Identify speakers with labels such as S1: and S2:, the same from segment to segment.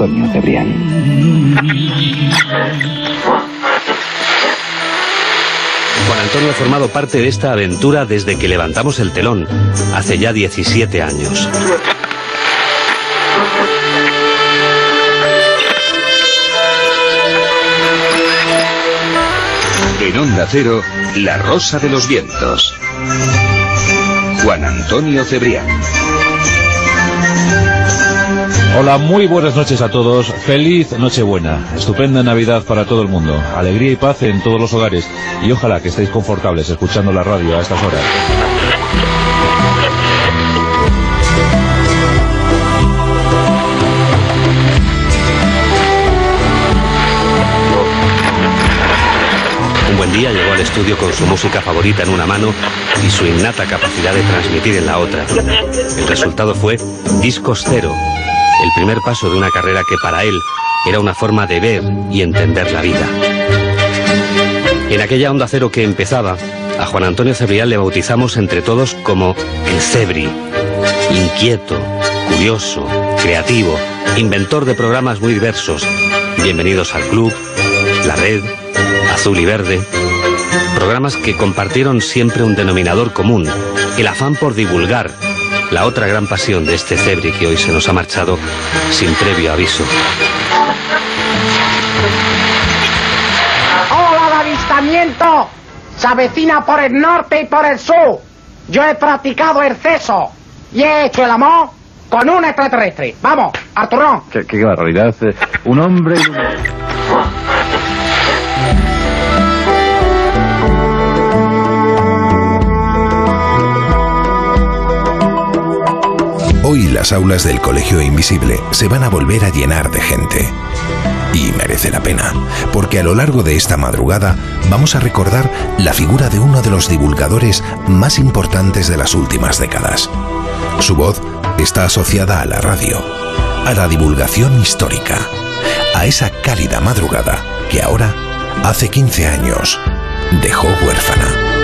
S1: Antonio Cebrián.
S2: Juan Antonio ha formado parte de esta aventura desde que levantamos el telón, hace ya 17 años.
S3: En Onda Cero, La Rosa de los Vientos. Juan Antonio Cebrián.
S4: Hola, muy buenas noches a todos. Feliz Nochebuena. Estupenda Navidad para todo el mundo. Alegría y paz en todos los hogares. Y ojalá que estéis confortables escuchando la radio a estas horas.
S2: Un buen día llegó al estudio con su música favorita en una mano y su innata capacidad de transmitir en la otra. El resultado fue Discos Cero, el primer paso de una carrera que para él era una forma de ver y entender la vida. En aquella onda cero que empezaba, a Juan Antonio Cebrián le bautizamos entre todos como el Cebri, inquieto, curioso, creativo, inventor de programas muy diversos. Bienvenidos al club, la red, azul y verde. Programas que compartieron siempre un denominador común, el afán por divulgar, la otra gran pasión de este Cebri que hoy se nos ha marchado sin previo aviso.
S5: ¡Hola de avistamiento! Se avecina por el norte y por el sur. Yo he practicado el ceso y he hecho el amor con un extraterrestre. Vamos, Arturón.
S4: Qué, qué barbaridad. eh. Un hombre y un...
S6: Hoy las aulas del Colegio Invisible se van a volver a llenar de gente. Y merece la pena, porque a lo largo de esta madrugada vamos a recordar la figura de uno de los divulgadores más importantes de las últimas décadas. Su voz está asociada a la radio, a la divulgación histórica, a esa cálida madrugada que ahora, hace 15 años, dejó huérfana.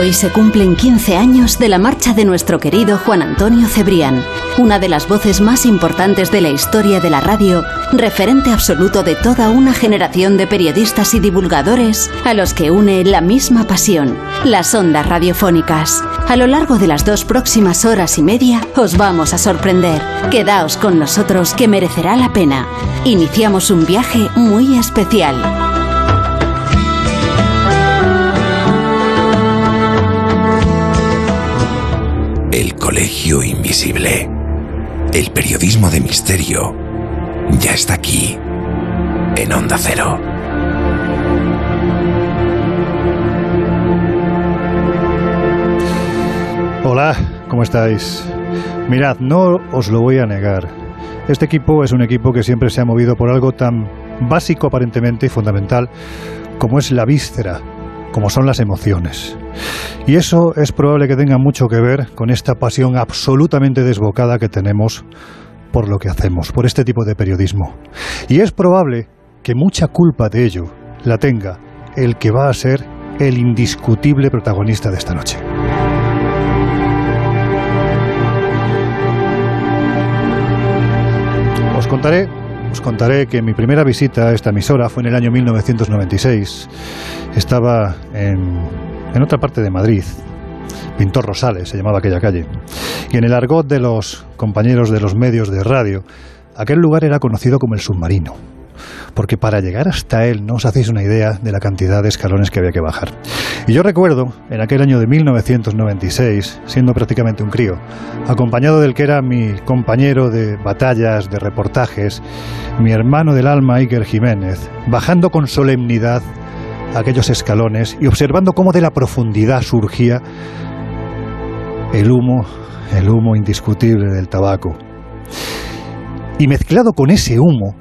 S7: Hoy se cumplen 15 años de la marcha de nuestro querido Juan Antonio Cebrián, una de las voces más importantes de la historia de la radio, referente absoluto de toda una generación de periodistas y divulgadores a los que une la misma pasión, las ondas radiofónicas. A lo largo de las dos próximas horas y media os vamos a sorprender. Quedaos con nosotros que merecerá la pena. Iniciamos un viaje muy especial.
S6: El periodismo de misterio ya está aquí, en Onda Cero.
S8: Hola, ¿cómo estáis? Mirad, no os lo voy a negar. Este equipo es un equipo que siempre se ha movido por algo tan básico aparentemente y fundamental como es la víscera, como son las emociones. Y eso es probable que tenga mucho que ver con esta pasión absolutamente desbocada que tenemos por lo que hacemos, por este tipo de periodismo. Y es probable que mucha culpa de ello la tenga el que va a ser el indiscutible protagonista de esta noche. Os contaré os contaré que mi primera visita a esta emisora fue en el año 1996. Estaba en, en otra parte de Madrid, Pintor Rosales se llamaba aquella calle. Y en el argot de los compañeros de los medios de radio, aquel lugar era conocido como el submarino porque para llegar hasta él no os hacéis una idea de la cantidad de escalones que había que bajar. Y yo recuerdo, en aquel año de 1996, siendo prácticamente un crío, acompañado del que era mi compañero de batallas, de reportajes, mi hermano del alma Iker Jiménez, bajando con solemnidad aquellos escalones y observando cómo de la profundidad surgía el humo, el humo indiscutible del tabaco. Y mezclado con ese humo,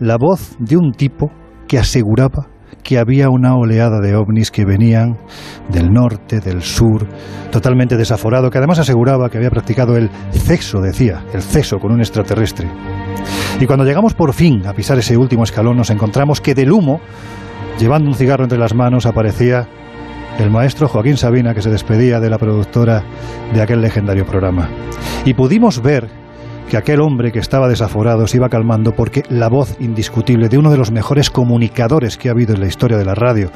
S8: la voz de un tipo que aseguraba que había una oleada de ovnis que venían del norte, del sur, totalmente desaforado, que además aseguraba que había practicado el sexo, decía, el sexo con un extraterrestre. Y cuando llegamos por fin a pisar ese último escalón, nos encontramos que del humo, llevando un cigarro entre las manos, aparecía el maestro Joaquín Sabina, que se despedía de la productora de aquel legendario programa. Y pudimos ver que aquel hombre que estaba desaforado se iba calmando porque la voz indiscutible de uno de los mejores comunicadores que ha habido en la historia de la radio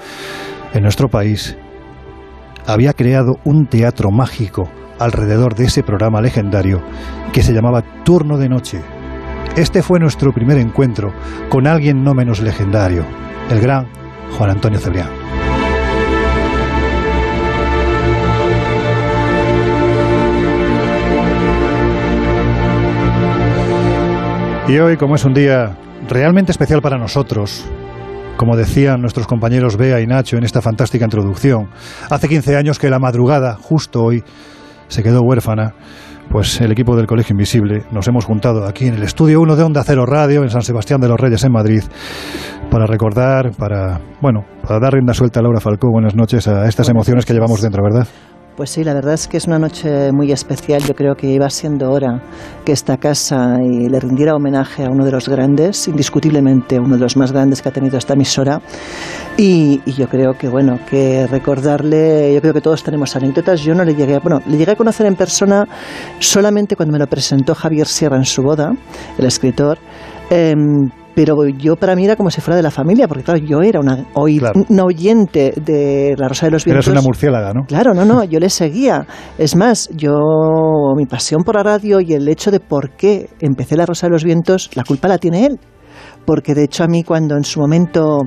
S8: en nuestro país había creado un teatro mágico alrededor de ese programa legendario que se llamaba Turno de Noche. Este fue nuestro primer encuentro con alguien no menos legendario, el gran Juan Antonio Cebrián. Y hoy, como es un día realmente especial para nosotros, como decían nuestros compañeros Bea y Nacho en esta fantástica introducción, hace 15 años que la madrugada, justo hoy, se quedó huérfana, pues el equipo del Colegio Invisible nos hemos juntado aquí en el estudio 1 de Onda Cero Radio en San Sebastián de los Reyes en Madrid para recordar, para, bueno, para dar rienda suelta a Laura Falcó. Buenas noches a estas emociones que llevamos dentro, ¿verdad?
S9: Pues sí, la verdad es que es una noche muy especial. Yo creo que iba siendo hora que esta casa le rindiera homenaje a uno de los grandes, indiscutiblemente uno de los más grandes que ha tenido esta emisora. Y, yo creo que, bueno, que recordarle, yo creo que todos tenemos anécdotas. Yo no le llegué, a, bueno, le llegué a conocer en persona solamente cuando me lo presentó Javier Sierra en su boda, el escritor. Em, pero yo para mí era como si fuera de la familia, porque claro, yo era una, oyente de La Rosa de los Vientos.
S8: Eres una murciélaga, ¿no?
S9: Claro, no, no, yo le seguía. Es más, yo, mi pasión por la radio y el hecho de por qué empecé La Rosa de los Vientos, la culpa la tiene él porque de hecho a mí cuando en su momento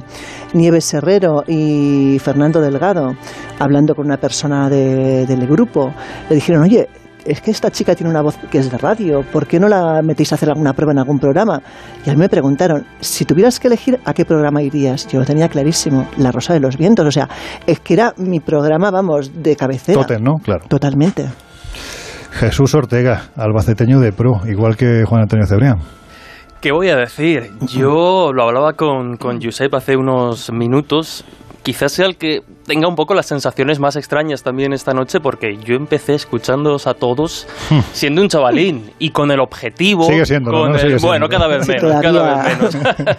S9: Nieves Herrero y Fernando Delgado, hablando con una persona del grupo, le dijeron, oye, es que esta chica tiene una voz que es de radio, ¿por qué no la metéis a hacer alguna prueba en algún programa? Y a mí me preguntaron, si tuvieras que elegir, ¿a qué programa irías? Yo lo tenía clarísimo, La Rosa de los Vientos, o sea, es que era mi programa, vamos, de cabecera.
S8: Totem, ¿no? Claro.
S9: Totalmente.
S8: Jesús Ortega, albaceteño de pro, igual que Juan Antonio Cebrián.
S10: ¿Qué voy a decir? Yo lo hablaba con, con Josep hace unos minutos quizás sea el que tenga un poco las sensaciones más extrañas también esta noche, porque yo empecé escuchándoos a todos hmm. siendo un chavalín y con el objetivo.
S8: Sigue siendo,
S10: Bueno, cada vez menos, cada vez menos.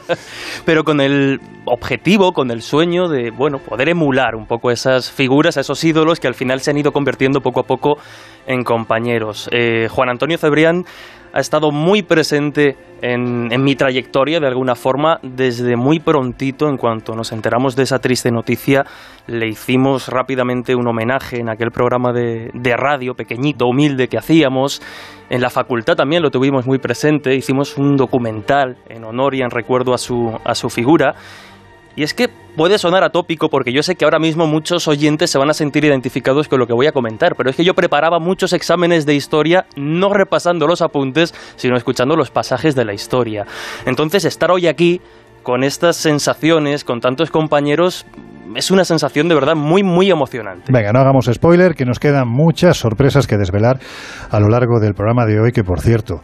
S10: Pero con el objetivo, con el sueño de, bueno, poder emular un poco esas figuras, esos ídolos que al final se han ido convirtiendo poco a poco en compañeros. Eh, Juan Antonio Cebrián ha estado muy presente en, mi trayectoria de alguna forma desde muy prontito en cuanto nos enteramos de esa triste noticia le hicimos rápidamente un homenaje en aquel programa de, de radio pequeñito humilde que hacíamos. En la facultad también lo tuvimos muy presente. Hicimos un documental en honor y en recuerdo a su, a su figura y es que puede sonar atópico porque yo sé que ahora mismo muchos oyentes se van a sentir identificados con lo que voy a comentar, pero es que yo preparaba muchos exámenes de historia no repasando los apuntes, sino escuchando los pasajes de la historia. Entonces estar hoy aquí con estas sensaciones, con tantos compañeros, es una sensación de verdad muy, muy emocionante.
S8: Venga, no hagamos spoiler, que nos quedan muchas sorpresas que desvelar a lo largo del programa de hoy, que por cierto,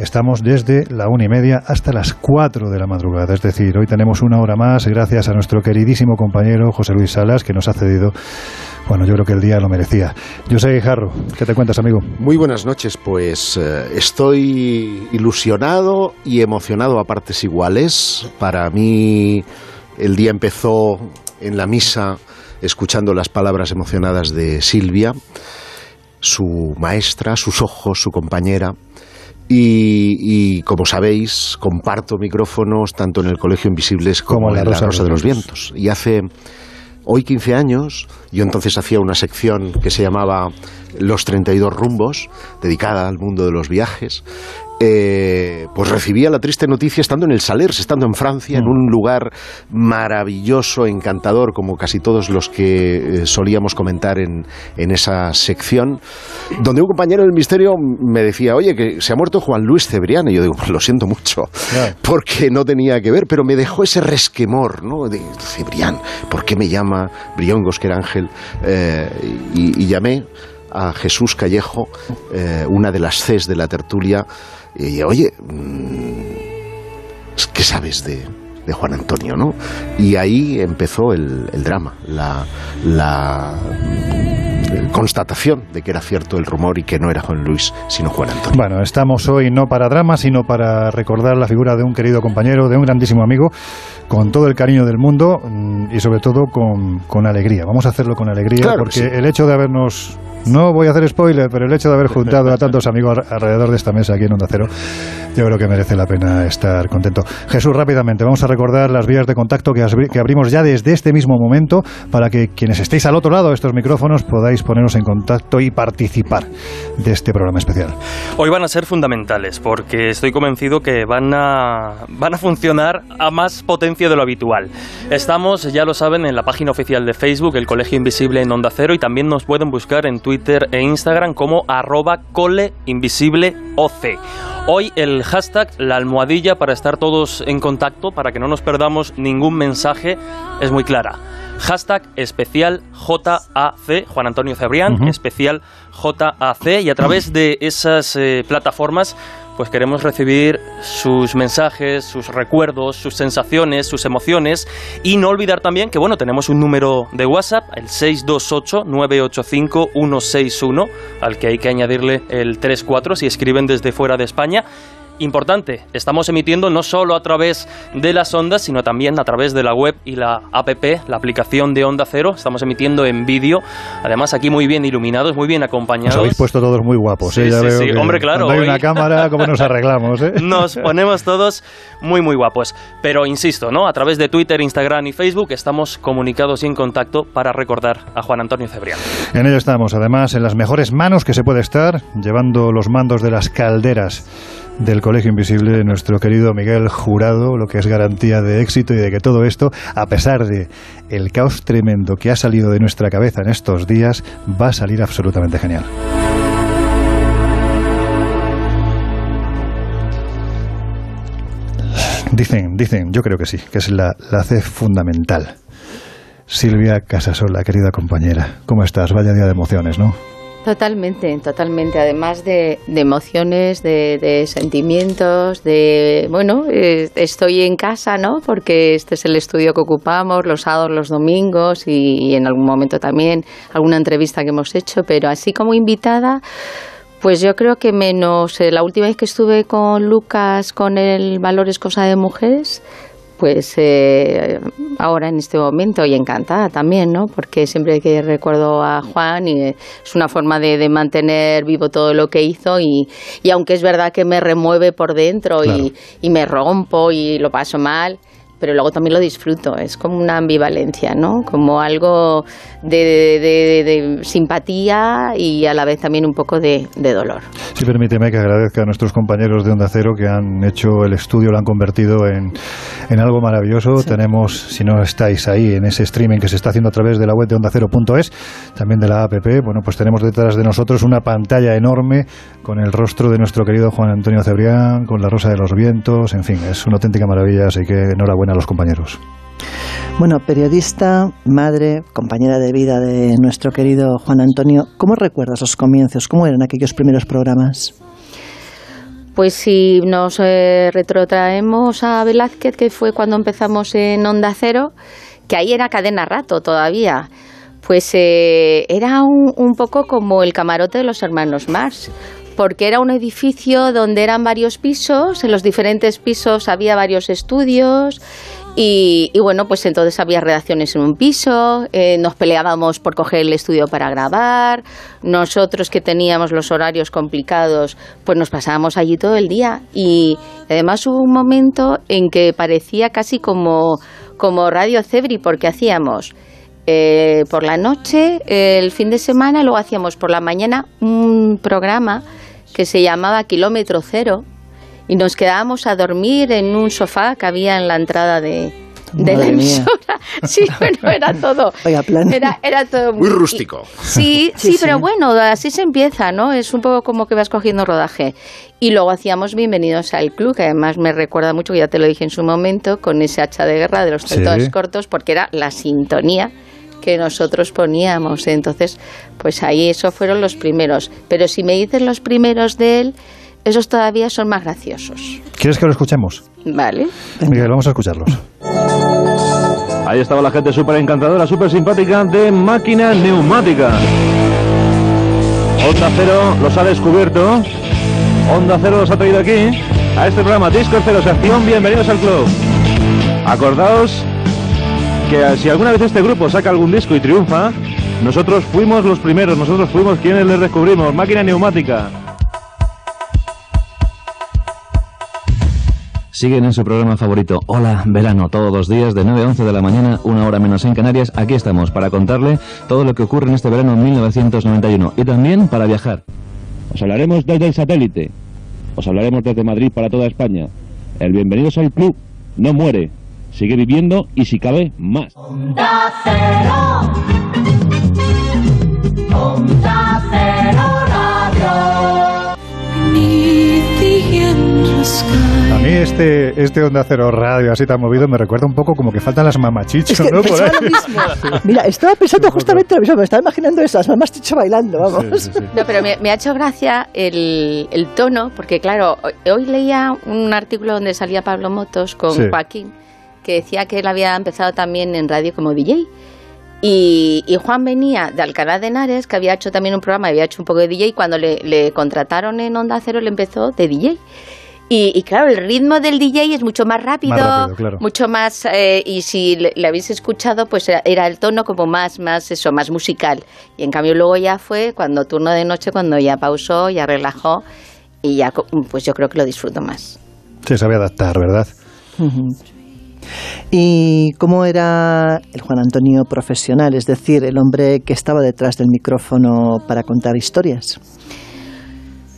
S8: Estamos desde la una y media hasta las cuatro de la madrugada. Es decir, hoy tenemos una hora más gracias a nuestro queridísimo compañero José Luis Salas, que nos ha cedido. Bueno, yo creo que el día lo merecía. Yo soy Jarro, ¿qué te cuentas, amigo?
S11: Muy buenas noches, pues eh, estoy ilusionado y emocionado a partes iguales. Para mí, el día empezó en la misa escuchando las palabras emocionadas de Silvia, su maestra, sus ojos, su compañera Y, como sabéis, comparto micrófonos tanto en el Colegio Invisibles como, en la Rosa, de los Vientos. Y hace hoy 15 años, yo entonces hacía una sección que se llamaba Los 32 rumbos, dedicada al mundo de los viajes, eh, pues recibía la triste noticia estando en el Salers, estando en Francia, en mm. un lugar maravilloso, encantador, como casi todos los que eh, solíamos comentar en, esa sección, donde un compañero del misterio me decía, oye, que se ha muerto Juan Luis Cebrián, y yo digo, lo siento mucho, porque no tenía que ver, pero me dejó ese resquemor, ¿no? De Cebrián, ¿por qué me llama Briongos, que era Ángel? Eh, y, llamé a Jesús Callejo, una de las Cs de la tertulia, y oye, mm, ¿qué sabes de, de Juan Antonio, ¿no? Y ahí empezó el, el drama, la, la mm, constatación de que era cierto el rumor y que no era Juan Luis, sino Juan Antonio.
S8: Bueno, estamos hoy no para drama, sino para recordar la figura de un querido compañero, de un grandísimo amigo, con todo el cariño del mundo mm, y sobre todo con, con alegría. Vamos a hacerlo con alegría porque el hecho de habernos no voy a hacer spoiler, pero el hecho de haber juntado a tantos amigos alrededor de esta mesa aquí en Onda Cero, yo creo que merece la pena estar contento. Jesús, rápidamente, vamos a recordar las vías de contacto que, abrimos ya desde este mismo momento para que quienes estéis al otro lado de estos micrófonos podáis poneros en contacto y participar de este programa especial.
S10: Hoy van a ser fundamentales porque estoy convencido que van a, van a funcionar a más potencia de lo habitual. Estamos, ya lo saben, en la página oficial de Facebook, el Colegio Invisible en Onda Cero, y también nos pueden buscar en Twitter Twitter e Instagram como arroba coleinvisibleoc. Hoy el hashtag, la almohadilla para estar todos en contacto, para que no nos perdamos ningún mensaje, es muy clara. Hashtag especial JAC, Juan Antonio Cebrián, especial JAC, y a través de esas eh, plataformas pues queremos recibir sus mensajes, sus recuerdos, sus sensaciones, sus emociones. Y no olvidar también que bueno, tenemos un número de WhatsApp, el 628 985 161, al que hay que añadirle el 34 si escriben desde fuera de España importante, estamos emitiendo no solo a través de las ondas, sino también a través de la web y la app, la aplicación de Onda Cero. Estamos emitiendo en vídeo, además aquí muy bien iluminados, muy bien acompañados.
S8: Os habéis puesto todos muy guapos, ¿eh?
S10: Sí, sí, hombre, claro.
S8: hay una cámara, ¿cómo nos arreglamos? Eh?
S10: Nos ponemos todos muy, muy guapos. Pero insisto, ¿no? A través de Twitter, Instagram y Facebook estamos comunicados y en contacto para recordar a Juan Antonio Cebrián.
S8: En ello estamos, además, en las mejores manos que se puede estar, llevando los mandos de las calderas del Colegio Invisible, nuestro querido Miguel Jurado, lo que es garantía de éxito y de que todo esto, a pesar de el caos tremendo que ha salido de nuestra cabeza en estos días, va a salir absolutamente genial. Dicen, dicen, yo creo que sí, que es la, la C fundamental. Silvia Casasola, querida compañera, ¿cómo estás? Vaya día de emociones, ¿no?
S12: Totalmente, totalmente. Además de, emociones, de, sentimientos, de bueno, eh, estoy en casa, ¿no? Porque este es el estudio que ocupamos los sábados, los domingos y, en algún momento también alguna entrevista que hemos hecho, pero así como invitada. Pues yo creo que menos eh, la última vez que estuve con Lucas con el Valores Cosa de Mujeres, pues eh, ahora en este momento y encantada también, ¿no? Porque siempre que recuerdo a Juan y es una forma de, mantener vivo todo lo que hizo y, y, aunque es verdad que me remueve por dentro y, y me rompo y lo paso mal, pero luego también lo disfruto. Es como una ambivalencia, ¿no? Como algo de, simpatía y a la vez también un poco de, dolor.
S8: Sí, permíteme que agradezca a nuestros compañeros de Onda Cero que han hecho el estudio, lo han convertido en, algo maravilloso. Tenemos, si no estáis ahí, en ese streaming que se está haciendo a través de la web de onda ondacero.es, también de la app, bueno, pues tenemos detrás de nosotros una pantalla enorme con el rostro de nuestro querido Juan Antonio Cebrián, con la rosa de los vientos, en fin, es una auténtica maravilla, así que enhorabuena a los compañeros.
S9: Bueno, periodista, madre, compañera de vida de nuestro querido Juan Antonio, ¿cómo recuerdas los comienzos? ¿Cómo eran aquellos primeros programas?
S12: Pues si nos eh, retrotraemos a Velázquez, que fue cuando empezamos en Onda Cero, que ahí era cadena rato todavía, pues eh, era un, un, poco como el camarote de los hermanos Mars, porque era un edificio donde eran varios pisos, en los diferentes pisos había varios estudios Y, bueno, pues entonces había redacciones en un piso, eh, nos peleábamos por coger el estudio para grabar, nosotros que teníamos los horarios complicados, pues nos pasábamos allí todo el día. Y además hubo un momento en que parecía casi como, como Radio Cebri, porque hacíamos eh, por la noche, el fin de semana, luego hacíamos por la mañana un programa que se llamaba Kilómetro Cero y nos quedábamos a dormir en un sofá que había en la entrada de, la emisora. Sí, bueno, era todo. Era, era todo
S11: muy, rústico.
S12: Sí, sí, pero bueno, así se empieza, ¿no? Es un poco como que vas cogiendo rodaje. Y luego hacíamos Bienvenidos al Club, que además me recuerda mucho, que ya te lo dije en su momento, con ese hacha de guerra de los tentones cortos, porque era la sintonía que nosotros poníamos. Entonces, pues ahí eso fueron los primeros. Pero si me dices los primeros de él, esos todavía son más graciosos.
S8: ¿Quieres que lo escuchemos?
S12: Vale.
S8: Miguel, vamos a escucharlos.
S4: Ahí estaba la gente súper encantadora, súper simpática de Máquina Neumática. Onda Cero los ha descubierto. Onda Cero los ha traído aquí a este programa Disco Cero Sección. Bienvenidos al club. Acordaos que si alguna vez este grupo saca algún disco y triunfa, nosotros fuimos los primeros, nosotros fuimos quienes les descubrimos. Máquina Neumática. Siguen en su programa favorito, Hola Verano, todos los días de 9 a 11 de la mañana, una hora menos en Canarias. Aquí estamos para contarle todo lo que ocurre en este verano 1991 y también para viajar. Os hablaremos desde el satélite, os hablaremos desde Madrid para toda España. El Bienvenidos al Club no muere, sigue viviendo y si cabe, más.
S8: A mí este, este Onda Cero Radio así tan movido me recuerda un poco como que faltan las mamachichos, ¿no?
S9: Mira, estaba pensando justamente lo mismo, me estaba imaginando esas mamachichos bailando, vamos.
S12: no, pero me, ha hecho gracia el, el, tono, porque claro, hoy, leía un artículo donde salía Pablo Motos con Joaquín, que decía que él había empezado también en radio como DJ. Y, Juan venía de Alcalá de Henares, que había hecho también un programa, había hecho un poco de DJ, y cuando le, le contrataron en Onda Cero le empezó de DJ. Y, claro, el ritmo del DJ es mucho más rápido, mucho más eh, y si le, habéis escuchado, pues era, el tono como más, más eso, más musical. Y en cambio luego ya fue cuando turno de noche, cuando ya pausó, ya relajó y ya, pues yo creo que lo disfruto más.
S8: Se sabe adaptar, ¿verdad?
S9: ¿Y cómo era el Juan Antonio profesional, es decir, el hombre que estaba detrás del micrófono para contar historias?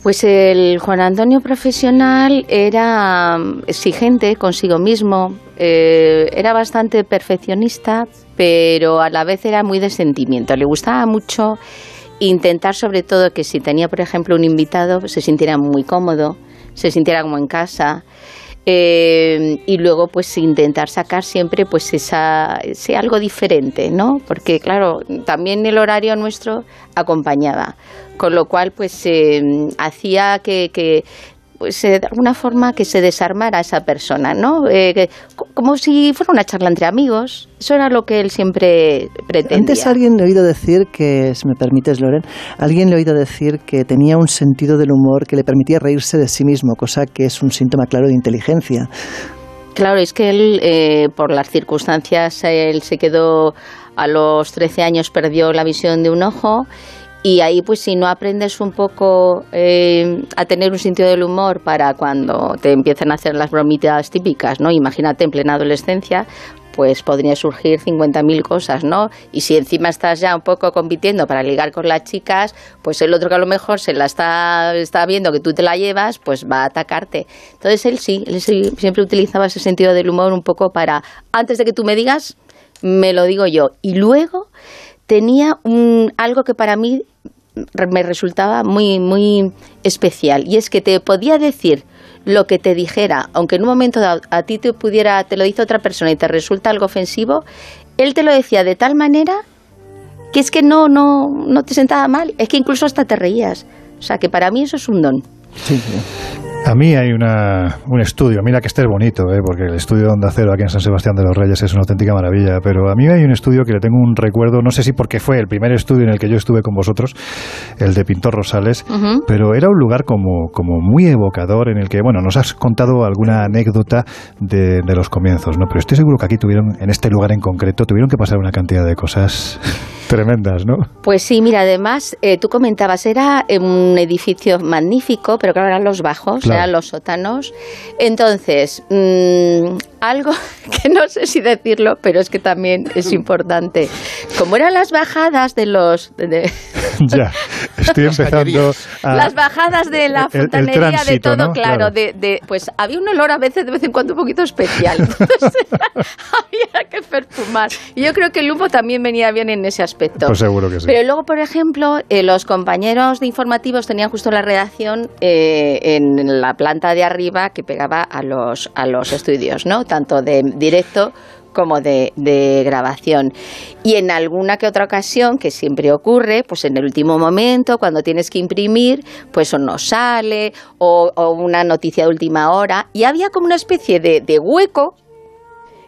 S12: Pues el Juan Antonio profesional era exigente consigo mismo, eh, era bastante perfeccionista, pero a la vez era muy de sentimiento. Le gustaba mucho intentar sobre todo que si tenía, por ejemplo, un invitado, se sintiera muy cómodo, se sintiera como en casa. Eh, y luego pues intentar sacar siempre pues esa, ese algo diferente, ¿no? Porque claro, también el horario nuestro acompañaba, con lo cual pues eh, hacía que, que pues eh, de alguna forma que se desarmara esa persona, ¿no? Eh, como si fuera una charla entre amigos. Eso era lo que él siempre pretendía.
S9: Antes alguien le he oído decir que, si me permites, Loren, alguien le he oído decir que tenía un sentido del humor que le permitía reírse de sí mismo, cosa que es un síntoma claro de inteligencia.
S12: Claro, es que él, eh, por las circunstancias, él se quedó a los 13 años, perdió la visión de un ojo y ahí, pues, si no aprendes un poco eh, a tener un sentido del humor para cuando te empiecen a hacer las bromitas típicas, ¿no? Imagínate en plena adolescencia, pues podría surgir 50.000 cosas, ¿no? Y si encima estás ya un poco compitiendo para ligar con las chicas, pues el otro que a lo mejor se la está, está viendo que tú te la llevas, pues va a atacarte. Entonces él sí, él siempre utilizaba ese sentido del humor un poco para, antes de que tú me digas, me lo digo yo. Y luego tenía un, algo que para mí me resultaba muy, muy especial. Y es que te podía decir lo que te dijera, aunque en un momento dado a ti te pudiera, te lo dice otra persona y te resulta algo ofensivo, él te lo decía de tal manera que es que no, no, no te sentaba mal, es que incluso hasta te reías. O sea que para mí eso es un don.
S8: A mí hay una, un estudio, mira que este es bonito, ¿eh? porque el estudio de Onda Cero aquí en San Sebastián de los Reyes es una auténtica maravilla, pero a mí hay un estudio que le tengo un recuerdo, no sé si porque fue el primer estudio en el que yo estuve con vosotros, el de Pintor Rosales, pero era un lugar como, como muy evocador en el que, bueno, nos has contado alguna anécdota de, de los comienzos, ¿no? Pero estoy seguro que aquí tuvieron, en este lugar en concreto, tuvieron que pasar una cantidad de cosas tremendas, ¿no?
S12: Pues sí, mira, además, eh, tú comentabas, era un edificio magnífico, pero claro, eran los bajos, eran los sótanos. Entonces, mmm, algo que no sé si decirlo, pero es que también es importante. Como eran las bajadas de los... De,
S8: ya, estoy empezando
S12: a, Las bajadas de la fontanería, de todo, claro, De, de, pues había un olor a veces, de vez en cuando, un poquito especial. Entonces había que perfumar. Y yo creo que el humo también venía bien en ese aspecto.
S8: Pues seguro que sí.
S12: Pero luego, por ejemplo, eh, los compañeros de informativos tenían justo la redacción eh, en la planta de arriba que pegaba a los, a los estudios, ¿no? tanto de directo como de, grabación. Y en alguna que otra ocasión, que siempre ocurre, pues en el último momento, cuando tienes que imprimir, pues o no sale, o, una noticia de última hora, y había como una especie de, de hueco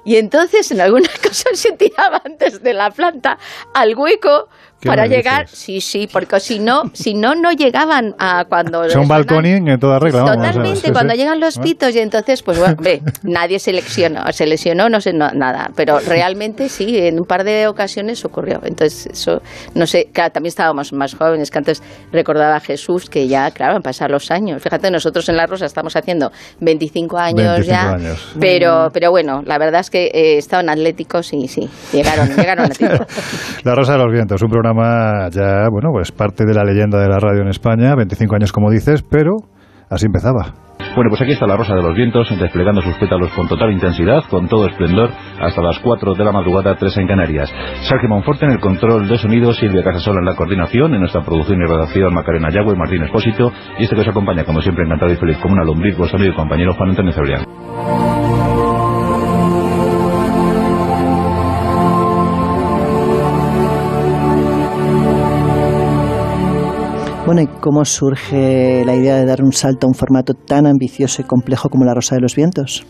S12: y entonces en alguna cosa se tiraban desde la planta al hueco para llegar, sí, sí, porque si no, si no, no llegaban a cuando...
S8: Es un balconing en toda regla.
S12: Totalmente, cuando llegan los pitos y entonces, pues bueno, ve, nadie se lesionó, se lesionó, no sé, nada, pero realmente sí, en un par de ocasiones ocurrió. Entonces, eso, no sé, claro, también estábamos más jóvenes, que antes recordaba a Jesús que ya, claro, han pasado los años. Fíjate, nosotros en La Rosa estamos haciendo 25 años ya, Pero, pero bueno, la verdad es que eh, estaban atléticos y sí, llegaron, llegaron a tiempo.
S8: La Rosa de los Vientos, un programa ya, bueno, pues parte de la leyenda de la radio en España, 25 años como dices, pero así empezaba.
S4: Bueno, pues aquí está la Rosa de los Vientos, desplegando sus pétalos con total intensidad, con todo esplendor, hasta las 4 de la madrugada, 3 en Canarias. Sergio Monforte en el control de sonido, Silvia Casasola en la coordinación, en nuestra producción y redacción, Macarena Yagüe, Martín Espósito, y este que os acompaña, como siempre, encantado y feliz como una lombriz, vuestro amigo y compañero Juan Antonio Cebrián.
S9: Bueno, ¿y cómo surge la idea de dar un salto a un formato tan ambicioso y complejo como La Rosa de los Vientos?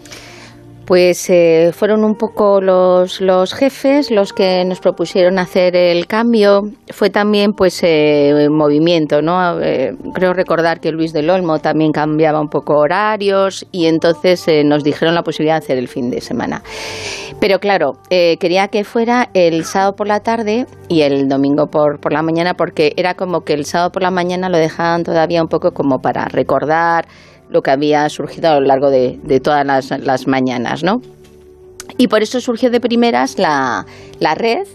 S12: Pues eh, fueron un poco los, los jefes los que nos propusieron hacer el cambio. Fue también pues eh, movimiento, ¿no? Eh, creo recordar que Luis del Olmo también cambiaba un poco horarios y entonces nos dijeron la posibilidad de hacer el fin de semana. Pero claro, quería que fuera el sábado por la tarde y el domingo por, por la mañana porque era como que el sábado por la mañana lo dejaban todavía un poco como para recordar lo que había surgido a lo largo de, todas las, mañanas, ¿no? Y por eso surgió de primeras la, red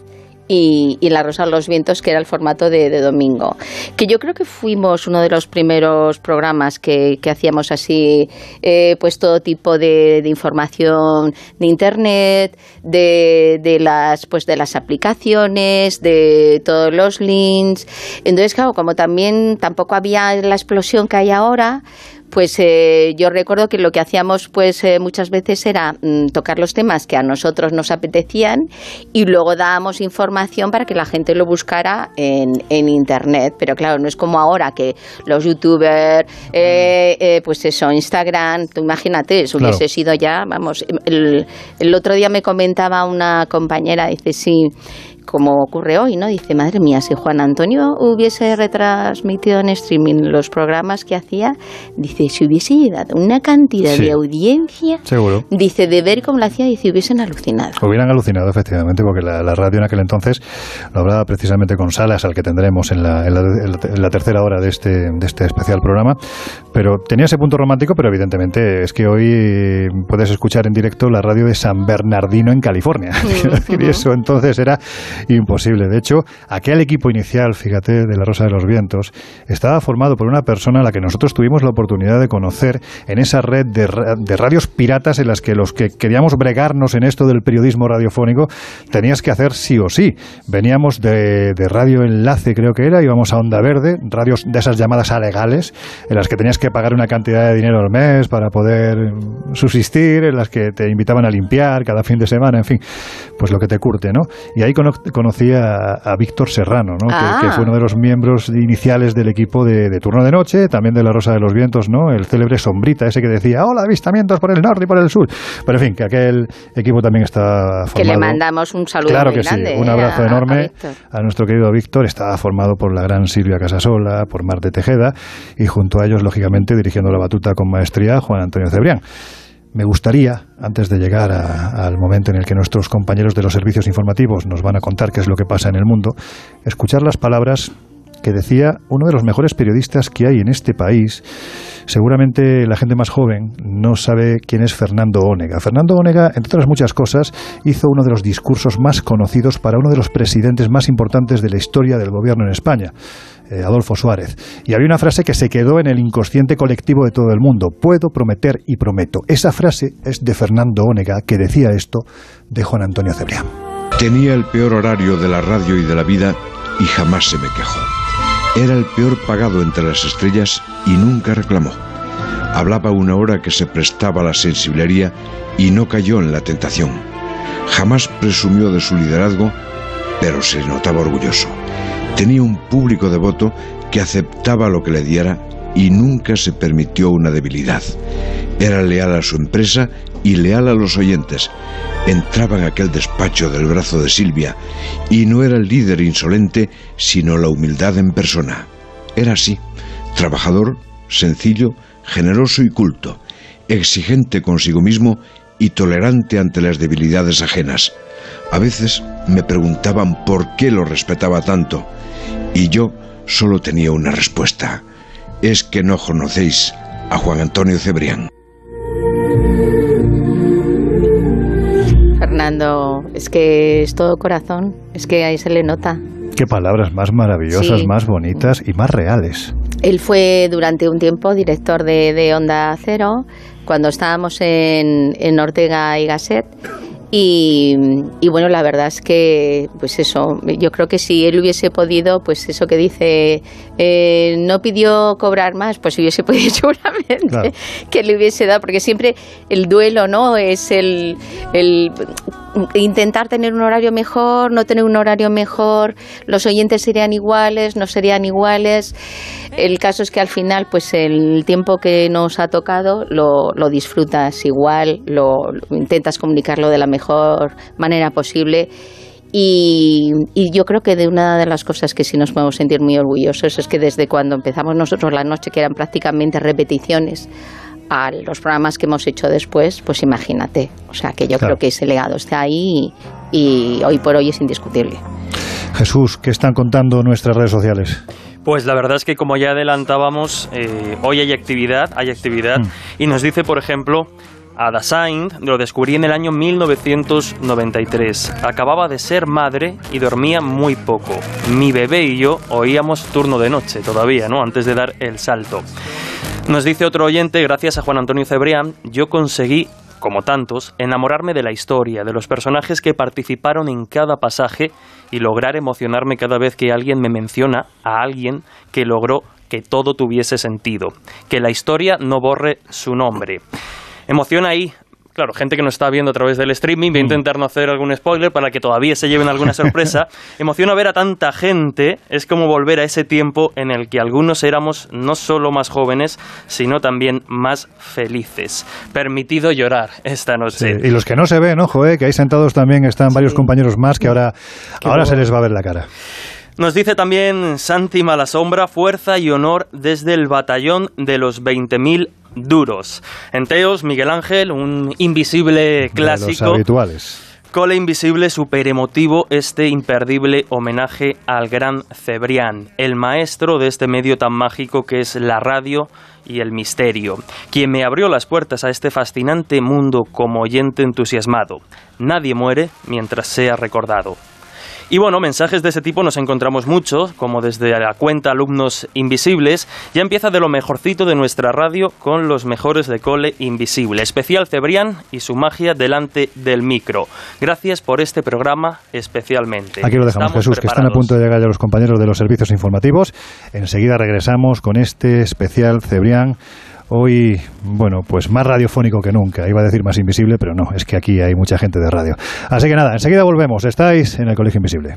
S12: y, La Rosa de los Vientos, que era el formato de, domingo. Que yo creo que fuimos uno de los primeros programas que, hacíamos así, eh, pues todo tipo de, información de Internet, de, las, pues de las aplicaciones, de todos los links. Entonces, claro, como también tampoco había la explosión que hay ahora, pues eh, yo recuerdo que lo que hacíamos pues eh, muchas veces era mm, tocar los temas que a nosotros nos apetecían y luego dábamos información para que la gente lo buscara en, en internet. Pero claro no es como ahora que los youtubers eh, pues eso Instagram tú imagínate eso hubiese sido ya vamos el, el otro día me comentaba una compañera dice sí como ocurre hoy, ¿no? Dice, madre mía, si Juan Antonio hubiese retransmitido en streaming los programas que hacía, dice, si hubiese llegado una cantidad de audiencia,
S8: seguro.
S12: dice, de ver cómo lo hacía, dice, hubiesen alucinado.
S8: Hubieran alucinado, efectivamente, porque la, radio en aquel entonces lo hablaba precisamente con Salas, al que tendremos en la, en la, tercera hora de este, de este especial programa, pero tenía ese punto romántico, pero evidentemente es que hoy puedes escuchar en directo la radio de San Bernardino en California. y eso entonces era imposible. De hecho, aquel equipo inicial, fíjate, de la Rosa de los Vientos, estaba formado por una persona a la que nosotros tuvimos la oportunidad de conocer en esa red de, radios piratas en las que los que queríamos bregarnos en esto del periodismo radiofónico tenías que hacer sí o sí. Veníamos de, de Radio Enlace, creo que era, íbamos a Onda Verde, radios de esas llamadas alegales, en las que tenías que pagar una cantidad de dinero al mes para poder subsistir, en las que te invitaban a limpiar cada fin de semana, en fin, pues lo que te curte, ¿no? Y ahí conocía a, Víctor Serrano, ¿no? Que,
S12: Ah.
S8: fue uno de los miembros iniciales del equipo de, de Turno de Noche, también de La Rosa de los Vientos, ¿no? El célebre Sombrita, ese que decía, hola, avistamientos por el norte y por el sur. Pero en fin, que aquel equipo también está formado...
S12: Que le mandamos un saludo
S8: Claro
S12: muy
S8: que
S12: grande.
S8: sí, un
S12: ¿eh?
S8: abrazo
S12: a
S8: enorme a nuestro querido Víctor. Está formado por la gran Silvia Casasola, por Marte Tejeda y junto a ellos, lógicamente, dirigiendo la batuta con maestría, Juan Antonio Cebrián. Me gustaría, antes de llegar a- al momento en el que nuestros compañeros de los servicios informativos nos van a contar qué es lo que pasa en el mundo, escuchar las palabras que decía uno de los mejores periodistas que hay en este país. Seguramente la gente más joven no sabe quién es Fernando Ónega. Fernando Ónega, entre otras muchas cosas, hizo uno de los discursos más conocidos para uno de los presidentes más importantes de la historia del gobierno en España, eh, Adolfo Suárez. Y había una frase que se quedó en el inconsciente colectivo de todo el mundo. Puedo prometer y prometo. Esa frase es de Fernando Ónega, que decía esto de Juan Antonio Cebrián.
S13: Tenía el peor horario de la radio y de la vida y jamás se me quejó. Era el peor pagado entre las estrellas y nunca reclamó. Hablaba una hora que se prestaba a la sensiblería y no cayó en la tentación. Jamás presumió de su liderazgo, pero se notaba orgulloso. Tenía un público devoto que aceptaba lo que le diera y nunca se permitió una debilidad. Era leal a su empresa y leal a los oyentes. Entraba en aquel despacho del brazo de Silvia y no era el líder insolente, sino la humildad en persona. Era así, trabajador, sencillo, generoso y culto, exigente consigo mismo y tolerante ante las debilidades ajenas. A veces me preguntaban por qué lo respetaba tanto y yo solo tenía una respuesta. Es que no conocéis a Juan Antonio Cebrián.
S12: Fernando, es que es todo corazón, es que ahí se le nota.
S8: Qué palabras más maravillosas,
S12: Sí.
S8: más bonitas y más reales.
S12: Él fue durante un tiempo director de, de Onda Cero cuando estábamos en, en Ortega y Gasset. Y, y bueno, la verdad es que, pues eso, yo creo que si él hubiese podido, pues eso que dice, eh, no pidió cobrar más, pues hubiese podido seguramente
S14: Claro.
S12: que le hubiese dado, porque siempre el duelo, ¿no? Es el, el intentar tener un horario mejor, no tener un horario mejor, los oyentes serían iguales, no serían iguales. El caso es que al final, pues el tiempo que nos ha tocado lo, lo disfrutas igual, lo, lo intentas comunicarlo de la mejor manera posible. Y, y yo creo que de una de las cosas que sí nos podemos sentir muy orgullosos es que desde cuando empezamos nosotros la noche, que eran prácticamente repeticiones, a los programas que hemos hecho después, pues imagínate. O sea que yo
S8: Claro.
S12: creo que ese legado está ahí y, y hoy por hoy es indiscutible.
S8: Jesús, ¿qué están contando nuestras redes sociales?
S10: Pues la verdad es que como ya adelantábamos, eh, hoy hay actividad, hay actividad, y nos dice, por ejemplo, Ada Sainz, lo descubrí en el año 1993. Acababa de ser madre y dormía muy poco. Mi bebé y yo oíamos turno de noche todavía, ¿no? Antes de dar el salto. Nos dice otro oyente, gracias a Juan Antonio Cebrián, yo conseguí, como tantos, enamorarme de la historia, de los personajes que participaron en cada pasaje y lograr emocionarme cada vez que alguien me menciona a alguien que logró que todo tuviese sentido, que la historia no borre su nombre. Emociona ahí. Claro, gente que nos está viendo a través del streaming, voy a intentar no hacer algún spoiler para que todavía se lleven alguna sorpresa. Emociona ver a tanta gente, es como volver a ese tiempo en el que algunos éramos no solo más jóvenes, sino también más felices. Permitido llorar esta noche.
S8: Sí, Y los que no se ven, ojo, eh, que ahí sentados también están varios compañeros más que ahora, ahora se les va a ver la cara.
S10: Nos dice también Santi Malasombra, fuerza y honor desde el batallón de los 20.000 duros. En Teos, Miguel Ángel, un invisible
S8: De los
S10: clásico.
S8: habituales.
S10: Cole Invisible, super emotivo, este imperdible homenaje al gran Cebrián, el maestro de este medio tan mágico que es la radio y el misterio, quien me abrió las puertas a este fascinante mundo como oyente entusiasmado. Nadie muere mientras sea recordado. Y bueno, mensajes de ese tipo nos encontramos muchos, como desde la cuenta Alumnos Invisibles. Ya empieza de lo mejorcito de nuestra radio con los mejores de Cole Invisible. Especial Cebrián y su magia delante del micro. Gracias por este programa especialmente.
S8: Aquí lo dejamos,
S10: Estamos
S8: Jesús, que están a
S10: preparados.
S8: punto de llegar ya los compañeros de los servicios informativos. Enseguida regresamos con este especial Cebrián Hoy, bueno, pues más radiofónico que nunca. Iba a decir más invisible, pero no, es que aquí hay mucha gente de radio. Así que nada, enseguida volvemos. Estáis en el Colegio Invisible.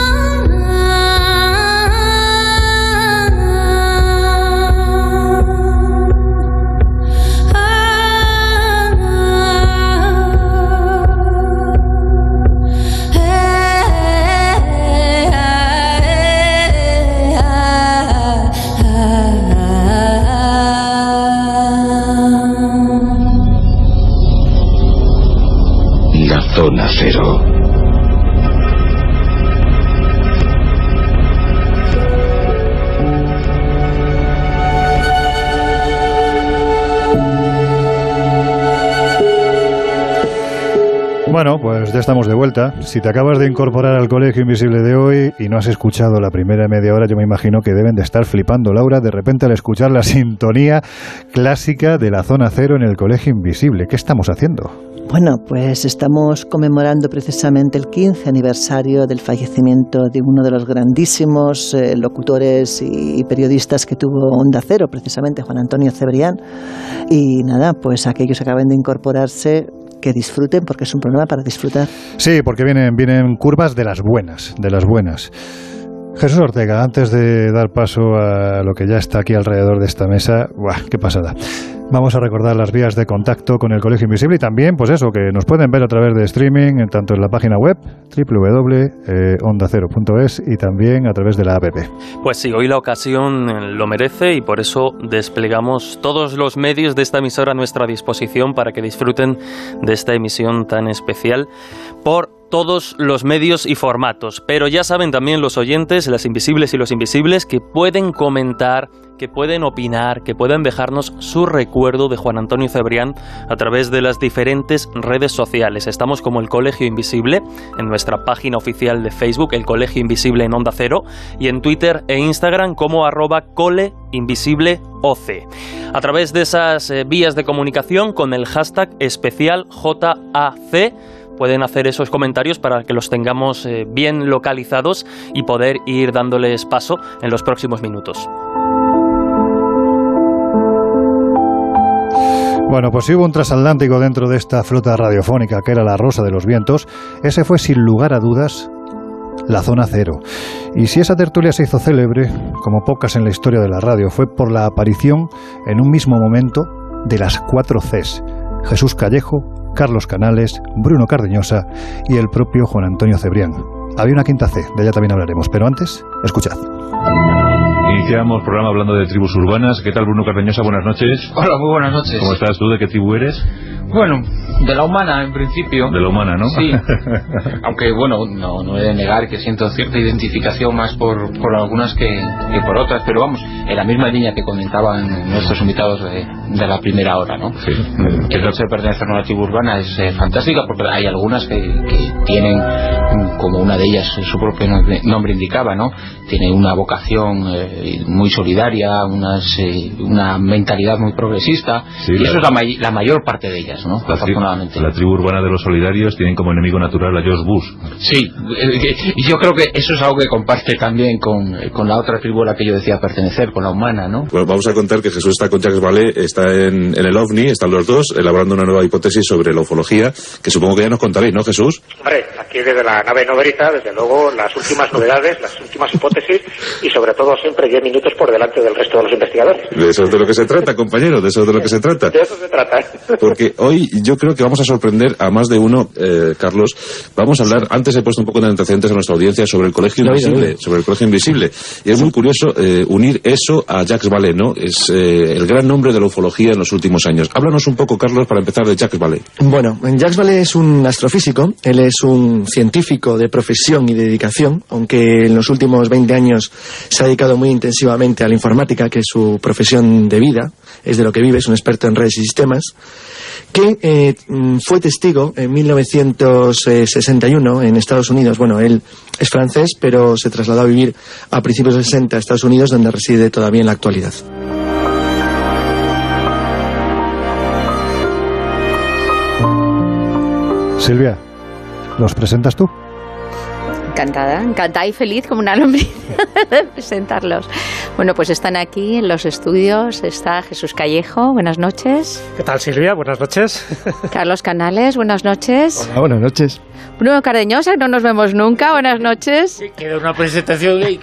S8: Estamos de vuelta. Si te acabas de incorporar al Colegio Invisible de hoy y no has escuchado la primera media hora, yo me imagino que deben de estar flipando, Laura, de repente al escuchar la sintonía clásica de la zona cero en el Colegio Invisible. ¿Qué estamos haciendo?
S9: Bueno, pues estamos conmemorando precisamente el 15 aniversario del fallecimiento de uno de los grandísimos eh, locutores y periodistas que tuvo Onda Cero, precisamente Juan Antonio Cebrián. Y nada, pues aquellos que acaben de incorporarse, que disfruten, porque es un programa para disfrutar.
S8: Sí, porque vienen, vienen curvas de las buenas, de las buenas. Jesús Ortega, antes de dar paso a lo que ya está aquí alrededor de esta mesa, ¡buah, qué pasada! Vamos a recordar las vías de contacto con el Colegio Invisible y también, pues eso, que nos pueden ver a través de streaming, tanto en la página web www.ondacero.es y también a través de la app.
S10: Pues sí, hoy la ocasión eh, lo merece y por eso desplegamos todos los medios de esta emisora a nuestra disposición para que disfruten de esta emisión tan especial por todos los medios y formatos. Pero ya saben también los oyentes, las invisibles y los invisibles, que pueden comentar, que pueden opinar, que pueden dejarnos su recuerdo de Juan Antonio Cebrián a través de las diferentes redes sociales. Estamos como el Colegio Invisible en nuestra página oficial de Facebook, el Colegio Invisible en Onda Cero, y en Twitter e Instagram como arroba coleinvisibleoc. A través de esas eh, vías de comunicación con el hashtag especial JAC pueden hacer esos comentarios para que los tengamos eh, bien localizados y poder ir dándoles paso en los próximos minutos.
S8: Bueno, pues si hubo un transatlántico dentro de esta flota radiofónica que era la Rosa de los Vientos, ese fue sin lugar a dudas la zona cero. Y si esa tertulia se hizo célebre, como pocas en la historia de la radio, fue por la aparición en un mismo momento de las cuatro Cs. Jesús Callejo, Carlos Canales, Bruno Cardeñosa y el propio Juan Antonio Cebrián. Había una quinta C, de ella también hablaremos, pero antes, escuchad.
S4: Iniciamos programa hablando de tribus urbanas. ¿Qué tal, Bruno Cardeñosa? Buenas noches.
S14: Hola, muy buenas noches.
S4: ¿Cómo estás tú? ¿De qué tribu eres?
S14: Bueno, de la humana en principio.
S4: De la humana, ¿no?
S14: Sí. Aunque bueno, no, no he de negar que siento cierta identificación más por, por algunas que, que por otras, pero vamos, en la misma línea que comentaban nuestros invitados de, de la primera hora, ¿no?
S4: Sí.
S14: Que el hecho de pertenecer a una tribu urbana es eh, fantástica porque hay algunas que, que tienen, como una de ellas su propio nombre, nombre indicaba, ¿no? Tiene una vocación eh, muy solidaria, unas, eh, una mentalidad muy progresista,
S4: Sí,
S14: y eso es la, may- la mayor parte de ellas, ¿no?
S4: La, tri- la tribu urbana de los solidarios tienen como enemigo natural a George Bush.
S14: Sí, eh, y yo creo que eso es algo que comparte también con, eh, con la otra tribu a la que yo decía pertenecer, con la humana, ¿no?
S15: Bueno, vamos a contar que Jesús está con Jacques Vallée, está en, en el OVNI, están los dos elaborando una nueva hipótesis sobre la ufología, que supongo que ya nos contaréis, ¿no, Jesús?
S5: Hombre, aquí desde la nave nodriza, desde luego, las últimas novedades, las últimas hipótesis y sobre todo siempre 10 minutos por delante del resto de los investigadores.
S15: De eso es de lo que se trata, compañero, de eso es de lo que se trata.
S5: De eso se trata. ¿eh?
S15: Porque hoy yo creo que vamos a sorprender a más de uno, eh, Carlos. Vamos a hablar, antes he puesto un poco de antecedentes a nuestra audiencia sobre el colegio invisible, sobre el colegio invisible. Y es muy curioso eh, unir eso a Jacques Vallée, ¿no? Es eh, el gran nombre de la ufología en los últimos años. Háblanos un poco, Carlos, para empezar de Jacques Vallée.
S16: Bueno, Jacques Vallée es un astrofísico, él es un científico de profesión y de dedicación, aunque en los últimos 20 años se ha dedicado muy intensivamente a la informática, que es su profesión de vida, es de lo que vive, es un experto en redes y sistemas, que eh, mm, fue testigo en 1961 en Estados Unidos. Bueno, él es francés, pero se trasladó a vivir a principios de 60 a Estados Unidos, donde reside todavía en la actualidad.
S8: Silvia, ¿los presentas tú?
S12: Encantada, encantada y feliz como una lombriz de presentarlos. Bueno, pues están aquí en los estudios, está Jesús Callejo, buenas noches.
S17: ¿Qué tal Silvia? Buenas noches.
S12: Carlos Canales, buenas noches.
S16: Hola, buenas noches.
S12: Bruno Cardeñosa, no nos vemos nunca, buenas noches.
S18: Queda una presentación y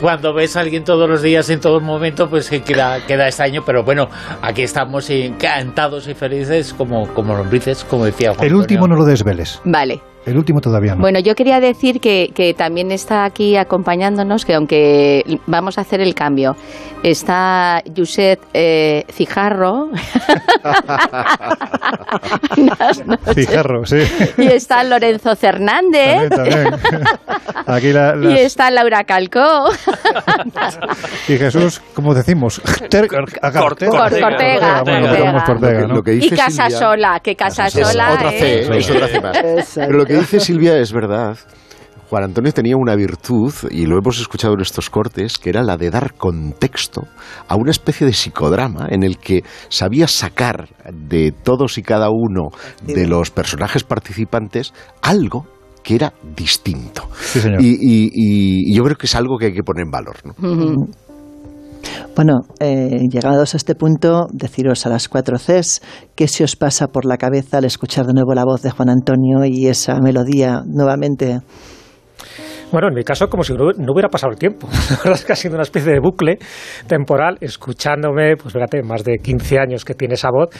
S18: cuando ves a alguien todos los días, en todo momento, pues queda, queda extraño, pero bueno, aquí estamos encantados y felices como, como lombrices, como decía Juan
S8: El último no lo desveles.
S12: Vale.
S8: El último todavía no.
S12: Bueno, yo quería decir que, que, también está aquí acompañándonos, que aunque vamos a hacer el cambio, está Yuset eh, Cijarro.
S8: Cijarro, sí.
S12: Y está Lorenzo Fernández.
S8: También, también. Aquí la, las...
S12: Y está Laura Calcó.
S8: y Jesús, ¿cómo decimos?
S12: Cortega. Cortega. Cortega.
S11: Lo que
S12: y
S11: dice
S12: Casasola, que Casasola
S11: es otra C, es otra C más. Pero lo que dice Silvia es verdad. Juan Antonio tenía una virtud, y lo hemos escuchado en estos cortes, que era la de dar contexto a una especie de psicodrama en el que sabía sacar de todos y cada uno de los personajes participantes algo que era distinto.
S8: Sí, señor.
S11: Y, y, y, yo creo que es algo que hay que poner en valor. ¿no?
S9: Uh -huh. Bueno, eh, llegados a este punto, deciros a las cuatro Cs qué se os pasa por la cabeza al escuchar de nuevo la voz de Juan Antonio y esa melodía nuevamente.
S17: Bueno, en mi caso, como si no hubiera pasado el tiempo. La verdad es que ha sido una especie de bucle temporal, escuchándome, pues fíjate, más de 15 años que tiene esa voz.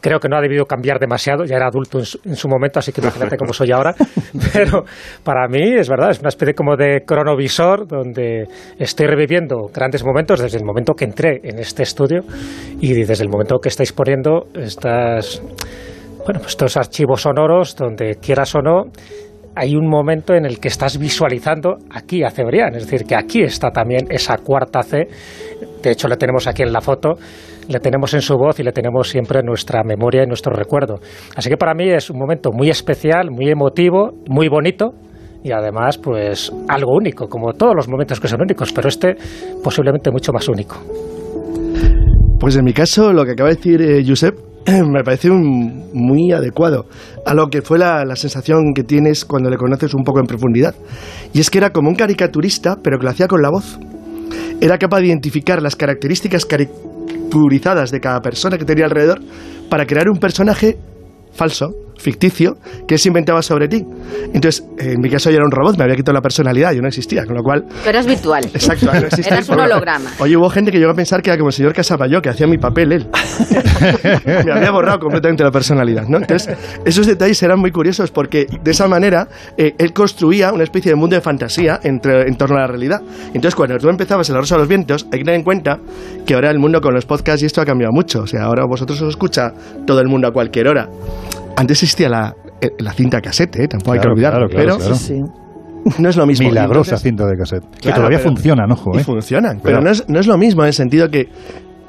S17: Creo que no ha debido cambiar demasiado, ya era adulto en su, en su momento, así que imagínate cómo soy ahora. Pero para mí, es verdad, es una especie como de cronovisor donde estoy reviviendo grandes momentos desde el momento que entré en este estudio y desde el momento que estáis poniendo estas, bueno, pues estos archivos sonoros donde quieras o no hay un momento en el que estás visualizando aquí a Cebrián, es decir, que aquí está también esa cuarta C, de hecho la tenemos aquí en la foto, le tenemos en su voz y le tenemos siempre en nuestra memoria y nuestro recuerdo. Así que para mí es un momento muy especial, muy emotivo, muy bonito, y además pues algo único, como todos los momentos que son únicos, pero este posiblemente mucho más único.
S16: Pues en mi caso, lo que acaba de decir eh, Josep me parece muy adecuado a lo que fue la, la, sensación que tienes cuando le conoces un poco en profundidad. Y es que era como un caricaturista, pero que lo hacía con la voz. Era capaz de identificar las características caricaturizadas de cada persona que tenía alrededor para crear un personaje falso, ficticio, que se inventaba sobre ti. Entonces, en mi caso yo era un robot, me había quitado la personalidad, yo no existía, con lo cual...
S12: Pero eras virtual.
S16: Exacto, no existía.
S12: Eras un holograma.
S16: Oye, hubo gente que llegó a pensar que era como el señor Casabayo, que hacía mi papel él. me había borrado completamente la personalidad, ¿no? Entonces, esos detalles eran muy curiosos porque de esa manera eh, él construía una especie de mundo de fantasía entre, en torno a la realidad. Entonces, cuando tú empezabas en La Rosa de los Vientos, hay que tener en cuenta que ahora el mundo con los podcasts y esto ha cambiado mucho. O sea, ahora vosotros os escucha todo el mundo a cualquier hora. Antes existía la, la cinta cassette, ¿eh? tampoco
S8: claro,
S16: hay que olvidarlo,
S8: claro, claro,
S16: pero
S8: sí,
S16: no es lo mismo.
S8: Milagrosa Entonces, cinta de cassette. Que todavía
S16: pero,
S8: funcionan, ojo. ¿eh?
S16: Y funcionan, pero no es, no es lo mismo en el sentido que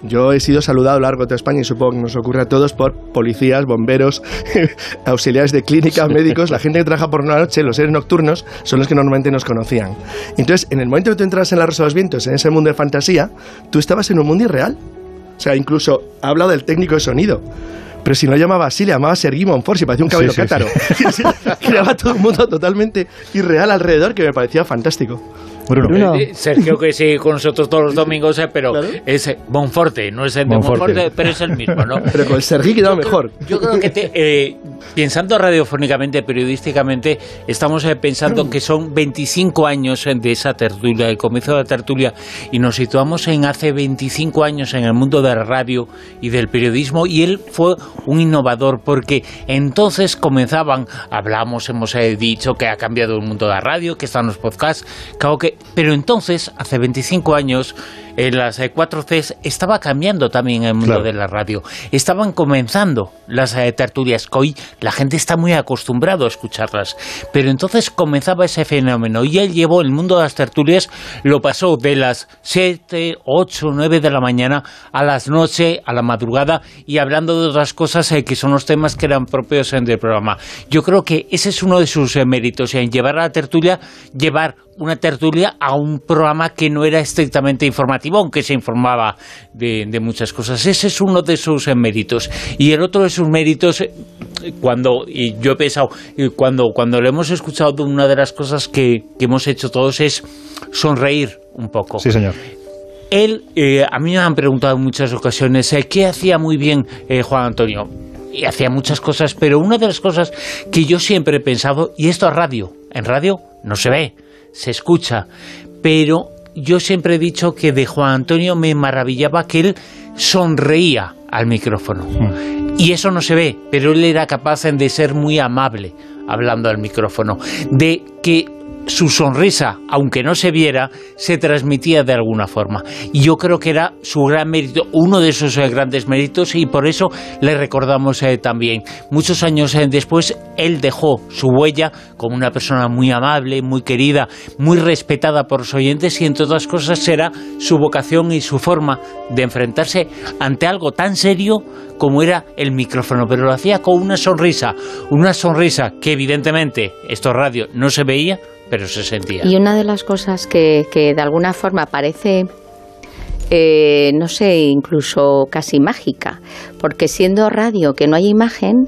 S16: yo he sido saludado a lo largo de toda España y supongo que nos ocurre a todos por policías, bomberos, auxiliares de clínica, médicos, la gente que trabaja por la noche, los seres nocturnos, son los que normalmente nos conocían. Entonces, en el momento que tú entras en la Rosa de los Vientos, en ese mundo de fantasía, tú estabas en un mundo irreal. O sea, incluso ha hablado del técnico de sonido pero si no llamaba así, le llamaba Sergi Monforsi, parecía un caballo sí, cátaro. Creaba todo el mundo totalmente irreal alrededor, que me parecía fantástico.
S8: Bruno.
S18: Bruno. Eh, Sergio, que sigue con nosotros todos los domingos, eh, pero ¿Claro? es Monforte, no es el de Monforte. Monforte. pero es el mismo, ¿no?
S16: Pero con el Sergi quedaba mejor.
S18: Yo creo que te, eh, Pensando radiofónicamente, periodísticamente, estamos eh, pensando que son 25 años eh, de esa tertulia, el comienzo de la tertulia, y nos situamos en hace 25 años en el mundo de la radio y del periodismo, y él fue un innovador, porque entonces comenzaban, hablamos, hemos eh, dicho que ha cambiado el mundo de la radio, que están los podcasts, claro que, pero entonces, hace 25 años, en las 4Cs estaba cambiando también el mundo de la radio. Estaban comenzando las tertulias, que hoy la gente está muy acostumbrado a escucharlas. Pero entonces comenzaba ese fenómeno y él llevó el mundo de las tertulias, lo pasó de las 7, 8, 9 de la mañana a las noche, a la madrugada y hablando de otras cosas eh, que son los temas que eran propios del programa. Yo creo que ese es uno de sus eh, méritos, en llevar a la tertulia, llevar una tertulia a un programa que no era estrictamente informativo, aunque se informaba de, muchas cosas. Ese es uno de sus eh, méritos. Y el otro de sus méritos, eh, cuando, y yo he pensado, cuando, cuando lo hemos escuchado, una de las cosas que, hemos hecho todos es sonreír un poco.
S8: Sí, señor.
S18: Él, eh, a mí me han preguntado en muchas ocasiones, ¿qué hacía muy bien Juan Antonio? Y hacía muchas cosas, pero una de las cosas que yo siempre he pensado, y esto es radio, en radio no se ve, se escucha, pero yo siempre he dicho que de Juan Antonio me maravillaba que él sonreía al micrófono. Hmm. Y eso no se ve, pero él era capaz de ser muy amable hablando al micrófono, de que su sonrisa, aunque no se viera, se transmitía de alguna forma. Y yo creo que era su gran mérito, uno de esos eh, grandes méritos, y por eso le recordamos eh, también. Muchos años eh, después, él dejó su huella como una persona muy amable, muy querida, muy respetada por los oyentes, y entre otras cosas será su vocación y su forma de enfrentarse ante algo tan serio como era el micrófono, pero lo hacía con una sonrisa, una sonrisa que evidentemente, esto radio, no se veía, pero se sentía.
S12: Y una de las cosas que, que de alguna forma parece, eh, no sé, incluso casi mágica, porque siendo radio que no hay imagen,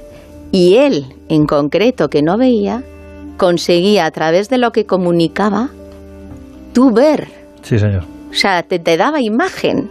S12: y él en concreto que no veía, conseguía a través de lo que comunicaba, tú ver.
S8: Sí, señor.
S12: O sea, te, te daba imagen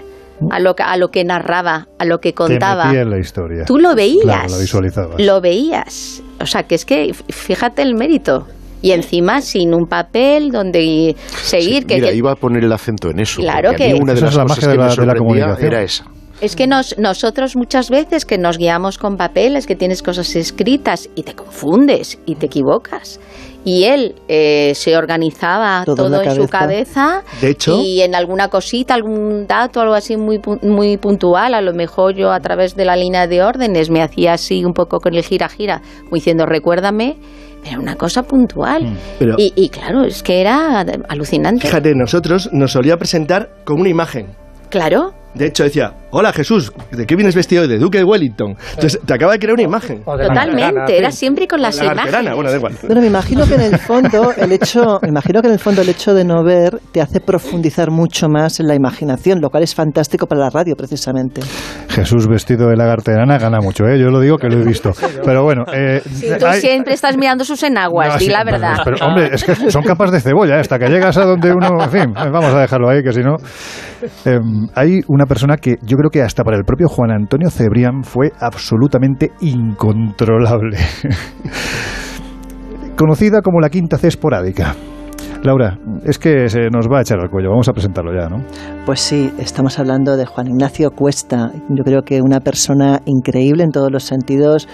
S12: a lo, a lo que narraba, a lo que contaba.
S8: Te en la historia.
S12: Tú lo veías.
S8: lo visualizabas.
S12: Lo veías. O sea, que es que fíjate el mérito y encima sin un papel donde seguir. que,
S11: mira, iba a poner el acento en eso.
S12: Claro que
S11: una de las cosas que de la, comunicación era esa.
S12: Es que nos, nosotros muchas veces que nos guiamos con papeles, que tienes cosas escritas y te confundes y te equivocas. Y él eh, se organizaba todo, en, su cabeza
S11: de hecho,
S12: y en alguna cosita, algún dato, algo así muy, muy puntual. A lo mejor yo a través de la línea de órdenes me hacía así un poco con el gira-gira, diciendo recuérdame era una cosa puntual. Mm. y, claro, es que era alucinante.
S16: Fíjate, nosotros nos solía presentar con una imagen.
S12: Claro.
S16: De hecho, decía, hola Jesús, ¿de qué vienes vestido? De Duque de Wellington. Entonces, te acaba de crear una imagen.
S12: Totalmente, era siempre con las imágenes.
S16: Bueno, da igual.
S9: Bueno, me imagino que en el fondo el hecho, me imagino que en el fondo el hecho de no ver te hace profundizar mucho más en la imaginación, lo cual es fantástico para la radio, precisamente.
S8: Jesús vestido de lagarterana gana mucho, ¿eh? Yo lo digo que lo he visto. Pero bueno... Eh,
S12: tú siempre estás mirando sus enaguas, di la verdad.
S8: Pero, hombre, es que son capas de cebolla, ¿eh? hasta que llegas a donde uno... En fin, vamos a dejarlo ahí, que si no... Em, hay una persona que yo creo que hasta para el propio Juan Antonio Cebrián fue absolutamente incontrolable. Conocida como la quinta C esporádica. Laura, es que se nos va a echar al cuello, vamos a presentarlo ya, ¿no?
S9: Pues sí, estamos hablando de Juan Ignacio Cuesta, yo creo que una persona increíble en todos los sentidos,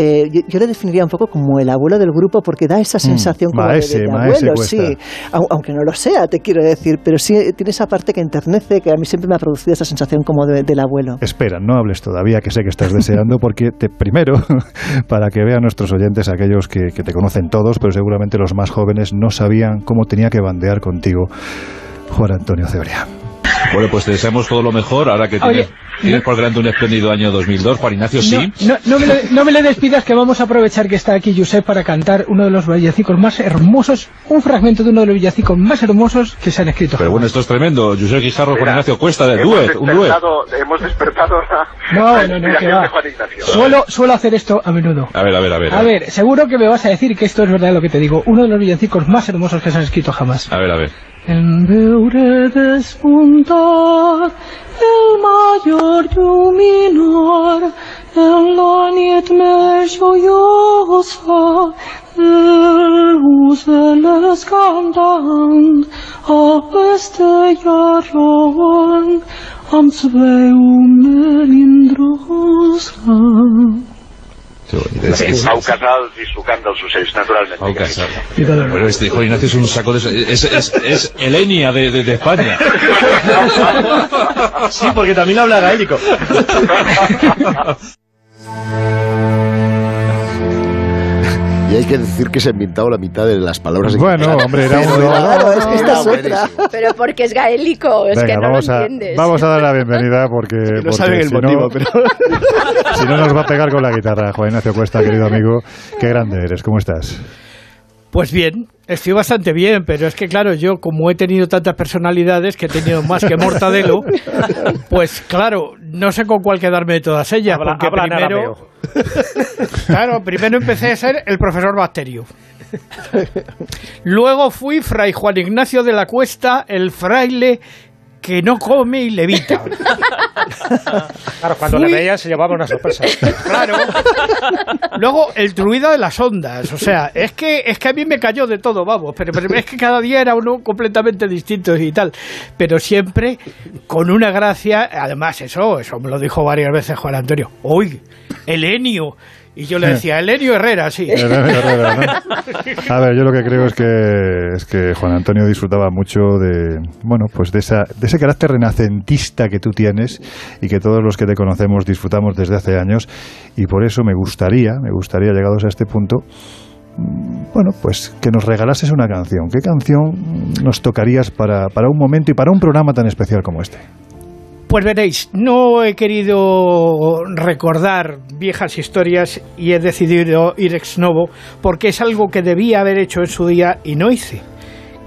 S9: eh, yo, le definiría un poco como el abuelo del grupo porque da esa mm, sensación como de, abuelo, sí, aunque no lo sea, te quiero decir, pero sí tiene esa parte que enternece, que a mí siempre me ha producido esa sensación como del abuelo.
S8: Espera, no hables todavía, que sé que estás deseando, porque te, primero, para que vean nuestros oyentes, aquellos que, que te conocen todos, pero seguramente los más jóvenes no sabían cómo tenía que bandear contigo Juan Antonio Cebrián.
S15: Bueno, pues te deseamos todo lo mejor ahora que tienes, por delante un espléndido año 2002. Juan Ignacio, sí.
S19: No, me le, no, me le, despidas que vamos a aprovechar que está aquí Josep para cantar uno de los villancicos más hermosos, un fragmento de uno de los villancicos más hermosos que se han escrito.
S15: Pero bueno, esto es tremendo. Josep Guijarro, Juan Ignacio Cuesta, de duet, un duet.
S20: Hemos despertado
S19: No, no, no, que va. Suelo, suelo hacer esto a menudo.
S15: A ver, a ver, a ver.
S19: A ver, seguro que me vas a decir que esto es verdad lo que te digo. Uno de los villancicos más hermosos que se han escrito jamás.
S15: A ver, a ver.
S19: En veure despuntar el mayor lluminor
S20: en la nit més joiosa, les cantant, a peste iarron, am sveu melindrosa.
S21: Sí, Pau Casals i sucant dels ocells, naturalment.
S15: Pau Casals. Pero este hijo Ignacio es un saco de... Es, es, es Elenia de, de, de España.
S16: Sí, porque también habla gaélico.
S11: Y hay que decir que se ha inventado la mitad de las palabras. en
S8: Bueno, hombre, era
S11: Pero
S8: uno-
S9: Claro, es que esta es otra.
S12: Pero porque es gaélico, es
S8: Venga,
S12: que no
S8: vamos,
S12: lo
S8: a,
S12: entiendes.
S8: vamos a dar la bienvenida porque,
S16: no
S8: porque
S16: saben el
S8: si,
S16: motivo,
S8: no,
S16: pero...
S8: si no nos va a pegar con la guitarra. Juan Ignacio Cuesta, querido amigo, qué grande eres, ¿cómo estás?
S22: Pues bien, estoy bastante bien, pero es que claro, yo como he tenido tantas personalidades, que he tenido más que Mortadelo, pues claro, no sé con cuál quedarme de todas ellas,
S17: Habla-
S22: porque
S17: habla
S22: primero... claro, primero empecé a ser el profesor Bacterio. Luego fui Fray Juan Ignacio de la Cuesta, el fraile que no come y levita.
S17: Claro, cuando
S22: Fui-
S17: le veían se llevaba una sorpresa.
S22: Claro. Luego el druida de las ondas, o sea, es que es que a mí me cayó de todo, vamos, pero, pero es que cada día era uno completamente distinto y tal, pero siempre con una gracia, además eso, eso me lo dijo varias veces Juan Antonio. Uy, Elenio. Y yo le decía, Elenio Herrera, sí.
S8: Herrera, Herrera, ¿no? A ver, yo lo que creo es que, es que Juan Antonio disfrutaba mucho de, bueno, pues de, esa, de ese carácter renacentista que tú tienes y que todos los que te conocemos disfrutamos desde hace años y por eso me gustaría, me gustaría llegados a este punto, mm, bueno, pues que nos regalases una canción. ¿Qué canción nos tocarías para, para un momento y para un programa tan especial como este?
S22: Pues veréis, no he querido recordar viejas historias y he decidido ir ex novo porque es algo que debía haber hecho en su día y no hice,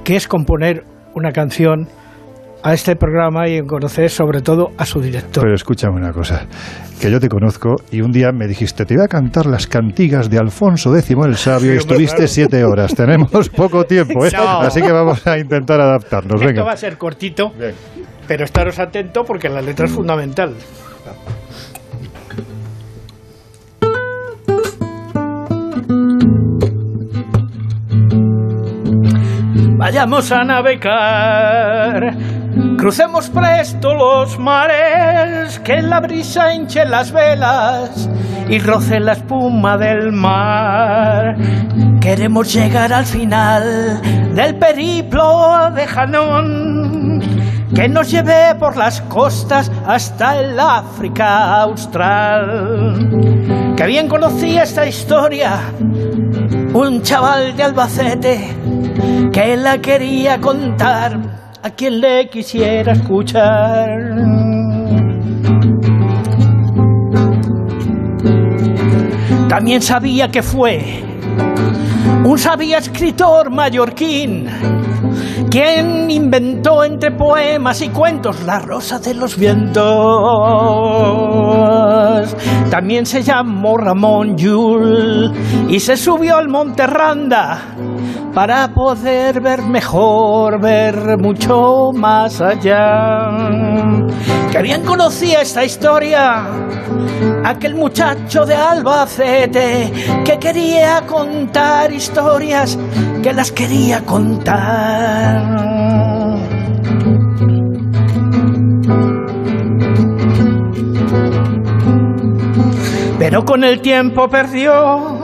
S22: que es componer una canción a este programa y en conocer sobre todo a su director.
S8: Pero escúchame una cosa, que yo te conozco y un día me dijiste, te iba a cantar las cantigas de Alfonso X el Sabio y
S22: Sí,
S8: estuviste
S22: claro.
S8: siete horas. Tenemos poco tiempo, ¿eh?
S22: No.
S8: así que vamos a intentar adaptarnos.
S22: Esto
S8: Venga.
S22: va a ser cortito, pero estaros atentos porque la letra es fundamental. Vayamos a navegar, crucemos presto los mares, que la brisa hinche las velas y roce la espuma del mar. Queremos llegar al final del periplo de Janón, que nos lleve por las costas hasta el África austral. Que bien conocía esta historia un chaval de Albacete que la quería contar a quien le quisiera escuchar. También sabía que fue un sabio escritor mallorquín quien inventó entre poemas y cuentos la rosa de los vientos. También se llamó Ramón Llull y se subió al Monte Randa para poder ver mejor, ver mucho más allá. Que bien conocía esta historia aquel muchacho de Albacete que quería contar historias, que las quería contar. Pero con el tiempo perdió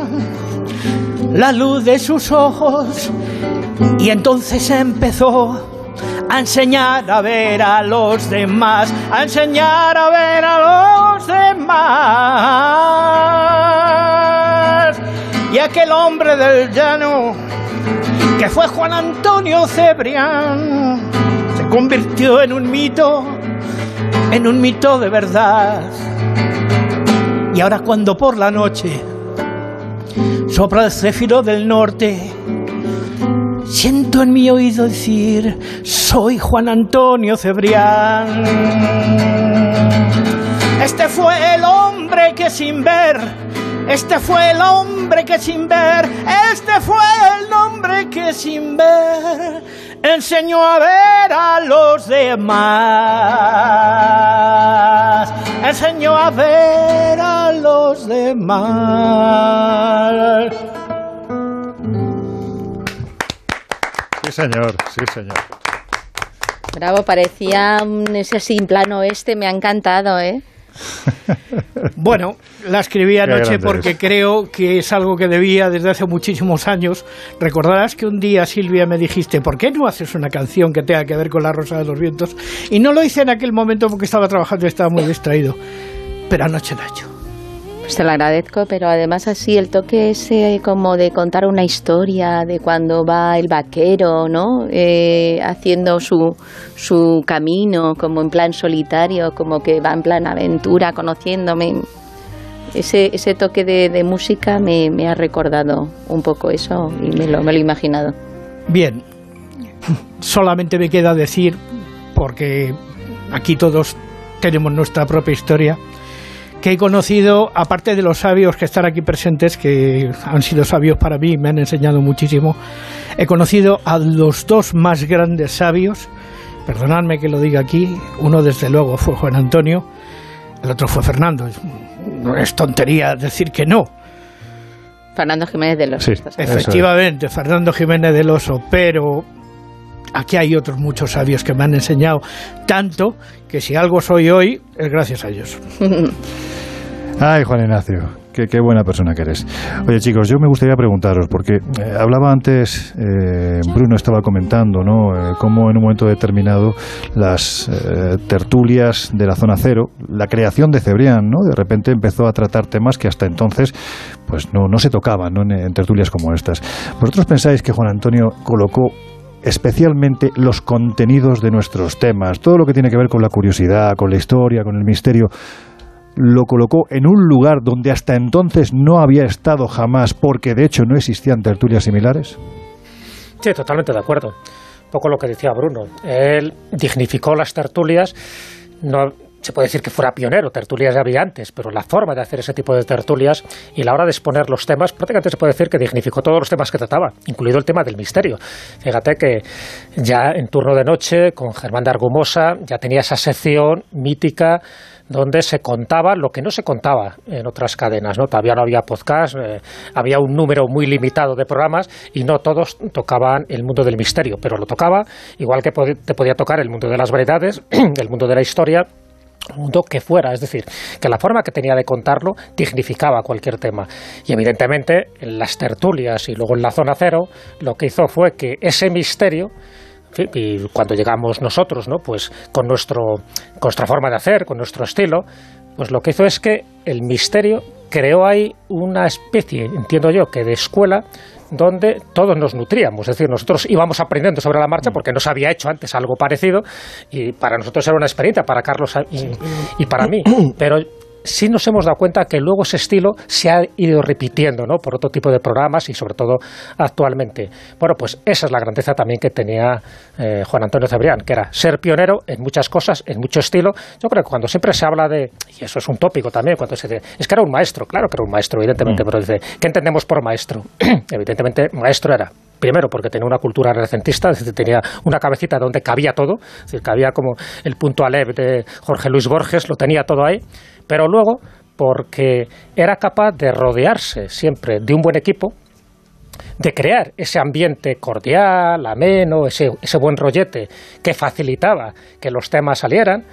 S22: la luz de sus ojos y entonces empezó a enseñar a ver a los demás, a enseñar a ver a los demás. Y aquel hombre del llano, que fue Juan Antonio Cebrián, se convirtió en un mito, en un mito de verdad. Y ahora cuando por la noche sopla el céfiro del norte, Siento en mi oído decir, soy Juan Antonio Cebrián. Este fue el hombre que sin ver, este fue el hombre que sin ver, este fue el hombre que sin ver enseñó a ver a los demás. Enseñó a ver a los demás.
S8: Sí, señor, sí, señor.
S12: Bravo, parecía un, ese así en plano oeste, me ha encantado, ¿eh?
S22: Bueno, la escribí anoche porque creo que es algo que debía desde hace muchísimos años. Recordarás que un día, Silvia, me dijiste, ¿por qué no haces una canción que tenga que ver con la Rosa de los Vientos? Y no lo hice en aquel momento porque estaba trabajando y estaba muy distraído. Pero anoche lo he hecho.
S12: Pues te lo agradezco, pero además así el toque ese como de contar una historia de cuando va el vaquero, ¿no? Eh, haciendo su, su camino como en plan solitario, como que va en plan aventura, conociéndome. Ese, ese toque de, de música me, me ha recordado un poco eso y me lo, me lo he imaginado.
S22: Bien, solamente me queda decir, porque aquí todos tenemos nuestra propia historia, que he conocido, aparte de los sabios que están aquí presentes, que han sido sabios para mí y me han enseñado muchísimo, he conocido a los dos más grandes sabios, perdonadme que lo diga aquí, uno desde luego fue Juan Antonio, el otro fue Fernando. Es, es tontería decir que no,
S12: Fernando Jiménez de los
S22: Efectivamente, Fernando Jiménez del Oso, pero aquí hay otros muchos sabios que me han enseñado tanto que si algo soy hoy es gracias a ellos.
S8: Ay, Juan Ignacio, qué, qué buena persona que eres. Oye, chicos, yo me gustaría preguntaros, porque eh, hablaba antes, eh, Bruno estaba comentando, ¿no? Eh, cómo en un momento determinado las tertulias de la zona cero, la creación de Cebrián, ¿no? De repente empezó a tratar temas que hasta entonces, pues no, no se tocaban, ¿no? En tertulias como estas. ¿Vosotros pensáis que Juan Antonio colocó especialmente los contenidos de nuestros temas, todo lo que tiene que ver con la curiosidad, con la historia, con el misterio, lo colocó en un lugar donde hasta entonces no había estado jamás, porque de hecho no existían tertulias similares?
S17: Sí, totalmente de acuerdo. Un poco lo que decía Bruno. Él dignificó las tertulias. Se puede decir que fuera pionero, tertulias ya había antes, pero la forma de hacer ese tipo de tertulias y la hora de exponer los temas, prácticamente se puede decir que dignificó todos los temas que trataba, incluido el tema del misterio. Fíjate que ya en turno de noche, con Germán de Argumosa, ya tenía esa sección mítica donde se contaba lo que no se contaba en otras cadenas, ¿no? Todavía no había podcast, eh, había un número muy limitado de programas y no todos tocaban el mundo del misterio, pero lo tocaba, igual que te podía tocar el mundo de las variedades, el mundo de la historia, mundo que fuera, es decir, que la forma que tenía de contarlo dignificaba cualquier tema. Y evidentemente en las tertulias y luego en la zona cero, lo que hizo fue que ese misterio y cuando llegamos nosotros, ¿no? Pues con nuestro, con nuestra forma de hacer, con nuestro estilo, pues lo que hizo es que el misterio creó ahí una especie, entiendo yo, que de escuela donde todos nos nutríamos, es decir, nosotros íbamos aprendiendo sobre la marcha porque no se había hecho antes algo parecido y para nosotros era una experiencia, para Carlos y, y para mí, pero sí nos hemos dado cuenta que luego ese estilo se ha ido repitiendo ¿no? por otro tipo de programas y sobre todo actualmente. Bueno, pues esa es la grandeza también que tenía eh, Juan Antonio Cebrián, que era ser pionero en muchas cosas, en mucho estilo. Yo creo que cuando siempre se habla de, y eso es un tópico también, cuando se dice, es que era un maestro, claro que era un maestro, evidentemente, pero dice, ¿qué entendemos por maestro? evidentemente, maestro era Primero, porque tenía una cultura recentista, es decir, tenía una cabecita donde cabía todo, es decir, cabía como el punto Alep de Jorge Luis Borges, lo tenía todo ahí, pero luego porque era capaz de rodearse siempre de un buen equipo, de crear ese ambiente cordial, ameno, ese, ese buen rollete que facilitaba que los temas salieran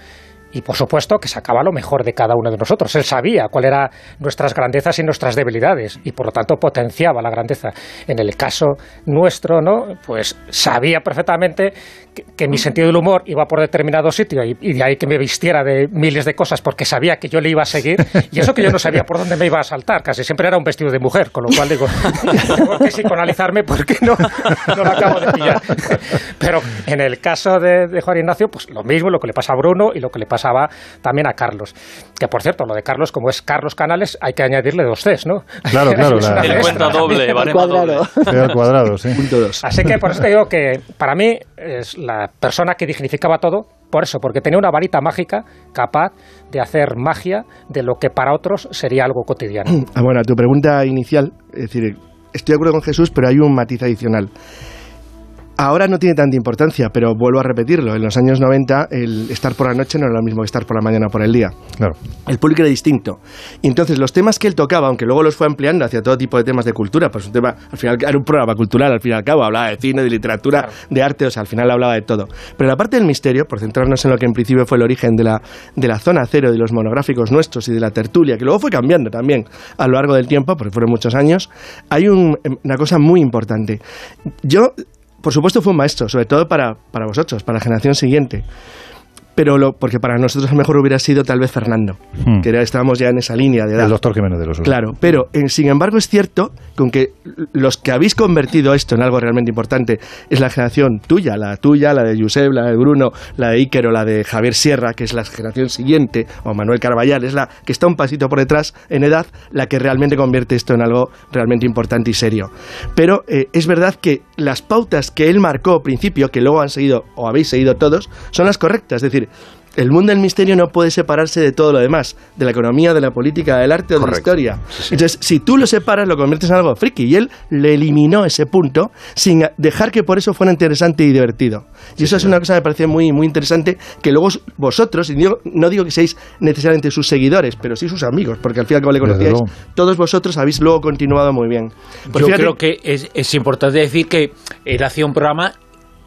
S17: y por supuesto que sacaba lo mejor de cada uno de nosotros. Él sabía cuáles eran nuestras grandezas y nuestras debilidades y por lo tanto potenciaba la grandeza. En el caso nuestro, ¿no? Pues sabía perfectamente que, mi sentido del humor iba por determinado sitio y, de ahí que me vistiera de miles de cosas porque sabía que yo le iba a seguir y eso que yo no sabía por dónde me iba a saltar. Casi siempre era un vestido de mujer, con lo cual digo, tengo que psicoanalizarme porque no, no lo acabo de pillar. Pero en el caso de, de Juan Ignacio, pues lo mismo, lo que le pasa a Bruno y lo que le pasaba también a Carlos. Que por cierto, lo de Carlos, como es Carlos Canales, hay que añadirle dos Cs, ¿no?
S8: Claro, claro. La-
S10: El cuenta doble.
S8: P al cuadrado, sí.
S17: Así que por eso te digo que para mí es la persona que dignificaba todo, por eso, porque tenía una varita mágica capaz de hacer magia de lo que para otros sería algo cotidiano.
S16: Ah, bueno, a tu pregunta inicial, es decir, estoy de acuerdo con Jesús, pero hay un matiz adicional. Ahora no tiene tanta importancia, pero vuelvo a repetirlo. En los años 90, el estar por la noche no era lo mismo que estar por la mañana o por el día.
S8: Claro.
S16: El público era distinto. Y entonces los temas que él tocaba, aunque luego los fue ampliando hacia todo tipo de temas de cultura, pues un tema, al final era un programa cultural, al fin y al cabo, hablaba de cine, de literatura, de arte, o sea, al final hablaba de todo. Pero la parte del misterio, por centrarnos en lo que en principio fue el origen de la, de la zona cero, de los monográficos nuestros y de la tertulia, que luego fue cambiando también a lo largo del tiempo, porque fueron muchos años, hay un- una cosa muy importante. Yo por supuesto fue un maestro, sobre todo para, para vosotros, para la generación siguiente. Pero lo, porque para nosotros a lo mejor hubiera sido tal vez Fernando,
S8: Hmm.
S16: que era- estábamos ya en esa línea de edad.
S8: El doctor Jiménez de los Usos.
S16: Claro, pero eh, sin embargo es cierto que aunque los que habéis convertido esto en algo realmente importante es la generación tuya, la tuya, la de Josep, la de Bruno, la de Iker o la de Javier Sierra, que es la generación siguiente, o Manuel Carballal, es la que está un pasito por detrás en edad, la que realmente convierte esto en algo realmente importante y serio. Pero eh, es verdad que las pautas que él marcó al principio, que luego han seguido o habéis seguido todos, son las correctas. Es decir, el mundo del misterio no puede separarse de todo lo demás, de la economía, de la política, del arte o de la historia. Entonces, si tú lo separas, lo conviertes en algo friki. Y él le eliminó ese punto sin dejar que por eso fuera interesante y divertido. Y eso es una cosa que me parece muy, muy interesante, que luego vosotros, y digo- no digo que seáis necesariamente sus seguidores, pero sí sus amigos, porque al fin y al cabo le conocíais, todos vosotros habéis luego continuado muy bien. Pues
S18: Yo
S16: fíjate-
S18: creo que es, es importante decir que él hacía un programa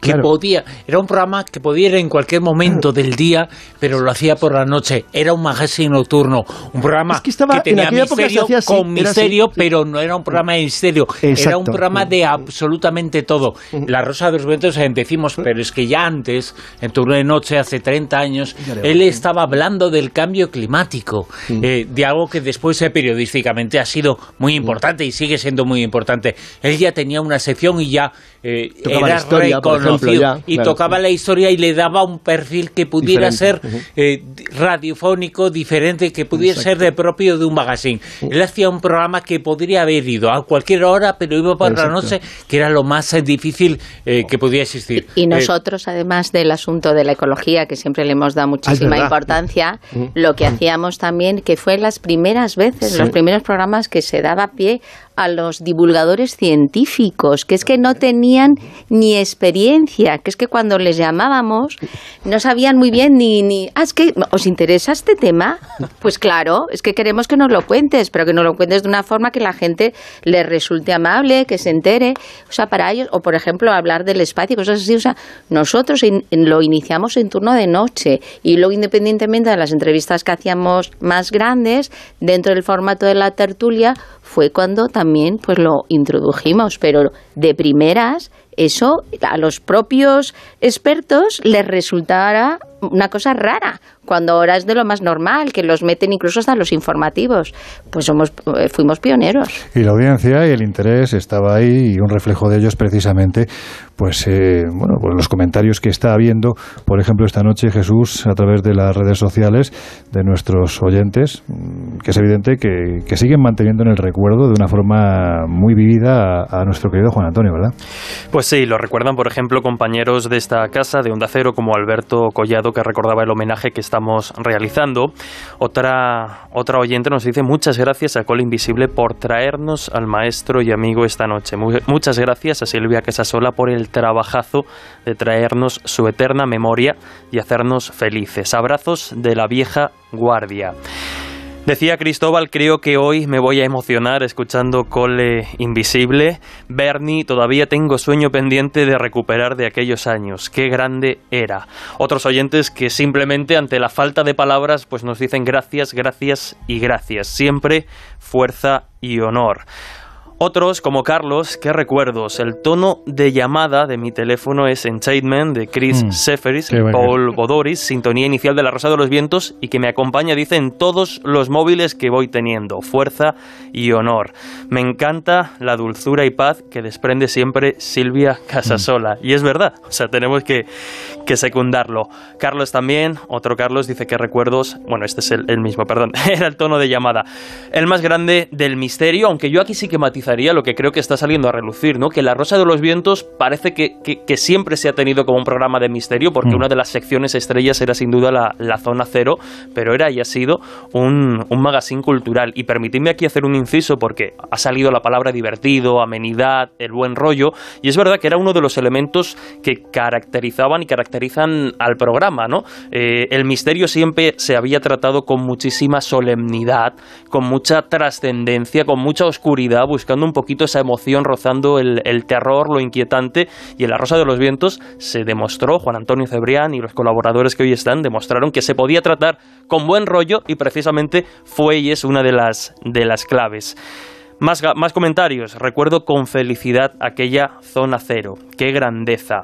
S18: que
S16: Claro.
S18: podía, era un programa que podía ir en cualquier momento del día, pero lo hacía por la noche. Era un magazine nocturno, un programa
S16: Es que estaba-
S18: tenía misterio
S16: así,
S18: con
S16: era así,
S18: misterio, pero no era un programa de misterio, era un programa de absolutamente todo. La Rosa de los Vientos eh, decimos, pero es que ya antes, en turno de noche, hace 30 años, él estaba hablando del cambio climático, eh, de algo que después eh, periodísticamente ha sido muy importante y sigue siendo muy importante. Él ya tenía una sección y ya eh,
S16: Tocaba la
S18: era
S16: historia, ejemplo,
S18: reconocido
S16: ya,
S18: y
S16: claro.
S18: tocaba la historia y le daba un perfil que pudiera
S16: Diferente,
S18: ser eh, di- radiofónico, diferente, que pudiera ser de propio de un magazine. Él hacía un programa que podría haber ido a cualquier hora, pero iba por la noche, que era lo más eh, difícil eh, que podía existir.
S12: Y nosotros, además del asunto de la ecología, que siempre le hemos dado muchísima
S18: verdad.
S12: importancia,
S18: Mm.
S12: lo que hacíamos también, que fue las primeras veces,
S18: Sí.
S12: los primeros programas que se daba pie a los divulgadores científicos, que es que no tenían ni experiencia, que es que cuando les llamábamos no sabían muy bien ni, ni ah, es que os interesa este tema, pues claro, es que queremos que nos lo cuentes, pero que nos lo cuentes de una forma que la gente le resulte amable, que se entere, o sea, para ellos, o por ejemplo hablar del espacio, cosas así, o sea, nosotros lo iniciamos en turno de noche y luego independientemente de las entrevistas que hacíamos más grandes, dentro del formato de la tertulia, fue cuando también pues lo introdujimos, pero de primeras eso a los propios expertos les resultara una cosa rara, cuando ahora es de lo más normal, que los meten incluso hasta los informativos. Pues somos, eh, fuimos pioneros.
S8: Y la audiencia y el interés estaba ahí y un reflejo de ellos precisamente, pues eh, bueno, pues los comentarios que está habiendo, por ejemplo, esta noche Jesús a través de las redes sociales de nuestros oyentes, mm, que es evidente que, que siguen manteniendo en el recuerdo de una forma muy vivida a, a nuestro querido Juan Antonio, ¿verdad?
S10: Pues sí, lo recuerdan, por ejemplo, compañeros de esta casa de Onda Cero como Alberto Collado, que recordaba el homenaje que estamos realizando. Otra, otra oyente nos dice muchas gracias a Cola Invisible por traernos al maestro y amigo esta noche. Mu- Muchas gracias a Silvia Casasola por el trabajazo de traernos su eterna memoria y hacernos felices. Abrazos de la vieja guardia. Decía Cristóbal, creo que hoy me voy a emocionar escuchando Cole Invisible. Bernie, todavía tengo sueño pendiente de recuperar de aquellos años. Qué grande era. Otros oyentes que simplemente ante la falta de palabras pues nos dicen gracias, gracias y gracias. Siempre fuerza y honor. Otros, como Carlos, qué recuerdos. El tono de llamada de mi teléfono es Enchantment de Chris
S8: Mm,
S10: Seferis. Paul Bodoris, sintonía inicial de La Rosa de los Vientos y que me acompaña, dice, en todos los móviles que voy teniendo. Fuerza y honor. Me encanta la dulzura y paz que desprende siempre Silvia Casasola. Y es verdad, o sea, tenemos que, que secundarlo. Carlos también, otro Carlos, dice que recuerdos, bueno, este es el, mismo, perdón, era el tono de llamada. El más grande del misterio, aunque yo aquí sí que matizaría lo que creo que está saliendo a relucir, ¿no? Que La Rosa de los Vientos parece que, siempre se ha tenido como un programa de misterio, porque mm. una de las secciones estrellas era sin duda la, Zona Cero, pero era y ha sido un, un magazine cultural. Y permitidme aquí hacer un inciso, porque ha salido la palabra divertido, amenidad, el buen rollo, y es verdad que era uno de los elementos que caracterizaban y caracterizan al programa, ¿no? Eh, el misterio siempre se había tratado con muchísima solemnidad, con mucha trascendencia, con mucha oscuridad, buscando un poquito esa emoción, rozando el, terror, lo inquietante, y en La Rosa de los Vientos se demostró, Juan Antonio Cebrián y los colaboradores que hoy están demostraron que se podía tratar con buen rollo y precisamente fue y es una de las, de las claves. Más, más, comentarios. Recuerdo con felicidad aquella zona cero. ¡Qué grandeza!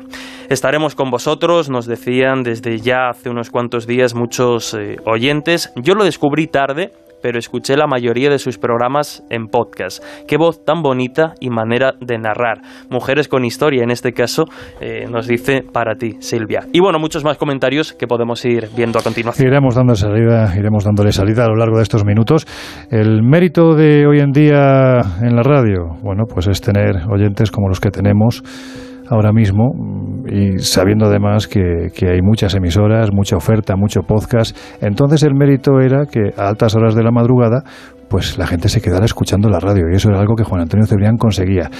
S10: Estaremos con vosotros, nos decían desde ya hace unos cuantos días muchos eh, oyentes. Yo lo descubrí tarde, pero escuché la mayoría de sus programas en podcast. Qué voz tan bonita y manera de narrar. Mujeres con historia, en este caso, eh, nos dice para ti, Silvia. Y bueno, muchos más comentarios que podemos ir viendo a continuación.
S8: Iremos dando salida, iremos dándole salida a lo largo de estos minutos. El mérito de hoy en día en la radio, bueno, pues es tener oyentes como los que tenemos ahora mismo y sabiendo además que, que, hay muchas emisoras, mucha oferta, mucho podcast. Entonces el mérito era que a altas horas de la madrugada pues la gente se quedara escuchando la radio y eso era algo que Juan Antonio Cebrián conseguía.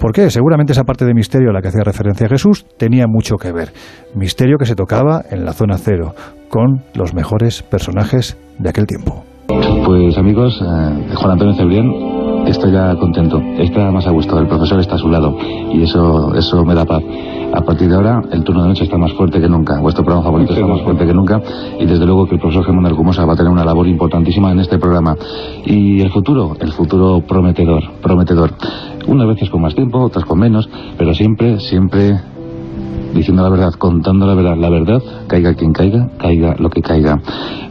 S8: ¿Por qué? Seguramente esa parte de misterio a la que hacía referencia Jesús tenía mucho que ver. Misterio que se tocaba en la zona cero con los mejores personajes de aquel tiempo.
S23: Pues amigos, eh, Juan Antonio Cebrián estoy ya contento, está más a gusto, el profesor está a su lado y eso, eso me da paz. A partir de ahora, el turno de noche está más fuerte que nunca, vuestro programa favorito está más fuerte que nunca y desde luego que el profesor Germán Argumosa va a tener una labor importantísima en este programa. Y el futuro, el futuro prometedor, prometedor. Unas veces con más tiempo, otras con menos, pero siempre, siempre diciendo la verdad, contando la verdad, la verdad, caiga quien caiga, caiga lo que caiga.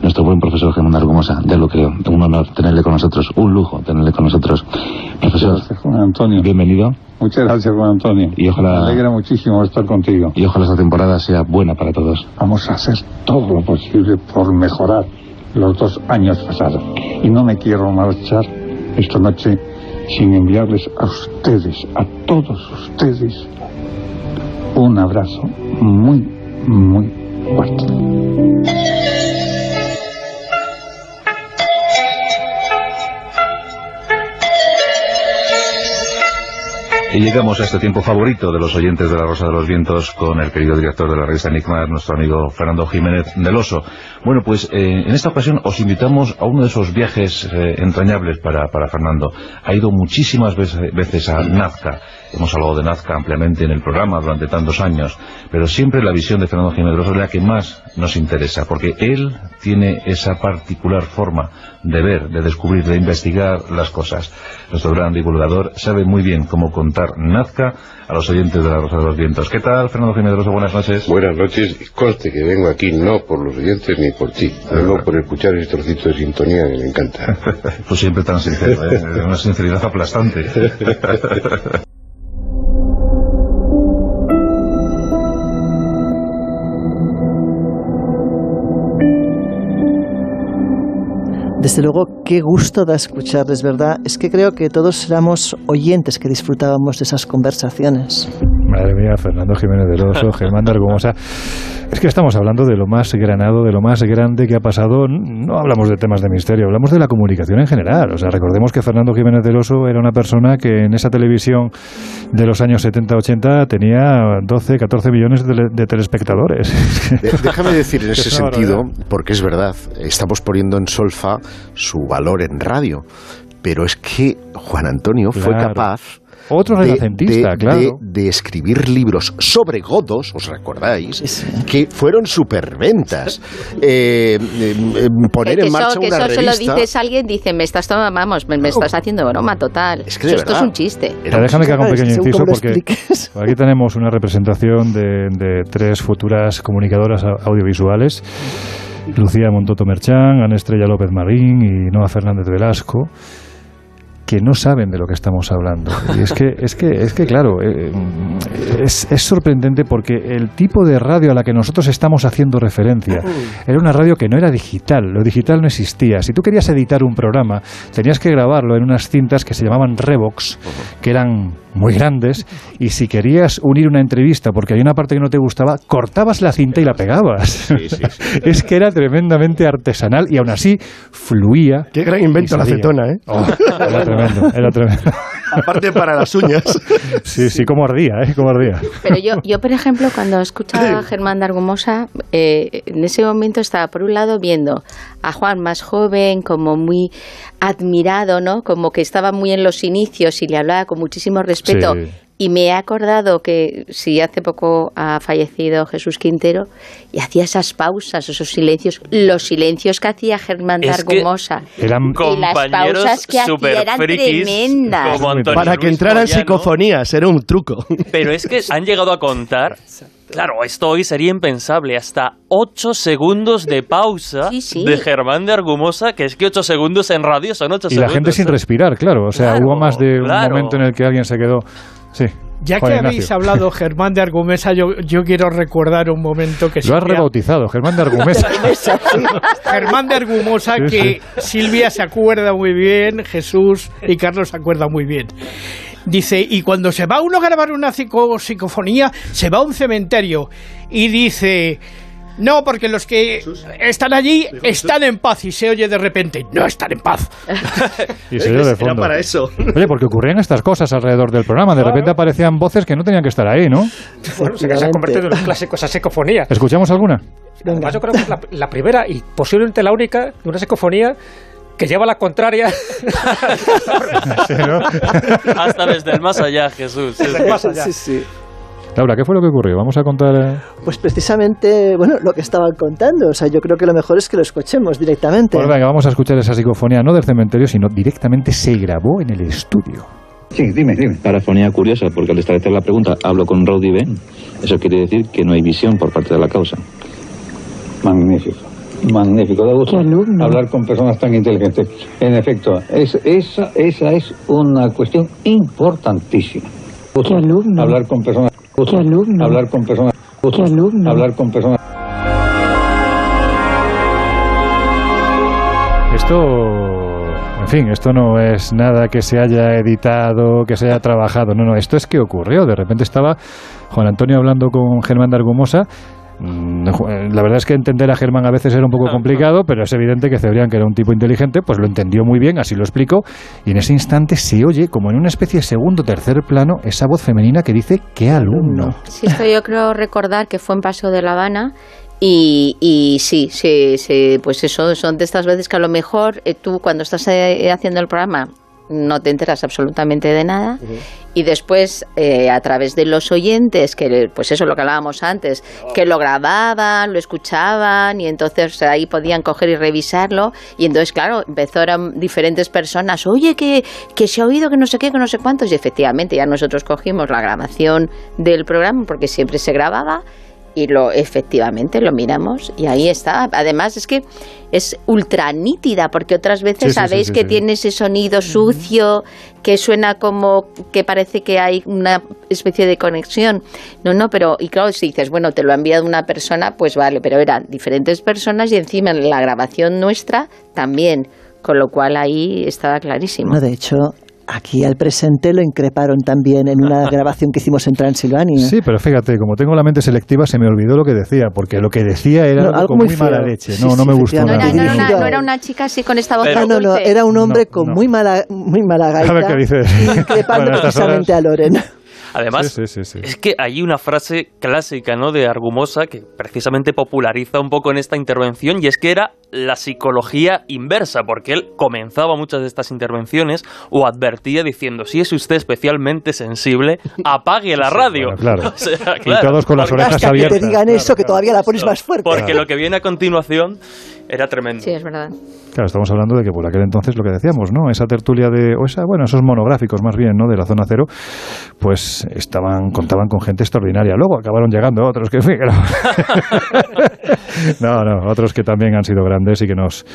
S23: Nuestro buen profesor Germán Argumosa, ya lo creo, un honor tenerle con nosotros, un lujo tenerle con nosotros. Profesor,
S24: gracias, Juan Antonio.
S23: Bienvenido.
S24: Muchas gracias, Juan Antonio.
S23: Y ojalá...
S24: Me alegra muchísimo estar contigo.
S23: Y ojalá esta temporada sea buena para todos.
S24: Vamos a hacer todo lo posible por mejorar los dos años pasados. Y no me quiero marchar esta noche sin enviarles a ustedes, a todos ustedes, un abrazo muy, muy fuerte.
S25: Y llegamos a este tiempo favorito de los oyentes de La Rosa de los Vientos con el querido director de la revista Enigma, nuestro amigo Fernando Jiménez del Oso. Bueno, pues eh, en esta ocasión os invitamos a uno de esos viajes eh, entrañables para, para, Fernando. Ha ido muchísimas veces, a Nazca. Hemos hablado de Nazca ampliamente en el programa durante tantos años, pero siempre la visión de Fernando Jiménez es la que más nos interesa, porque él tiene esa particular forma de ver, de descubrir, de investigar las cosas. Nuestro gran divulgador sabe muy bien cómo contar Nazca a los oyentes de la Rosa de los Vientos. ¿Qué tal, Fernando Jiménez Buenas noches.
S26: Buenas noches. Conste que vengo aquí no por los oyentes ni por ti, vengo por escuchar ese trocito de sintonía que me encanta.
S25: pues siempre tan sincero, ¿eh? una sinceridad aplastante.
S9: Desde luego, qué gusto da escucharles, ¿verdad? Es que creo que todos éramos oyentes que disfrutábamos de esas conversaciones.
S8: Madre mía, Fernando Jiménez del Oso, Germán de Argumosa. Es que estamos hablando de lo más granado, de lo más grande que ha pasado. No hablamos de temas de misterio, hablamos de la comunicación en general. O sea, recordemos que Fernando Jiménez del Oso era una persona que en esa televisión de los años 70-80 tenía 12, 14 millones de, telespectadores.
S11: Déjame decir en ese sentido, porque es verdad, estamos poniendo en solfa su valor en radio. Pero es que Juan Antonio fue capaz
S8: otro renacentista, claro.
S11: De, escribir libros sobre godos, ¿os recordáis? Que fueron superventas. Eh, eh, poner en marcha
S12: que
S11: una
S12: eso se lo dices a alguien, dice, me estás, vamos, me, estás haciendo broma total. Es que esto es un chiste.
S8: déjame que haga un pequeño inciso porque aquí tenemos una representación de, de tres futuras comunicadoras audiovisuales. Lucía Montoto Merchán, Ana Estrella López Marín y Noa Fernández Velasco que no saben de lo que estamos hablando. Y es que, es que, es que claro, eh, es, es sorprendente porque el tipo de radio a la que nosotros estamos haciendo referencia era una radio que no era digital, lo digital no existía. Si tú querías editar un programa, tenías que grabarlo en unas cintas que se llamaban Revox, que eran muy grandes, y si querías unir una entrevista porque hay una parte que no te gustaba, cortabas la cinta y la pegabas. es que era tremendamente artesanal y aún así fluía.
S16: Qué gran invento la acetona, ¿eh?
S8: Oh, era tremendo, era tremendo.
S16: Aparte para las uñas.
S8: Sí, sí, como ardía, ¿eh? Como ardía.
S12: Pero yo, yo, por ejemplo, cuando escuchaba a Germán de Argumosa, eh, en ese momento estaba, por un lado, viendo a Juan más joven, como muy admirado, ¿no? Como que estaba muy en los inicios y le hablaba con muchísimo respeto.
S8: Sí.
S12: Y me he acordado que, si hace poco ha fallecido Jesús Quintero, y hacía esas pausas, esos silencios, los silencios que hacía Germán Argumosa.
S8: Eran
S12: y las
S10: compañeros
S12: pausas que hacía
S10: super
S12: eran
S10: frikis,
S12: tremendas.
S16: Para que entraran psicofonías, era un truco.
S10: Pero es que han llegado a contar. Claro, esto hoy sería impensable. Hasta 8 segundos de pausa
S12: Sí, sí.
S10: de Germán de Argumosa, que es que 8 segundos en radio son 8
S8: Y la
S10: segundos.
S8: gente sin respirar, claro. O sea,
S10: Claro,
S8: hubo más de un
S10: claro.
S8: momento en el que alguien se quedó. Sí.
S22: Ya
S8: Juan
S22: que
S8: Ignacio.
S22: habéis hablado, Germán de Argumesa, yo, yo quiero recordar un momento que
S8: Lo has
S22: Silvia-
S8: rebautizado, Germán de Argumesa.
S22: Germán de Argumosa,
S8: Sí,
S22: que Silvia se acuerda muy bien, Jesús y Carlos se acuerdan muy bien. Dice, y cuando se va uno a grabar una psico- psicofonía, se va a un cementerio y dice, no, porque los que están allí están en paz y se oye de repente, no están en paz.
S8: Y se oyó de fondo.
S16: Era para eso.
S8: Oye, porque ocurrían estas cosas alrededor del programa. De repente aparecían voces que no tenían que estar ahí, ¿no?
S17: Bueno, se, se ha convertido en un clásico esa psicofonía.
S8: ¿Escuchamos alguna?
S17: Además, yo creo que es la, la primera y posiblemente la única de una psicofonía que lleva la contraria.
S10: Hasta desde el más allá, Jesús. Sí, sí.
S17: Más allá.
S9: Sí, sí.
S8: Laura, ¿qué fue lo que ocurrió? Vamos a contar... eh,
S9: Pues precisamente, bueno, lo que estaban contando. O sea, yo creo que lo mejor es que lo escuchemos directamente.
S8: Pues venga, vamos a escuchar esa psicofonía, no del cementerio, sino directamente se grabó en el estudio.
S23: Sí, dime, dime. Parafonía curiosa, porque al establecer la pregunta hablo con Rowdy B, eso quiere decir que no hay visión por parte de la causa.
S24: Magnífico. Magnífico. Da gusto hablar con personas tan inteligentes. En efecto, es, esa, esa es una cuestión importantísima. Hablar con personas. Hablar con personas. Hablar con personas.
S8: Esto, en fin, esto no es nada que se haya editado, que se haya trabajado. No, no, esto es que ocurrió. De repente estaba Juan Antonio hablando con Germán de Argumosa. Mm, La verdad es que entender a Germán a veces era un poco complicado, pero es evidente que Cebrián, que era un tipo inteligente, pues lo entendió muy bien, así lo explicó, y en ese instante se oye, como en una especie de segundo o tercer plano, esa voz femenina que dice, ¿qué alumno?
S12: Sí, esto yo creo recordar que fue en Paso de La Habana y, y sí, sí, sí, pues eso, son de estas veces que a lo mejor eh, tú cuando estás eh, haciendo el programa no te enteras absolutamente de nada. Y después eh, a través de los oyentes que pues eso lo que hablábamos antes que lo grababan lo escuchaban y entonces ahí podían coger y revisarlo. Y entonces claro empezaron diferentes personas oye que, que se ha oído que no sé qué que no sé cuántos y efectivamente ya nosotros cogimos la grabación del programa porque siempre se grababa y lo efectivamente lo miramos y ahí está. Además es que es ultra nítida porque otras veces
S27: Sí, sí, sí,
S12: sabéis
S27: sí,
S12: que
S27: sí.
S12: tiene ese sonido sucio que suena como que parece que hay una especie de conexión. No, no, pero y claro, si dices, bueno, te lo ha enviado una persona, pues vale, pero eran diferentes personas y encima en la grabación nuestra también, con lo cual ahí estaba clarísimo.
S9: No, de hecho, aquí al presente lo increparon también en una grabación que hicimos en Transilvania.
S8: Sí, pero fíjate, como tengo la mente selectiva, se me olvidó lo que decía, porque lo que decía era
S9: No,
S8: algo,
S9: muy
S8: muy mala leche.
S9: Sí,
S8: No, no
S9: sí,
S8: me gustó
S12: No
S8: nada.
S12: era, no, era una, no era una chica así con esta voz
S9: Ah,
S12: tan
S9: no, no, era un hombre con muy mala, muy mala gaita,
S8: A ver qué dices.
S9: increpando
S8: Bueno,
S9: precisamente a Loren.
S10: Además,
S8: Sí, sí, sí, sí.
S10: es que hay una frase clásica ¿no? de Argumosa que precisamente populariza un poco en esta intervención y es que era la psicología inversa, porque él comenzaba muchas de estas intervenciones o advertía diciendo, si es usted especialmente sensible, apague la radio.
S8: bueno, claro.
S10: O sea,
S8: Y
S10: claro,
S8: todos con las orejas
S9: Hasta que
S8: abiertas.
S9: te digan eso, que todavía la pones más fuerte.
S10: Porque lo que viene a continuación era tremendo.
S12: Sí, es verdad.
S8: Claro, estamos hablando de que por aquel entonces lo que decíamos, ¿no? Esa tertulia de, o esa, bueno, esos monográficos más bien, ¿no? De la zona cero, pues estaban, contaban con gente extraordinaria. Luego acabaron llegando otros que, no. no, otros que también han sido grandes y que nos,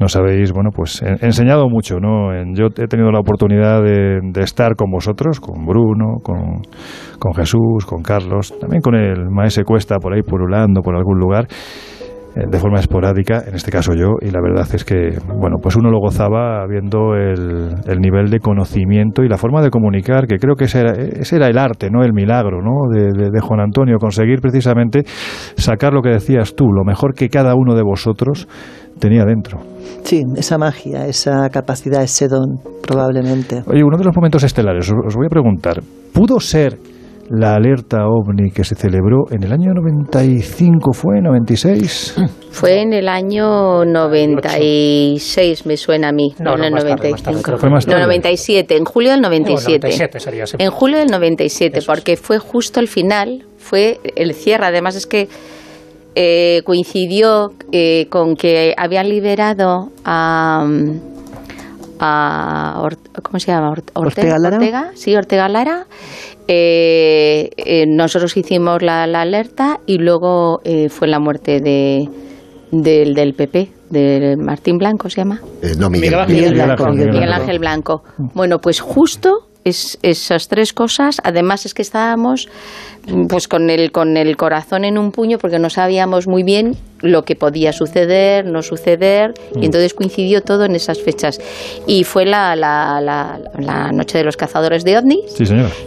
S8: nos habéis, bueno, pues enseñado mucho, ¿no? yo he tenido la oportunidad de, estar con vosotros, con Bruno, con, con Jesús, con Carlos, también con el maese Cuesta por ahí purulando por algún lugar de forma esporádica, en este caso yo, y la verdad es que, bueno, pues uno lo gozaba viendo el, el nivel de conocimiento y la forma de comunicar, que creo que ese era, ese era el arte, ¿no? El milagro, ¿no? De, de, Juan Antonio, conseguir precisamente sacar lo que decías tú, lo mejor que cada uno de vosotros tenía dentro.
S9: Sí, esa magia, esa capacidad, ese don, probablemente.
S8: Oye, uno de los momentos estelares, os voy a preguntar, ¿pudo ser la alerta ovni que se celebró en el año 95, ¿fue? ¿96?
S12: Fue en el año 96, me suena a mí. No, no, en el 95.
S8: Fue más tarde.
S12: No, 97, en julio del 97.
S17: 97 sería, sí.
S12: En julio del 97, porque fue justo al final, fue el cierre. Además es que eh, coincidió eh, con que habían liberado a... a ¿Cómo se llama? Ortega,
S9: Ortega Lara.
S12: Ortega, sí, Ortega Lara eh, eh, nosotros hicimos la, alerta y luego eh, fue la muerte de, del, del PP, de Martín Blanco, ¿se llama?
S11: Eh, no, Miguel,
S12: Miguel, Blanco, Miguel Ángel Blanco. Bueno, pues justo es, esas tres cosas. Además es que estábamos pues con el, con el corazón en un puño porque no sabíamos muy bien lo que podía suceder, no suceder, y mm. entonces coincidió todo en esas fechas. Y fue la, la, la, noche de los cazadores de ovnis,
S8: sí,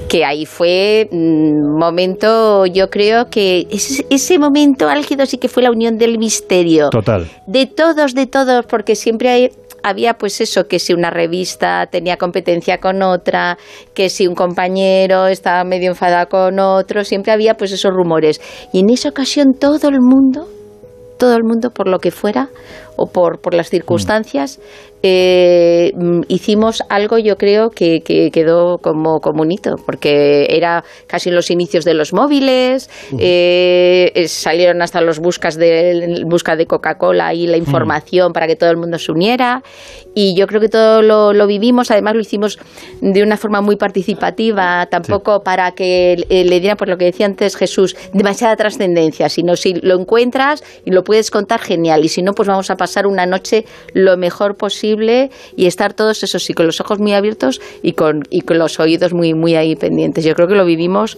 S12: que ahí fue un mm, momento, yo creo que ese, ese momento álgido sí que fue la unión del misterio.
S8: Total.
S12: De todos, de todos, porque siempre hay, había pues eso, que si una revista tenía competencia con otra, que si un compañero estaba medio enfadado con otro, siempre había pues esos rumores. Y en esa ocasión todo el mundo, todo el mundo por lo que fuera o por, por las circunstancias, eh, hicimos algo yo creo que, quedó como, como un hito, porque era casi en los inicios de los móviles, eh, salieron hasta los buscas de, busca de Coca-Cola y la información para que todo el mundo se uniera, y yo creo que todo lo, vivimos, además lo hicimos de una forma muy participativa, tampoco para que le diera, por lo que decía antes Jesús, demasiada trascendencia, sino si lo encuentras y lo puedes contar, genial, y si no, pues vamos a pasar una noche lo mejor posible y estar todos esos sí con los ojos muy abiertos y con, y con los oídos muy, muy ahí pendientes. Yo creo que lo vivimos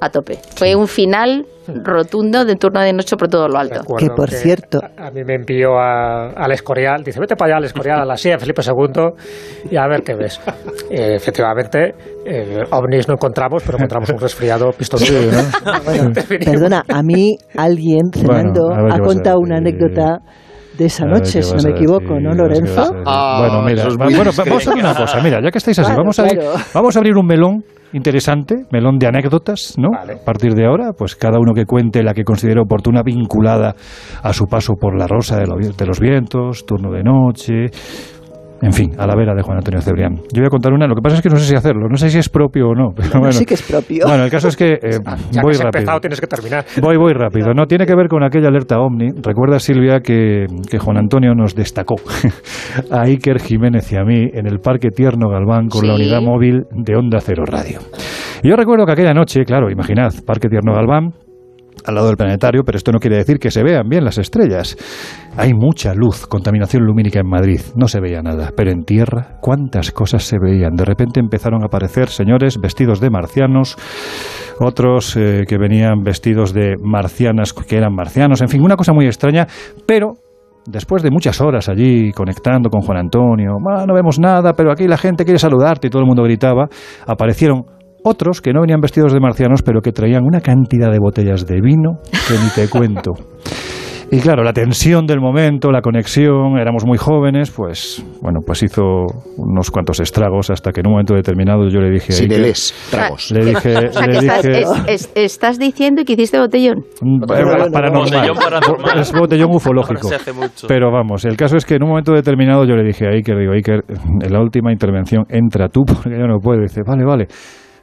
S12: a tope. Fue un final rotundo de turno de noche por todo lo alto.
S9: que por cierto.
S17: A, mí me envió a, al Escorial, dice, vete para allá al Escorial, a la silla Felipe II y a ver qué ves. Eh, efectivamente, eh, ovnis no encontramos, pero encontramos un resfriado pistoso.
S9: perdona, a mí alguien cenando ha contado una anécdota de esa noche, si no me equivoco, ¿no, Lorenzo?
S8: Ah, bueno, mira, bueno, vamos a hacer una cosa, mira, ya que estáis así, vamos, a abrir, vamos a abrir un melón interesante, melón de anécdotas, ¿no? A partir de ahora, pues cada uno que cuente la que considere oportuna vinculada a su paso por la Rosa de los Vientos, turno de noche, en fin, a la vera de Juan Antonio Cebrián. Yo voy a contar una, lo que pasa es que no sé si hacerlo, no sé si es propio o no. Pero bueno,
S9: sí que es propio.
S8: Bueno, el caso es que eh,
S17: ya
S8: voy
S17: que has
S8: rápido.
S17: empezado tienes que terminar.
S8: Voy, voy rápido. No tiene que ver con aquella alerta OVNI. Recuerda, Silvia, que, que Juan Antonio nos destacó a Iker Jiménez y a mí en el Parque Tierno Galván con la unidad móvil de Onda Cero Radio. Y yo recuerdo que aquella noche, claro, imaginad, Parque Tierno Galván, al lado del planetario, pero esto no quiere decir que se vean bien las estrellas. Hay mucha luz, contaminación lumínica en Madrid, no se veía nada, pero en tierra, ¿cuántas cosas se veían? De repente empezaron a aparecer señores vestidos de marcianos, otros eh, que venían vestidos de marcianas que eran marcianos, en fin, una cosa muy extraña, pero después de muchas horas allí conectando con Juan Antonio, no vemos nada, pero aquí la gente quiere saludarte y todo el mundo gritaba, aparecieron otros que no venían vestidos de marcianos, pero que traían una cantidad de botellas de vino que ni te cuento. Y claro, la tensión del momento, la conexión, éramos muy jóvenes, pues bueno, pues hizo unos cuantos estragos hasta que en un momento determinado yo le dije...
S11: Cineles, tragos.
S8: Le dije... le
S12: dije estás, diciendo que hiciste botellón.
S8: Mm, paranormal. Es botellón ufológico. Pero vamos, el caso es que en un momento determinado yo le dije a Iker, digo, Iker, en la última intervención entra tú porque yo no puedo. dice, vale, vale.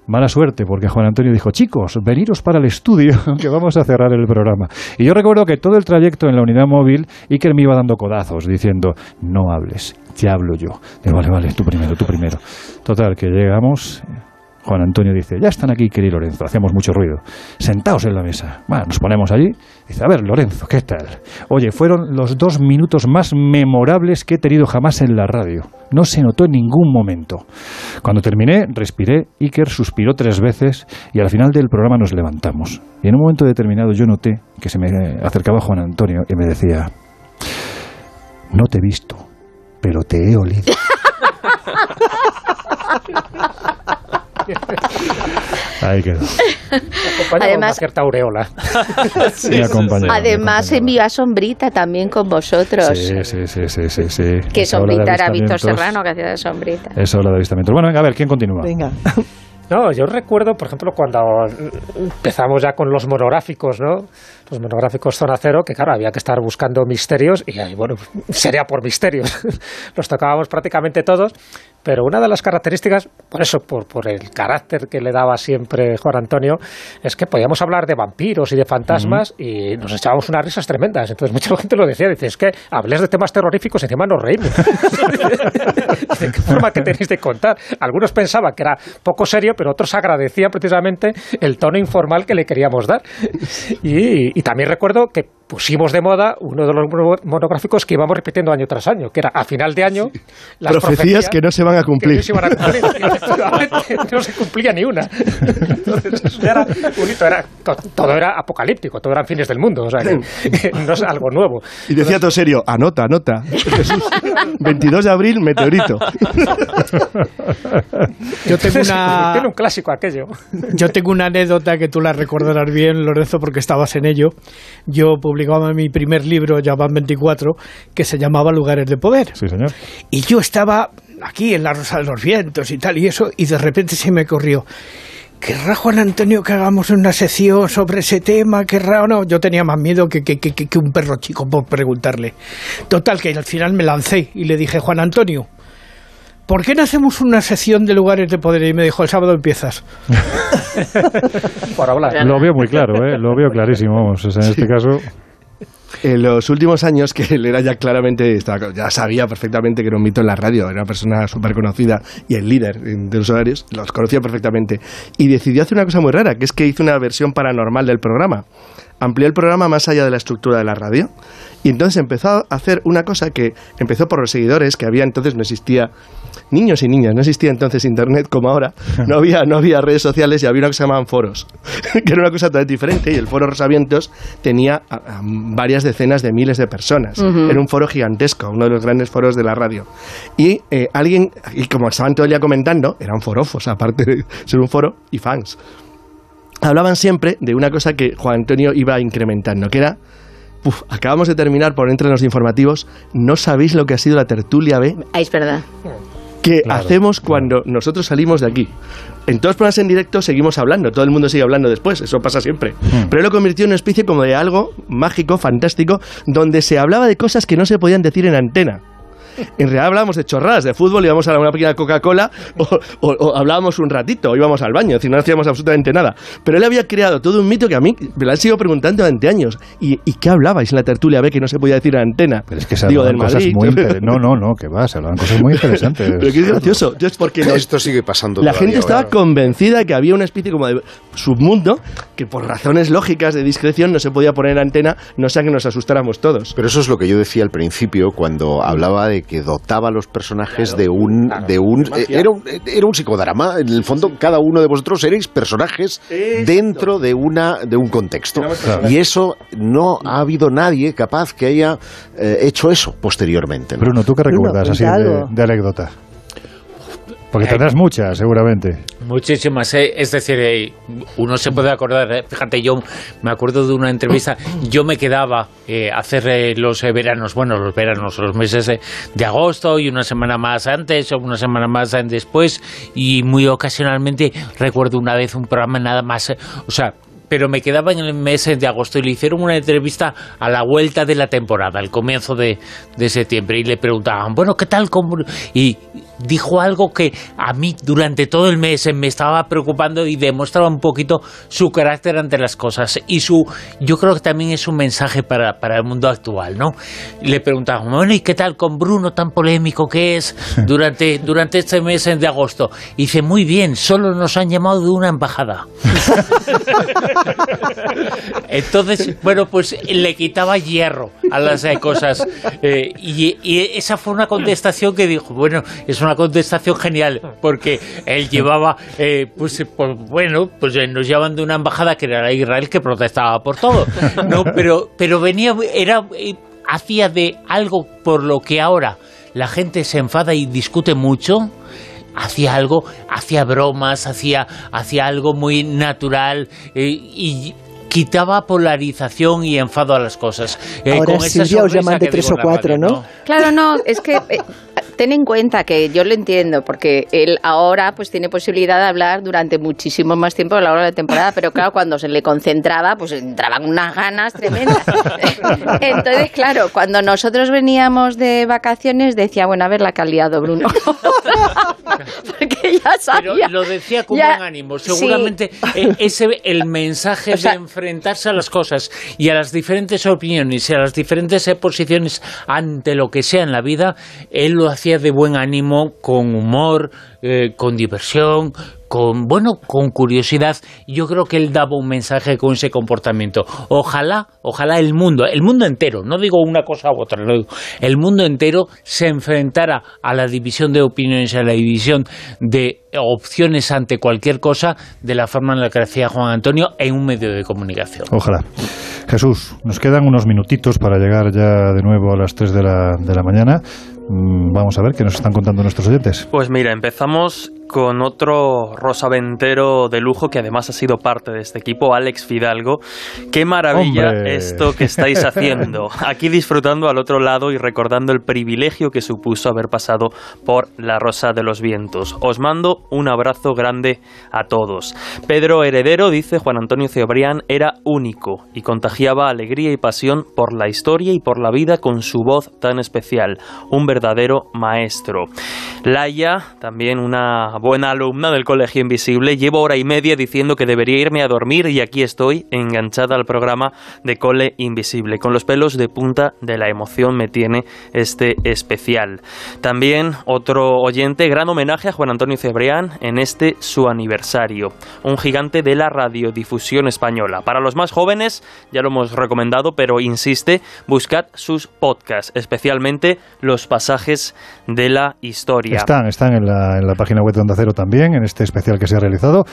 S8: Mala suerte, porque Juan Antonio dijo, chicos, veniros para el estudio, que vamos a cerrar el programa. Y yo recuerdo que todo el trayecto en la unidad móvil, Iker me iba dando codazos, diciendo, no hables, ya hablo yo. Digo, vale, vale, tú primero, tú primero. Total, que llegamos, Juan Antonio dice, ya están aquí, querido Lorenzo, hacemos mucho ruido. Sentaos en la mesa. Bueno, nos ponemos allí. Dice, a ver, Lorenzo, ¿qué tal? Oye, fueron los dos minutos más memorables que he tenido jamás en la radio. No se notó en ningún momento. Cuando terminé, respiré, Iker suspiró tres veces y al final del programa nos levantamos. Y en un momento determinado yo noté que se me acercaba Juan Antonio y me decía, no te he visto, pero te he olido. Ahí quedó.
S17: Además, una cierta aureola.
S8: Sí,
S12: Además envió a Sombrita también con vosotros.
S8: Sí, sí, sí, sí, sí, sí.
S12: Que Sombrita era Víctor Serrano que hacía de Sombrita.
S8: Esa ola de avistamientos. Bueno, venga, a ver, ¿quién continúa?
S9: Venga.
S17: No, yo recuerdo, por ejemplo, cuando empezamos ya con los monográficos, ¿no? Los monográficos Zona Cero, que claro, había que estar buscando misterios y ahí, bueno, sería por misterios. Los tocábamos prácticamente todos, pero una de las características, por eso, por, por el carácter que le daba siempre Juan Antonio, es que podíamos hablar de vampiros y de fantasmas y nos echábamos unas risas tremendas. Entonces mucha gente lo decía, dice, es que hables de temas terroríficos y encima nos reímos. ¿De qué forma que tenéis de contar? Algunos pensaban que era poco serio, pero otros agradecían precisamente el tono informal que le queríamos dar. Y, y también recuerdo que pusimos de moda uno de los mono- monográficos que íbamos repitiendo año tras año, que era a final de año las
S16: Profecías que no se van a
S17: que
S16: cumplir.
S17: no se iban a cumplir. No se cumplía ni una. Entonces eso ya era un hito, era, to- todo era apocalíptico, todo eran fines del mundo, o sea que no es algo nuevo.
S16: Y decía todo serio, anota, anota. Jesús, 22 de abril, meteorito.
S17: Yo
S22: tengo una-
S17: Tiene un clásico aquello.
S22: Yo tengo una anécdota que tú la recordarás bien, Lorenzo, porque estabas en ello. Yo publicaba mi primer libro, ya van 24, que se llamaba Lugares de Poder.
S8: Sí, señor.
S22: Y yo estaba aquí en la Rosa de los Vientos y tal, y eso, y de repente se me corrió. ¿Querrá Juan Antonio que hagamos una sección sobre ese tema? ¿Querrá o no? Yo tenía más miedo que, que, que, que un perro chico por preguntarle. Total, que al final me lancé y le dije, Juan Antonio, ¿por qué no hacemos una sección de lugares de poder? Y me dijo, el sábado empiezas.
S17: Por hablar.
S8: Lo veo muy claro, ¿eh? Lo veo clarísimo, vamos. O sea, en este caso...
S16: En los últimos años, que él era ya claramente, estaba- ya sabía perfectamente que era un mito en la radio, era una persona súper conocida y el líder de los horarios, los conocía perfectamente. Y decidió hacer una cosa muy rara, que es que hizo una versión paranormal del programa. Amplió el programa más allá de la estructura de la radio. Y entonces empezó a hacer una cosa que empezó por los seguidores, que había entonces, no existía niños y niñas, no existía entonces internet como ahora, no había, no había redes sociales y había una cosa que se llamaban foros, que era una cosa totalmente diferente y el foro Rosavientos tenía a- a varias decenas de miles de personas.
S28: Ujú.
S16: Era un foro gigantesco, uno de los grandes foros de la radio. Y eh, alguien, y como estaban todo el día comentando, eran forofos, aparte de ser un foro, y fans. Hablaban siempre de una cosa que Juan Antonio iba incrementando, que era Uf, acabamos de terminar por entre los informativos. No sabéis lo que ha sido la tertulia B
S12: Ah, es verdad.
S16: que
S12: Claro,
S16: hacemos cuando nosotros salimos de aquí. En todos los programas en directo seguimos hablando, todo el mundo sigue hablando después, eso pasa siempre. Pero él lo convirtió en una especie como de algo mágico, fantástico, donde se hablaba de cosas que no se podían decir en antena. En realidad hablábamos de chorradas, de fútbol, íbamos a una pequeña Coca-Cola o, o- o hablábamos un ratito, o íbamos al baño, es decir, no hacíamos absolutamente nada. Pero él había creado todo un mito que a mí me lo han sido preguntando durante años. ¿Y, y qué hablabais en la tertulia B que no se podía decir en antena?
S8: Es que se
S16: Digo, del
S8: cosas
S16: Madrid.
S8: muy No, no, no, que va, se hablaban cosas muy interesantes.
S16: Pero que es gracioso, es porque
S11: Esto sigue pasando
S16: la
S11: todavía
S16: gente estaba convencida de que había una especie como de submundo que por razones lógicas de discreción no se podía poner en antena, no sea que nos asustáramos todos.
S11: Pero eso es lo que yo decía al principio cuando hablaba de que dotaba a los personajes de un de un eh, era un era un psicodrama, en el fondo cada uno de vosotros erais personajes dentro de una de un contexto.
S8: Claro.
S11: Y eso no ha habido nadie capaz que haya eh, hecho eso posteriormente. ¿no?
S8: Bruno, ¿tú qué recuerdas así de, de anécdota? Porque tendrás muchas, seguramente.
S18: Muchísimas, eh, es decir, eh, uno se puede acordar, eh, fíjate, yo me acuerdo de una entrevista, yo me quedaba eh, a hacer eh, los eh, veranos, bueno, los veranos, los meses eh, de agosto y una semana más antes o una semana más eh, después y muy ocasionalmente recuerdo una vez un programa nada más, eh, o sea, pero me quedaba en el mes de agosto y le hicieron una entrevista a la vuelta de la temporada, al comienzo de, de septiembre, y le preguntaban, bueno, ¿qué tal? Con Bruno? Y dijo algo que a mí durante todo el mes me estaba preocupando y demostraba un poquito su carácter ante las cosas. Y su, yo creo que también es un mensaje para, para el mundo actual, ¿no? Le preguntaban, bueno, ¿y qué tal con Bruno tan polémico que es durante, durante este mes de agosto? Y dice, muy bien, solo nos han llamado de una embajada. Entonces, bueno, pues le quitaba hierro a las eh, cosas. Eh, y, y esa fue una contestación que dijo, bueno, es una contestación genial, porque él llevaba, eh, pues, pues, bueno, pues eh, nos llaman de una embajada que era Israel que protestaba por todo, ¿no? Pero, pero venía, era, eh, hacía de algo por lo que ahora la gente se enfada y discute mucho, hacía algo, hacía bromas, hacía, hacía algo muy natural eh, y quitaba polarización y enfado a las cosas. Eh,
S9: Ahora
S18: con esa
S9: Silvia os llaman de tres o cuatro,
S18: "Vale,
S9: ¿no?
S12: Claro, no, es que eh, ten en cuenta que yo lo entiendo, porque él ahora pues tiene posibilidad de hablar durante muchísimo más tiempo a la hora de la temporada, pero claro, cuando se le concentraba, pues entraban unas ganas tremendas. Entonces, claro, cuando nosotros veníamos de vacaciones, decía, bueno, a ver la que ha liado Bruno. porque ya sabía.
S18: Pero lo decía con
S12: Ya-
S18: buen ánimo.
S12: sí.
S18: Seguramente eh, ese el mensaje
S12: O sea-
S18: de enfrentarse a las cosas y a las diferentes opiniones y a las diferentes posiciones ante lo que sea en la vida, él lo hacía de buen ánimo, con humor, eh, con diversión, con bueno, con curiosidad. Yo creo que él daba un mensaje con ese comportamiento. Ojalá, ojalá el mundo, el mundo entero, no digo una cosa u otra, no digo, el mundo entero se enfrentara a la división de opiniones, a la división de opciones ante cualquier cosa de la forma en la que hacía Juan Antonio en un medio de comunicación.
S8: Ojalá. Jesús, nos quedan unos minutitos para llegar ya de nuevo a las 3 de la, de la mañana. Mm, Vamos a ver qué nos están contando nuestros oyentes.
S10: Pues mira, empezamos con otro rosaventero de lujo que además ha sido parte de este equipo, Alex Fidalgo. Qué maravilla
S8: ¡Hombre!
S10: esto que estáis haciendo. Aquí disfrutando al otro lado y recordando el privilegio que supuso haber pasado por la Rosa de los Vientos. Os mando un abrazo grande a todos. Pedro Heredero dice Juan Antonio Cebrián era único y contagiaba alegría y pasión por la historia y por la vida con su voz tan especial. Un verdadero maestro. Laia, también una buena alumna del Colegio Invisible, llevo hora y media diciendo que debería irme a dormir y aquí estoy enganchada al programa de Cole Invisible. Con los pelos de punta de la emoción me tiene este especial. También otro oyente, gran homenaje a Juan Antonio Cebrián en este su aniversario. Un gigante de la radiodifusión española. Para los más jóvenes, ya lo hemos recomendado, pero insiste, buscad sus podcasts, especialmente los pasajes de la historia.
S8: Están, están en la, en la página web de Onda Cero también, en este especial que se ha realizado.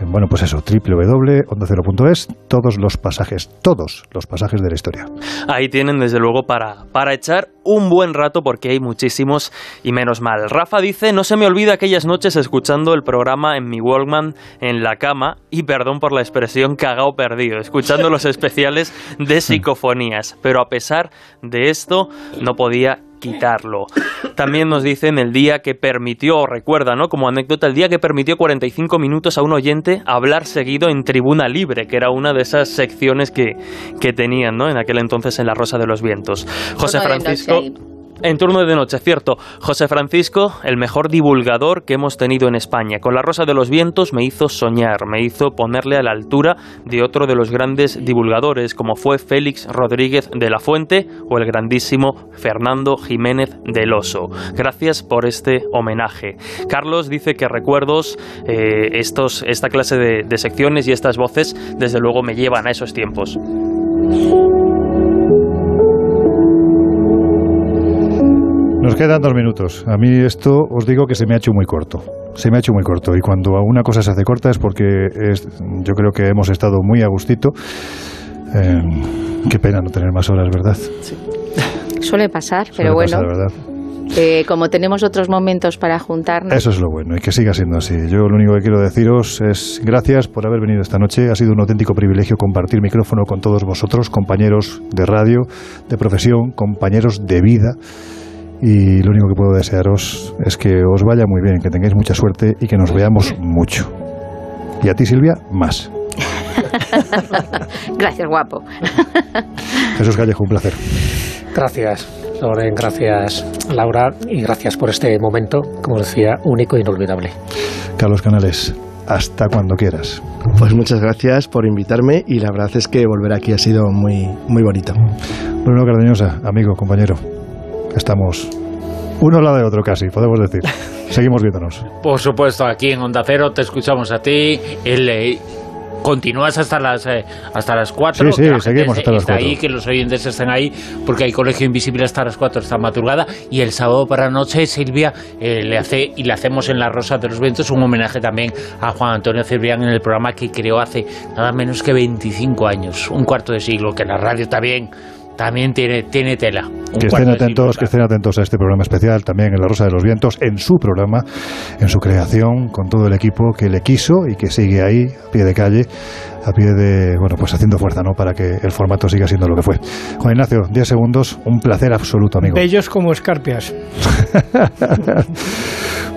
S8: Eh, Bueno, pues eso, www.ondacero.es, todos los pasajes, todos los pasajes de la historia.
S10: Ahí tienen desde luego para, para echar un buen rato porque hay muchísimos y menos mal. Rafa dice, no se me olvida aquellas noches escuchando el programa en mi Walkman en la cama y perdón por la expresión cagao perdido, escuchando los especiales de psicofonías. Pero a pesar de esto no podía quitarlo. También nos dicen el día que permitió, recuerda, ¿no? Como anécdota, el día que permitió 45 minutos a un oyente hablar seguido en tribuna libre, que era una de esas secciones que, que tenían, ¿no? En aquel entonces en La Rosa de los Vientos. José
S12: de
S10: Francisco. En turno de noche, cierto. José Francisco, el mejor divulgador que hemos tenido en España. Con La Rosa de los Vientos me hizo soñar, me hizo ponerle a la altura de otro de los grandes divulgadores, como fue Félix Rodríguez de la Fuente o el grandísimo Fernando Jiménez del Oso. Gracias por este homenaje. Carlos dice que recuerdos, eh, estos, esta clase de secciones y estas voces, desde luego me llevan a esos tiempos.
S8: Nos quedan dos minutos. A mí esto os digo que se me ha hecho muy corto. Se me ha hecho muy corto. Y cuando una cosa se hace corta es porque es- yo creo que hemos estado muy a gustito. Eh, qué pena no tener más horas, ¿verdad?
S12: Suele pasar,
S8: Suele
S12: pero bueno,
S8: pasar, ¿verdad?
S12: eh, como tenemos otros momentos para juntarnos,
S8: Eso es lo bueno y que siga siendo así. Yo lo único que quiero deciros es gracias por haber venido esta noche. Ha sido un auténtico privilegio compartir micrófono con todos vosotros, compañeros de radio, de profesión, compañeros de vida. Y lo único que puedo desearos es que os vaya muy bien, que tengáis mucha suerte y que nos veamos mucho. Y a ti, Silvia, más.
S12: gracias, guapo.
S8: Jesús Callejo, un placer.
S17: Gracias, Loren, gracias, Laura, y gracias por este momento, como decía, único e inolvidable.
S8: Carlos Canales, hasta cuando quieras.
S16: Pues muchas gracias por invitarme y la verdad es que volver aquí ha sido muy, muy bonito.
S8: Bruno Cardeñosa, amigo, compañero, estamos uno al lado de otro casi, podemos decir. Seguimos viéndonos.
S18: Por supuesto, aquí en Onda Cero te escuchamos a ti. El, eh, continúas hasta las eh, hasta las 4.
S8: Sí, sí, seguimos hasta las 4.
S18: ahí, que los oyentes estén ahí, porque hay Colegio Invisible hasta las 4 esta madrugada. Y el sábado para la noche, Silvia eh, le hace, y le hacemos en La Rosa de los Vientos, un homenaje también a Juan Antonio Cebrián en el programa que creó hace nada menos que 25 años, un cuarto de siglo, que la radio también también tiene, tiene tela.
S8: Que estén atentos, que estén atentos a este programa especial, también en La Rosa de los Vientos, en su programa, en su creación, con todo el equipo que le quiso y que sigue ahí, a pie de calle, a pie de, bueno, pues haciendo fuerza, ¿no? Para que el formato siga siendo lo que fue. Juan Ignacio, 10 segundos, un placer absoluto, amigo.
S27: Bellos como escarpias.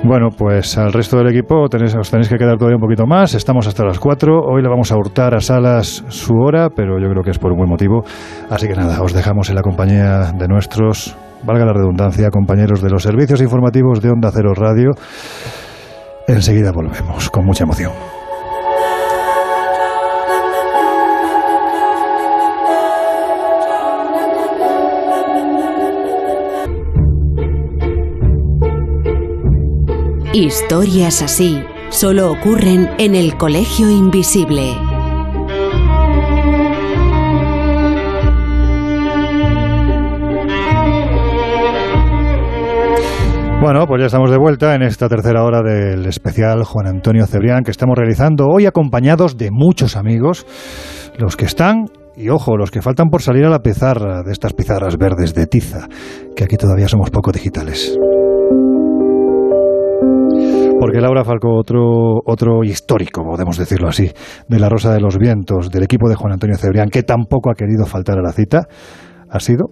S8: bueno, pues al resto del equipo tenéis, os tenéis que quedar todavía un poquito más. Estamos hasta las 4. Hoy le vamos a hurtar a Salas su hora, pero yo creo que es por un buen motivo. Así que nada, os dejamos en la compañía de nuestros, valga la redundancia, compañeros de los servicios informativos de Onda Cero Radio. Enseguida volvemos, con mucha emoción.
S29: Historias así solo ocurren en el Colegio Invisible.
S8: Bueno, pues ya estamos de vuelta en esta tercera hora del especial Juan Antonio Cebrián que estamos realizando hoy acompañados de muchos amigos, los que están y ojo, los que faltan por salir a la pizarra de estas pizarras verdes de tiza, que aquí todavía somos poco digitales. Porque Laura Falco, otro, otro histórico, podemos decirlo así, de la Rosa de los Vientos, del equipo de Juan Antonio Cebrián, que tampoco ha querido faltar a la cita, ha sido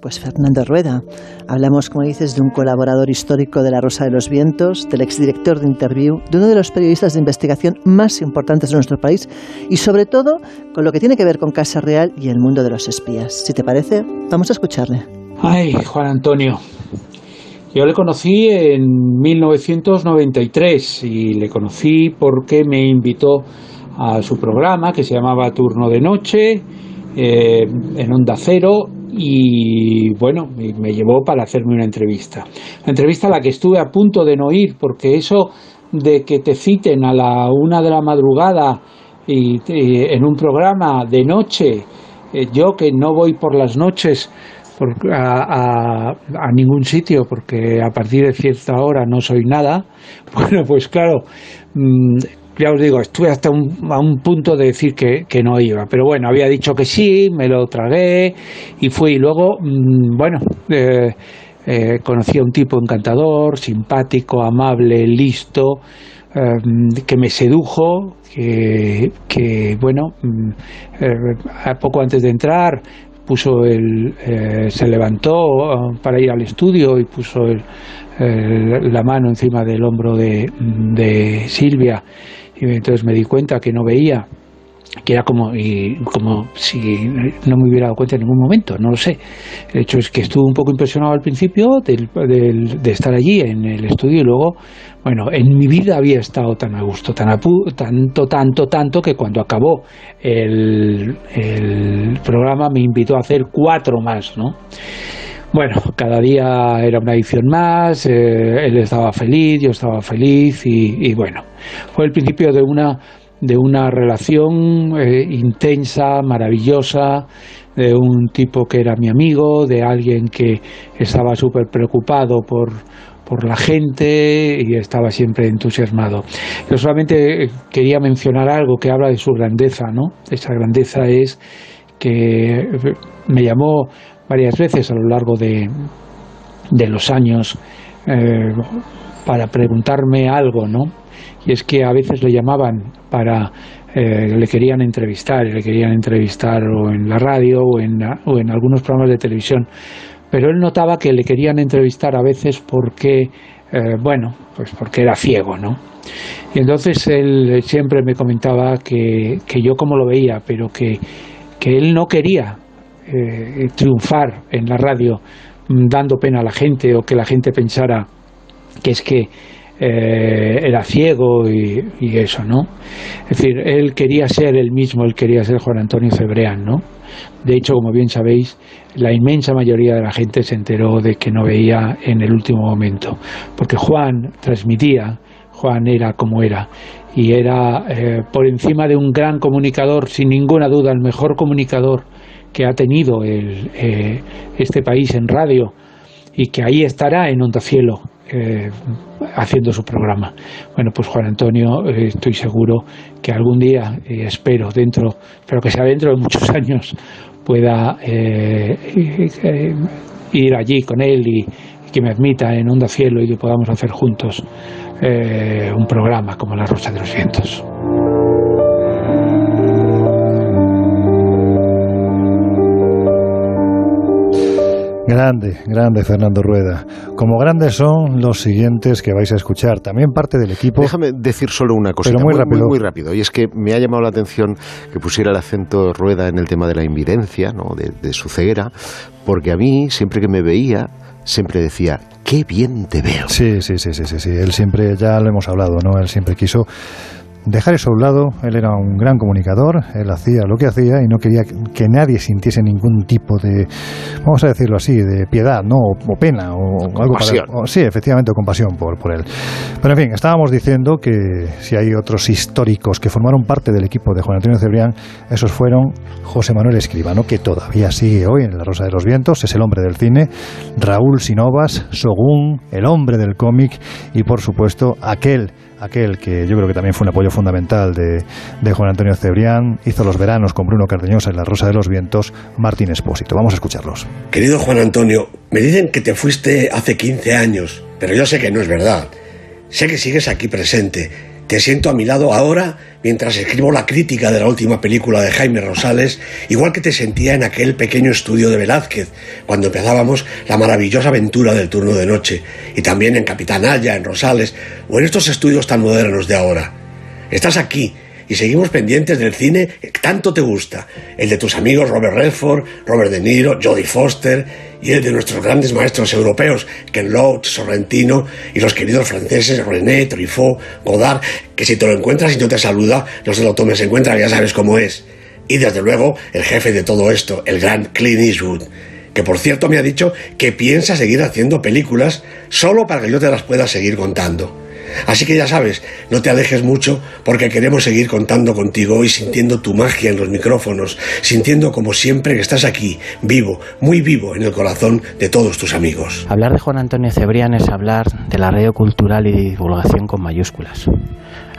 S9: pues Fernando Rueda. Hablamos, como dices, de un colaborador histórico de La Rosa de los Vientos, del exdirector de Interview, de uno de los periodistas de investigación más importantes de nuestro país y, sobre todo, con lo que tiene que ver con Casa Real y el mundo de los espías. Si te parece, vamos a escucharle.
S30: Ay, Juan Antonio. Yo le conocí en 1993 y le conocí porque me invitó a su programa que se llamaba Turno de Noche eh, en Onda Cero y bueno, me llevó para hacerme una entrevista. Una entrevista a la que estuve a punto de no ir, porque eso de que te citen a la una de la madrugada y, en un programa de noche, eh, yo que no voy por las noches a, a, ningún sitio porque a partir de cierta hora no soy nada, bueno, pues claro, mm, ya os digo, estuve hasta un, a un punto de decir que, que, no iba. Pero bueno, había dicho que sí, me lo tragué y fui. Y luego, mmm, bueno, eh, eh, conocí a un tipo encantador, simpático, amable, listo, eh, que me sedujo, que, que bueno, mm, poco antes de entrar puso el, se levantó para ir al estudio y puso el, la mano encima del hombro de, de Silvia. Y entonces me di cuenta que no veía que era como, y, como si no me hubiera dado cuenta en ningún momento, no lo sé. El hecho es que estuve un poco impresionado al principio de estar allí en el estudio y luego, bueno, en mi vida había estado tan a gusto, tan a tanto, tanto, tanto que cuando acabó el, el programa me invitó a hacer cuatro más, ¿no? Bueno, cada día era una edición más, eh, él estaba feliz, yo estaba feliz y, bueno, fue el principio de una, de una relación eh, intensa, maravillosa, de un tipo que era mi amigo, de alguien que estaba súper preocupado por, por la gente y estaba siempre entusiasmado. Yo solamente quería mencionar algo que habla de su grandeza, ¿no? Esa grandeza es que me llamó varias veces a lo largo de, de los años eh, para preguntarme algo, ¿no? Y es que a veces le llamaban para, eh, le querían entrevistar, le querían entrevistar o en la radio o en, o en algunos programas de televisión pero él notaba que le querían entrevistar a veces porque, eh, bueno, pues porque era ciego, ¿no? Y entonces él siempre me comentaba que, que yo como lo veía, pero que, que él no quería eh, triunfar en la radio mm, dando pena a la gente o que la gente pensara que es que eh, era ciego y, eso, ¿no? Es decir, él quería ser el mismo, él quería ser Juan Antonio Cebreán, ¿no? De hecho, como bien sabéis, la inmensa mayoría de la gente se enteró de que no veía en el último momento, porque Juan transmitía, Juan era como era, y era eh, por encima de un gran comunicador, sin ninguna duda, el mejor comunicador que ha tenido el, eh, este país en radio y que ahí estará en Onda Cielo eh, haciendo su programa. Bueno, pues Juan Antonio, eh, estoy seguro que algún día, eh, espero, dentro, pero que sea dentro de muchos años, pueda ir allí con él y, y, que me admita en Onda Cielo y que podamos hacer juntos un programa como La Rosa de los Vientos.
S8: Grande, grande Fernando Rueda. Como grandes son los siguientes que vais a escuchar, también parte del equipo.
S11: Déjame decir solo una cosa,
S8: muy,
S11: muy,
S8: rápido.
S11: Muy, muy, rápido. Y es que me ha llamado la atención que pusiera el acento Rueda en el tema de la invidencia, ¿no? de, de su ceguera, porque a mí, siempre que me veía, siempre decía, qué bien te veo.
S8: Sí, sí, sí, sí, sí, sí. Él siempre, ya lo hemos hablado, ¿no? Él siempre quiso dejar eso a un lado, él era un gran comunicador, él hacía lo que hacía y no quería que nadie sintiese ningún tipo de, vamos a decirlo así, de piedad, ¿no? O, o pena, o algo para... O, sí, efectivamente, o compasión por, por él. Pero en fin, estábamos diciendo que si hay otros históricos que formaron parte del equipo de Juan Antonio Cebrián, esos fueron José Manuel Escribano, que todavía sigue hoy en La Rosa de los Vientos, es el hombre del cine, Raúl Sinovas, Sogún, el hombre del cómic y por supuesto aquel aquel que yo creo que también fue un apoyo fundamental de, Juan Antonio Cebrián, hizo los veranos con Bruno Cardeñosa en La Rosa de los Vientos, Martín Espósito. Vamos a escucharlos.
S31: Querido Juan Antonio, me dicen que te fuiste hace 15 años, pero yo sé que no es verdad. Sé que sigues aquí presente. Te siento a mi lado ahora mientras escribo la crítica de la última película de Jaime Rosales, igual que te sentía en aquel pequeño estudio de Velázquez, cuando empezábamos la maravillosa aventura del turno de noche, y también en Capitán Haya, en Rosales, o en estos estudios tan modernos de ahora. Estás aquí, y seguimos pendientes del cine que tanto te gusta, el de tus amigos Robert Redford, Robert De Niro, Jodie Foster y el de nuestros grandes maestros europeos, Ken Loach, Sorrentino y los queridos franceses René, Truffaut, Godard, que si te lo encuentras y no te saluda, no se lo tomes en cuenta, ya sabes cómo es. Y desde luego, el jefe de todo esto, el gran Clint Eastwood, que por cierto me ha dicho que piensa seguir haciendo películas solo para que yo te las pueda seguir contando. Así que ya sabes, no te alejes mucho porque queremos seguir contando contigo y sintiendo tu magia en los micrófonos, sintiendo como siempre que estás aquí, vivo, muy vivo en el corazón de todos tus amigos.
S32: Hablar de Juan Antonio Cebrián es hablar de la radio cultural y de divulgación con mayúsculas.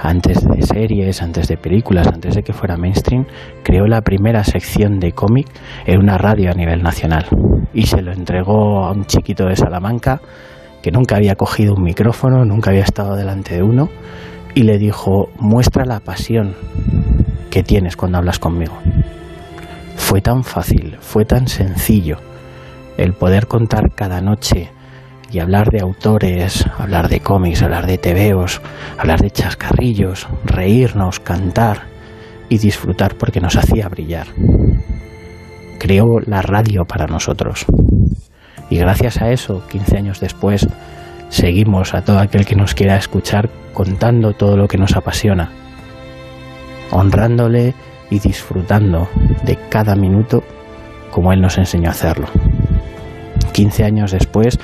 S32: Antes de series, antes de películas, antes de que fuera mainstream, creó la primera sección de cómic en una radio a nivel nacional y se lo entregó a un chiquito de Salamanca que nunca había cogido un micrófono, nunca había estado delante de uno, y le dijo, muestra la pasión que tienes cuando hablas conmigo. Fue tan fácil, fue tan sencillo el poder contar cada noche y hablar de autores, hablar de cómics, hablar de tebeos, hablar de chascarrillos, reírnos, cantar y disfrutar porque nos hacía brillar. Creó la radio para nosotros. Y gracias a eso, 15 años después, seguimos a todo aquel que nos quiera escuchar contando todo lo que nos apasiona, honrándole y disfrutando de cada minuto como Él nos enseñó a hacerlo. 15 años después,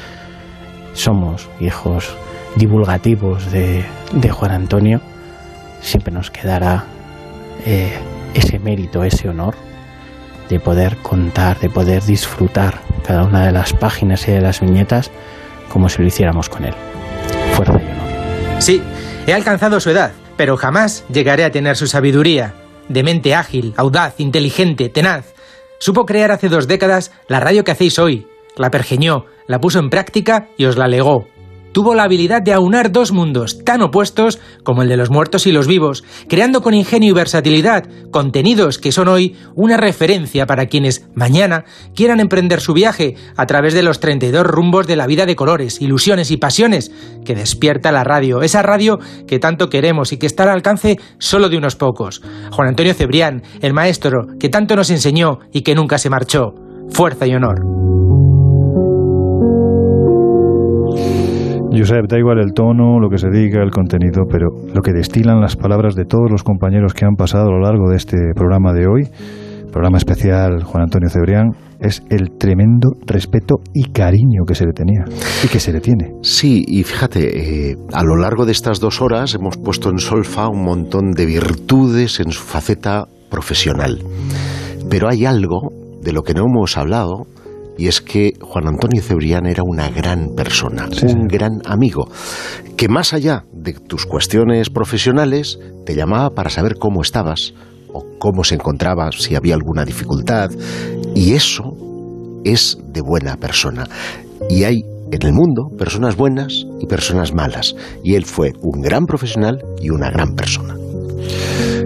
S32: somos hijos divulgativos de, Juan Antonio, siempre nos quedará eh, ese mérito, ese honor de poder contar, de poder disfrutar cada una de las páginas y de las viñetas como si lo hiciéramos con él. Fuerza y honor.
S33: Sí, he alcanzado su edad, pero jamás llegaré a tener su sabiduría. De mente ágil, audaz, inteligente, tenaz. Supo crear hace dos décadas la radio que hacéis hoy. La pergeñó, la puso en práctica y os la legó. Tuvo la habilidad de aunar dos mundos tan opuestos como el de los muertos y los vivos, creando con ingenio y versatilidad contenidos que son hoy una referencia para quienes mañana quieran emprender su viaje a través de los 32 rumbos de la vida de colores, ilusiones y pasiones que despierta la radio, esa radio que tanto queremos y que está al alcance solo de unos pocos. Juan Antonio Cebrián, el maestro que tanto nos enseñó y que nunca se marchó. Fuerza y honor.
S8: Josep, da igual el tono, lo que se diga, el contenido, pero lo que destilan las palabras de todos los compañeros que han pasado a lo largo de este programa de hoy, programa especial Juan Antonio Cebrián, es el tremendo respeto y cariño que se le tenía y que se le tiene.
S11: Sí, y fíjate, eh, a lo largo de estas dos horas hemos puesto en solfa un montón de virtudes en su faceta profesional. Pero hay algo de lo que no hemos hablado y es que Juan Antonio Cebrián era una gran persona, un gran amigo, que más allá de tus cuestiones profesionales, te llamaba para saber cómo estabas o cómo se encontraba, si había alguna dificultad, y eso es de buena persona. Y hay en el mundo personas buenas y personas malas, y él fue un gran profesional y una gran persona.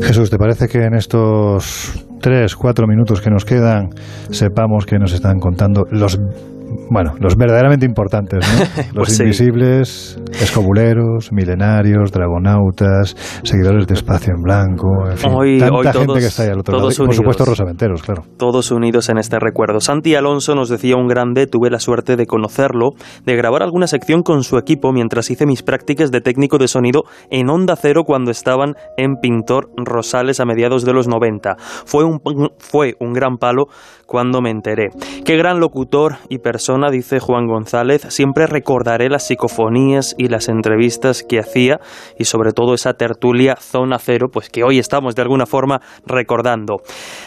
S8: Jesús, ¿te parece que en estos tres, cuatro minutos que nos quedan, sepamos que nos están contando los bueno, los verdaderamente importantes, ¿no? Los
S10: Pues sí.
S8: invisibles, escobuleros, milenarios, dragonautas, seguidores de Espacio en Blanco, en fin,
S10: Hoy-
S8: tanta
S10: hoy
S8: gente
S10: todos-
S8: que está ahí al otro lado. Y, por
S10: unidos.
S8: supuesto, Rosaventeros, claro.
S10: Todos unidos en este recuerdo. Santi Alonso nos decía un grande, tuve la suerte de conocerlo, de grabar alguna sección con su equipo mientras hice mis prácticas de técnico de sonido en Onda Cero cuando estaban en Pintor Rosales a mediados de los 90. Fue un, fue un gran palo cuando me enteré. Qué gran locutor y persona, dice Juan González. Siempre recordaré las psicofonías y las entrevistas que hacía y sobre todo esa tertulia Zona Cero, pues que hoy estamos de alguna forma recordando.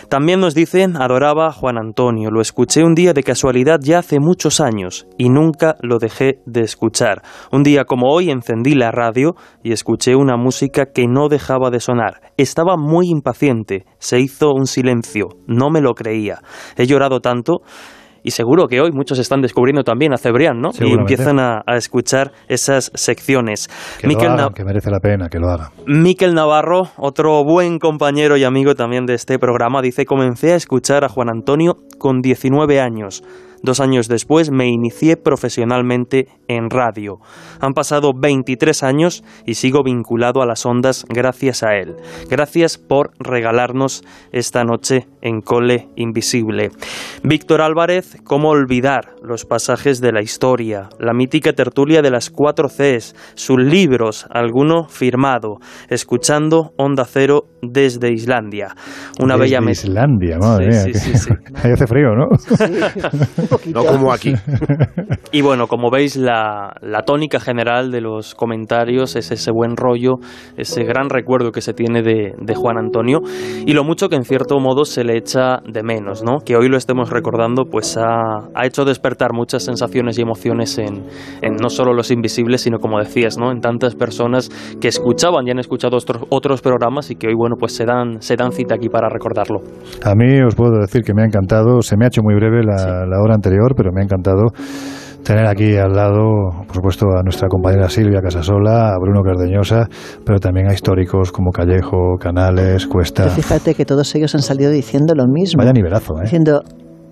S10: También nos dicen, adoraba a Juan Antonio. Lo escuché un día de casualidad ya hace muchos años y nunca lo dejé de escuchar. Un día como hoy encendí la radio y escuché una música que no dejaba de sonar. Estaba muy impaciente. Se hizo un silencio. No me lo creía. He llorado tanto. Y seguro que hoy muchos están descubriendo también a Cebrián, ¿no? Y empiezan a, a escuchar esas secciones.
S8: Que
S10: Miquel
S8: lo hagan, que merece la pena que lo hagan.
S10: Miquel Navarro, otro buen compañero y amigo también de este programa, dice, comencé a escuchar a Juan Antonio con 19 años. Dos años después me inicié profesionalmente en radio. Han pasado 23 años y sigo vinculado a las ondas gracias a él. Gracias por regalarnos esta noche en Cole Invisible. Víctor Álvarez, ¿cómo olvidar los pasajes de la historia? La mítica tertulia de las cuatro Cs, sus libros, alguno firmado, escuchando Onda Cero desde Islandia. Una
S8: Desde
S10: bella.
S8: Islandia, madre
S10: Sí,
S8: mía.
S10: sí, sí.
S8: Ahí hace frío, ¿no?
S11: No como aquí.
S10: Y bueno, como veis, la, la tónica general de los comentarios es ese buen rollo, ese gran recuerdo que se tiene de, de Juan Antonio y lo mucho que en cierto modo se le echa de menos, ¿no? Que hoy lo estemos recordando, pues ha, ha hecho despertar muchas sensaciones y emociones en, en no solo los invisibles, sino como decías, ¿no? En tantas personas que escuchaban y han escuchado otros, otros programas y que hoy, bueno, pues se dan, se dan cita aquí para recordarlo.
S8: A mí os puedo decir que me ha encantado, se me ha hecho muy breve la, la hora anterior, pero me ha encantado tener aquí al lado, por supuesto, a nuestra compañera Silvia Casasola, a Bruno Cardeñosa, pero también a históricos como Callejo, Canales, Cuesta.
S9: Pero fíjate que todos ellos han salido diciendo lo mismo.
S8: Vaya nivelazo, ¿eh?
S9: Diciendo,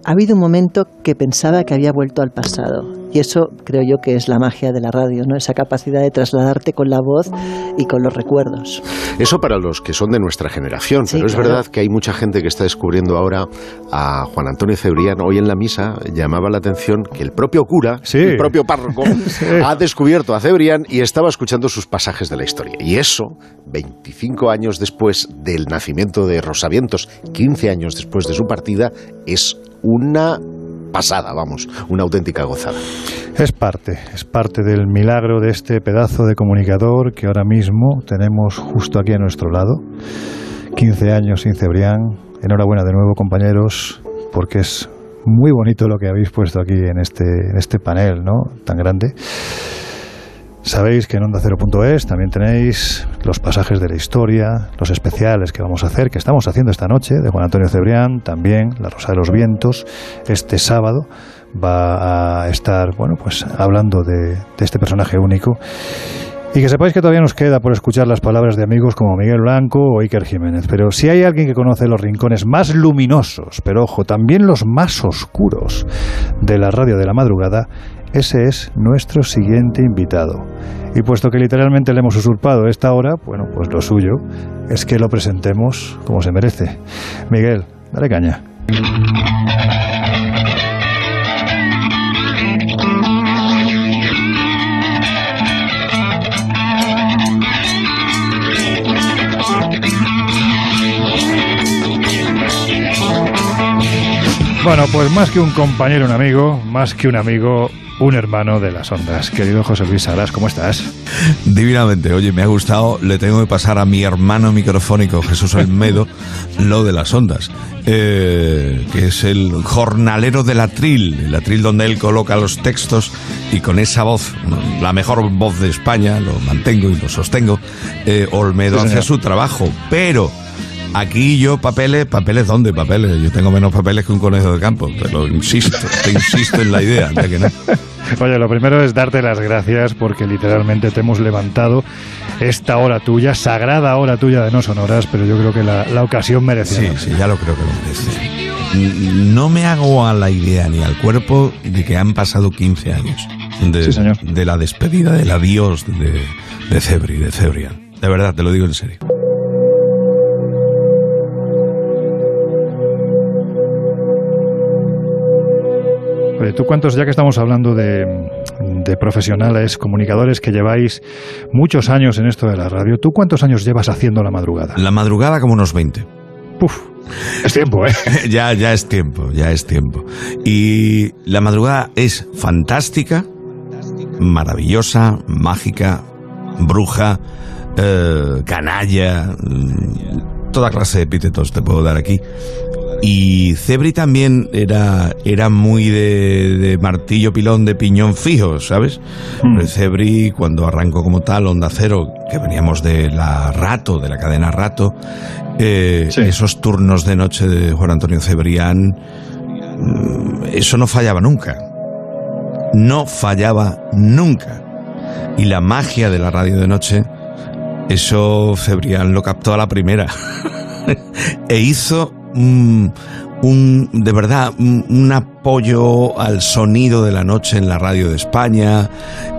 S9: ha habido un momento que pensaba que había vuelto al pasado. Y eso creo yo que es la magia de la radio, ¿no? Esa capacidad de trasladarte con la voz y con los recuerdos.
S11: Eso para los que son de nuestra generación,
S9: Sí,
S11: pero es
S9: claro.
S11: verdad que hay mucha gente que está descubriendo ahora a Juan Antonio Cebrián. Hoy en la misa llamaba la atención que el propio cura, el propio párroco, ha descubierto a Cebrián y estaba escuchando sus pasajes de la historia. Y eso, 25 años después del nacimiento de Rosavientos, 15 años después de su partida, es una pasada, vamos, una auténtica gozada.
S8: Es parte, es parte del milagro de este pedazo de comunicador que ahora mismo tenemos justo aquí a nuestro lado. 15 años sin Cebrián. Enhorabuena de nuevo, compañeros, porque es muy bonito lo que habéis puesto aquí en este, en este panel, ¿no? Tan grande. Sabéis que en onda ondacero.es también tenéis los pasajes de la historia, los especiales que vamos a hacer, que estamos haciendo esta noche, de Juan Antonio Cebrián, también La Rosa de los Vientos, este sábado. va a estar, bueno, pues hablando de, de este personaje único. Y que sepáis que todavía nos queda por escuchar las palabras de amigos como Miguel Blanco o Iker Jiménez. Pero si hay alguien que conoce los rincones más luminosos, pero ojo, también los más oscuros de la radio de la madrugada, ese es nuestro siguiente invitado. Y puesto que literalmente le hemos usurpado esta hora, bueno, pues lo suyo es que lo presentemos como se merece. Miguel, dale caña. Bueno, pues más que un compañero, un amigo, más que un amigo, un hermano de las ondas. Querido José Luis Salas, ¿cómo estás?
S34: Divinamente, oye, me ha gustado, le tengo que pasar a mi hermano microfónico, Jesús Almedo, lo de las ondas, eh, que es el jornalero del atril, el atril donde él coloca los textos y con esa voz, la mejor voz de España, lo mantengo y lo sostengo, eh, Olmedo
S8: Sí,
S34: hace su trabajo, pero... Aquí yo papeles, papeles dónde papeles, yo tengo menos papeles que un conejo de campo, te lo insisto, te insisto en la idea, de que no.
S8: Oye, lo primero es darte las gracias porque literalmente te hemos levantado esta hora tuya, sagrada hora tuya de no sonoras, pero yo creo que la, la ocasión merece.
S34: Sí, sí, ya lo creo que lo merece. No me hago a la idea ni al cuerpo de que han pasado 15 años de,
S8: Sí, señor.
S34: de la despedida, del adiós de, de Cebri, de Cebrian. De verdad, te lo digo en serio.
S8: ¿Tú cuántos, ya que estamos hablando de, de profesionales, comunicadores que lleváis muchos años en esto de la radio, ¿tú cuántos años llevas haciendo la madrugada?
S34: La madrugada como unos 20.
S8: Puf, es tiempo, ¿eh?
S34: ya, ya es tiempo, ya es tiempo. Y la madrugada es fantástica, maravillosa, mágica, bruja, eh, canalla, toda clase de epítetos te puedo dar aquí. Y Cebri también era, era muy de, de martillo pilón de piñón fijo, ¿sabes? Pero Cebri, cuando arrancó como tal Onda Cero, que veníamos de la Rato, de la cadena Rato, eh, esos turnos de noche de Juan Antonio Cebrián, mm, eso no fallaba nunca. No fallaba nunca. Y la magia de la radio de noche, eso Cebrián lo captó a la primera. e hizo un, un- de verdad un, un apoyo al sonido de la noche en la radio de España.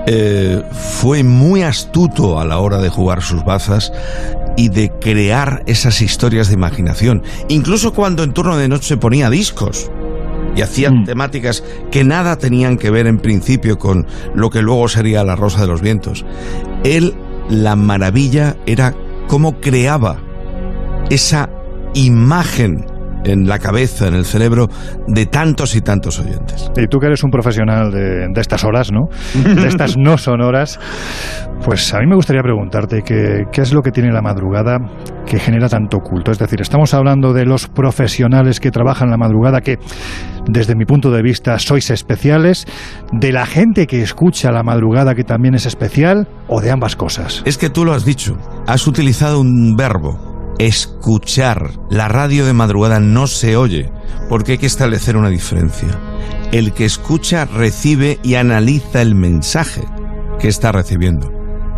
S34: Eh, fue muy astuto a la hora de jugar sus bazas y de crear esas historias de imaginación. Incluso cuando en turno de noche ponía discos y hacían temáticas que nada tenían que ver en principio con lo que luego sería La Rosa de los Vientos. Él, la maravilla era cómo creaba esa imagen en la cabeza, en el cerebro de tantos y tantos oyentes.
S8: Y tú que eres un profesional de, de estas horas, ¿no? De estas no sonoras, pues a mí me gustaría preguntarte qué, qué es lo que tiene la madrugada que genera tanto culto. Es decir, estamos hablando de los profesionales que trabajan la madrugada, que desde mi punto de vista sois especiales, de la gente que escucha la madrugada que también es especial, o de ambas cosas.
S34: Es que tú lo has dicho, has utilizado un verbo, escuchar. La radio de madrugada no se oye, porque hay que establecer una diferencia. El que escucha recibe y analiza el mensaje que está recibiendo.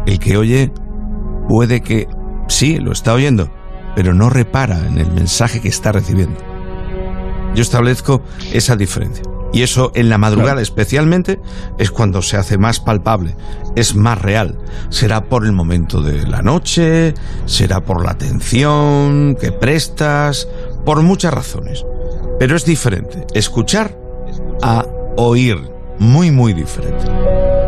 S34: El que oye puede que sí, lo está oyendo, pero no repara en el mensaje que está recibiendo. Yo establezco esa diferencia. Y eso en la madrugada especialmente es cuando se hace más palpable, es más real. Será por el momento de la noche, será por la atención que prestas, por muchas razones. Pero es diferente escuchar a oír, muy muy diferente.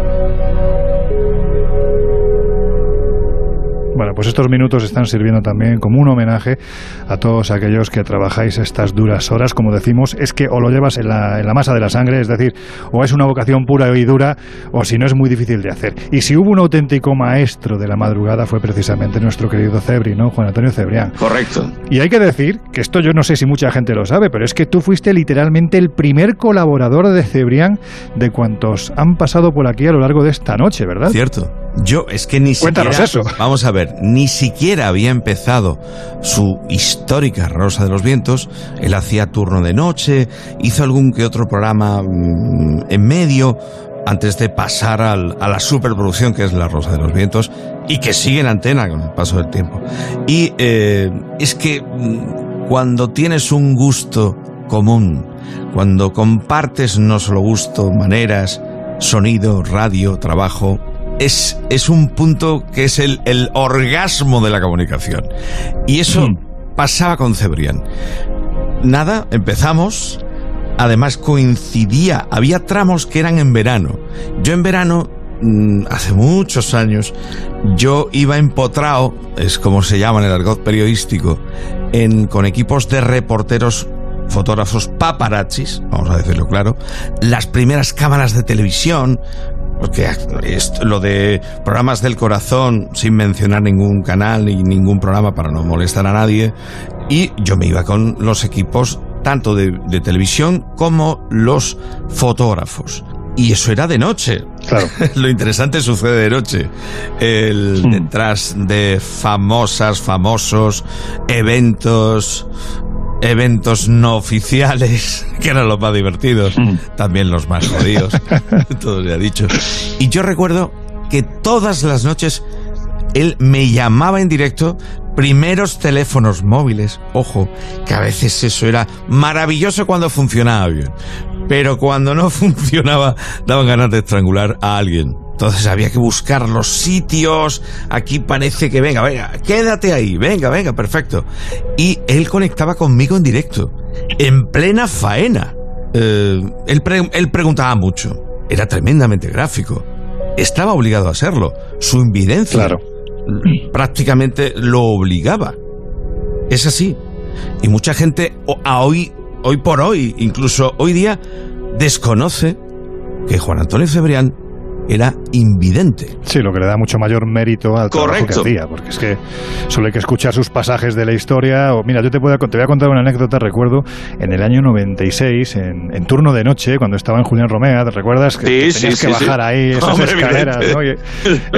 S8: Bueno, pues estos minutos están sirviendo también como un homenaje a todos aquellos que trabajáis estas duras horas. Como decimos, es que o lo llevas en la, en la masa de la sangre, es decir, o es una vocación pura y dura, o si no es muy difícil de hacer. Y si hubo un auténtico maestro de la madrugada fue precisamente nuestro querido Cebri, ¿no? Juan Antonio Cebrián.
S15: Correcto.
S8: Y hay que decir, que esto yo no sé si mucha gente lo sabe, pero es que tú fuiste literalmente el primer colaborador de Cebrián de cuantos han pasado por aquí a lo largo de esta noche, ¿verdad?
S34: Cierto. Yo es que ni
S8: Cuéntanos
S34: siquiera.
S8: eso.
S34: Vamos a ver, ni siquiera había empezado su histórica Rosa de los Vientos. Él hacía turno de noche, hizo algún que otro programa mm, en medio antes de pasar al- a la superproducción que es La Rosa de los Vientos y que sigue en antena con el paso del tiempo. Y eh, es que mm, cuando tienes un gusto común, cuando compartes no solo gusto, maneras, sonido, radio, trabajo, es, es un punto que es el, el orgasmo de la comunicación. Y eso pasaba con Cebrián. Nada, empezamos. Además coincidía, había tramos que eran en verano. Yo en verano, mm, hace muchos años, yo iba empotrado, es como se llama en el argot periodístico, en, con equipos de reporteros fotógrafos paparazzis, vamos a decirlo claro, las primeras cámaras de televisión, porque esto- lo de programas del corazón, sin mencionar ningún canal ni ningún programa para no molestar a nadie, y yo me iba con los equipos tanto de, de televisión como los fotógrafos. Y eso era de noche. Lo interesante sucede de noche. El, Detrás de famosas, famosos eventos, eventos no oficiales, que eran los más divertidos, también los más jodidos, todo se ha dicho. Y yo recuerdo que todas las noches él me llamaba en directo, primeros teléfonos móviles, ojo, que a veces eso era maravilloso cuando funcionaba bien, pero cuando no funcionaba daban ganas de estrangular a alguien. Entonces había que buscar los sitios. Aquí parece que venga, venga, quédate ahí, venga, venga, perfecto. Y él conectaba conmigo en directo, en plena faena. Eh, él, pre- él preguntaba mucho. Era tremendamente gráfico. Estaba obligado a serlo. Su invidencia prácticamente lo obligaba. Es así. Y mucha gente a hoy, hoy por hoy, incluso hoy día, desconoce que Juan Antonio Cebrián era invidente.
S8: Sí, lo que le da mucho mayor mérito al trabajo
S34: Correcto.
S8: que hacía, porque es que solo hay que escuchar sus pasajes de la historia. O, mira, yo te, puedo, te voy a contar una anécdota, recuerdo, en el año 96, en, en turno de noche, cuando estaba en Julián Romea, ¿te recuerdas? Que,
S15: Sí,
S8: que
S15: sí,
S8: tenías
S15: sí,
S8: que
S15: sí.
S8: bajar ahí esas
S15: Hombre,
S8: escaleras. ¿no? Y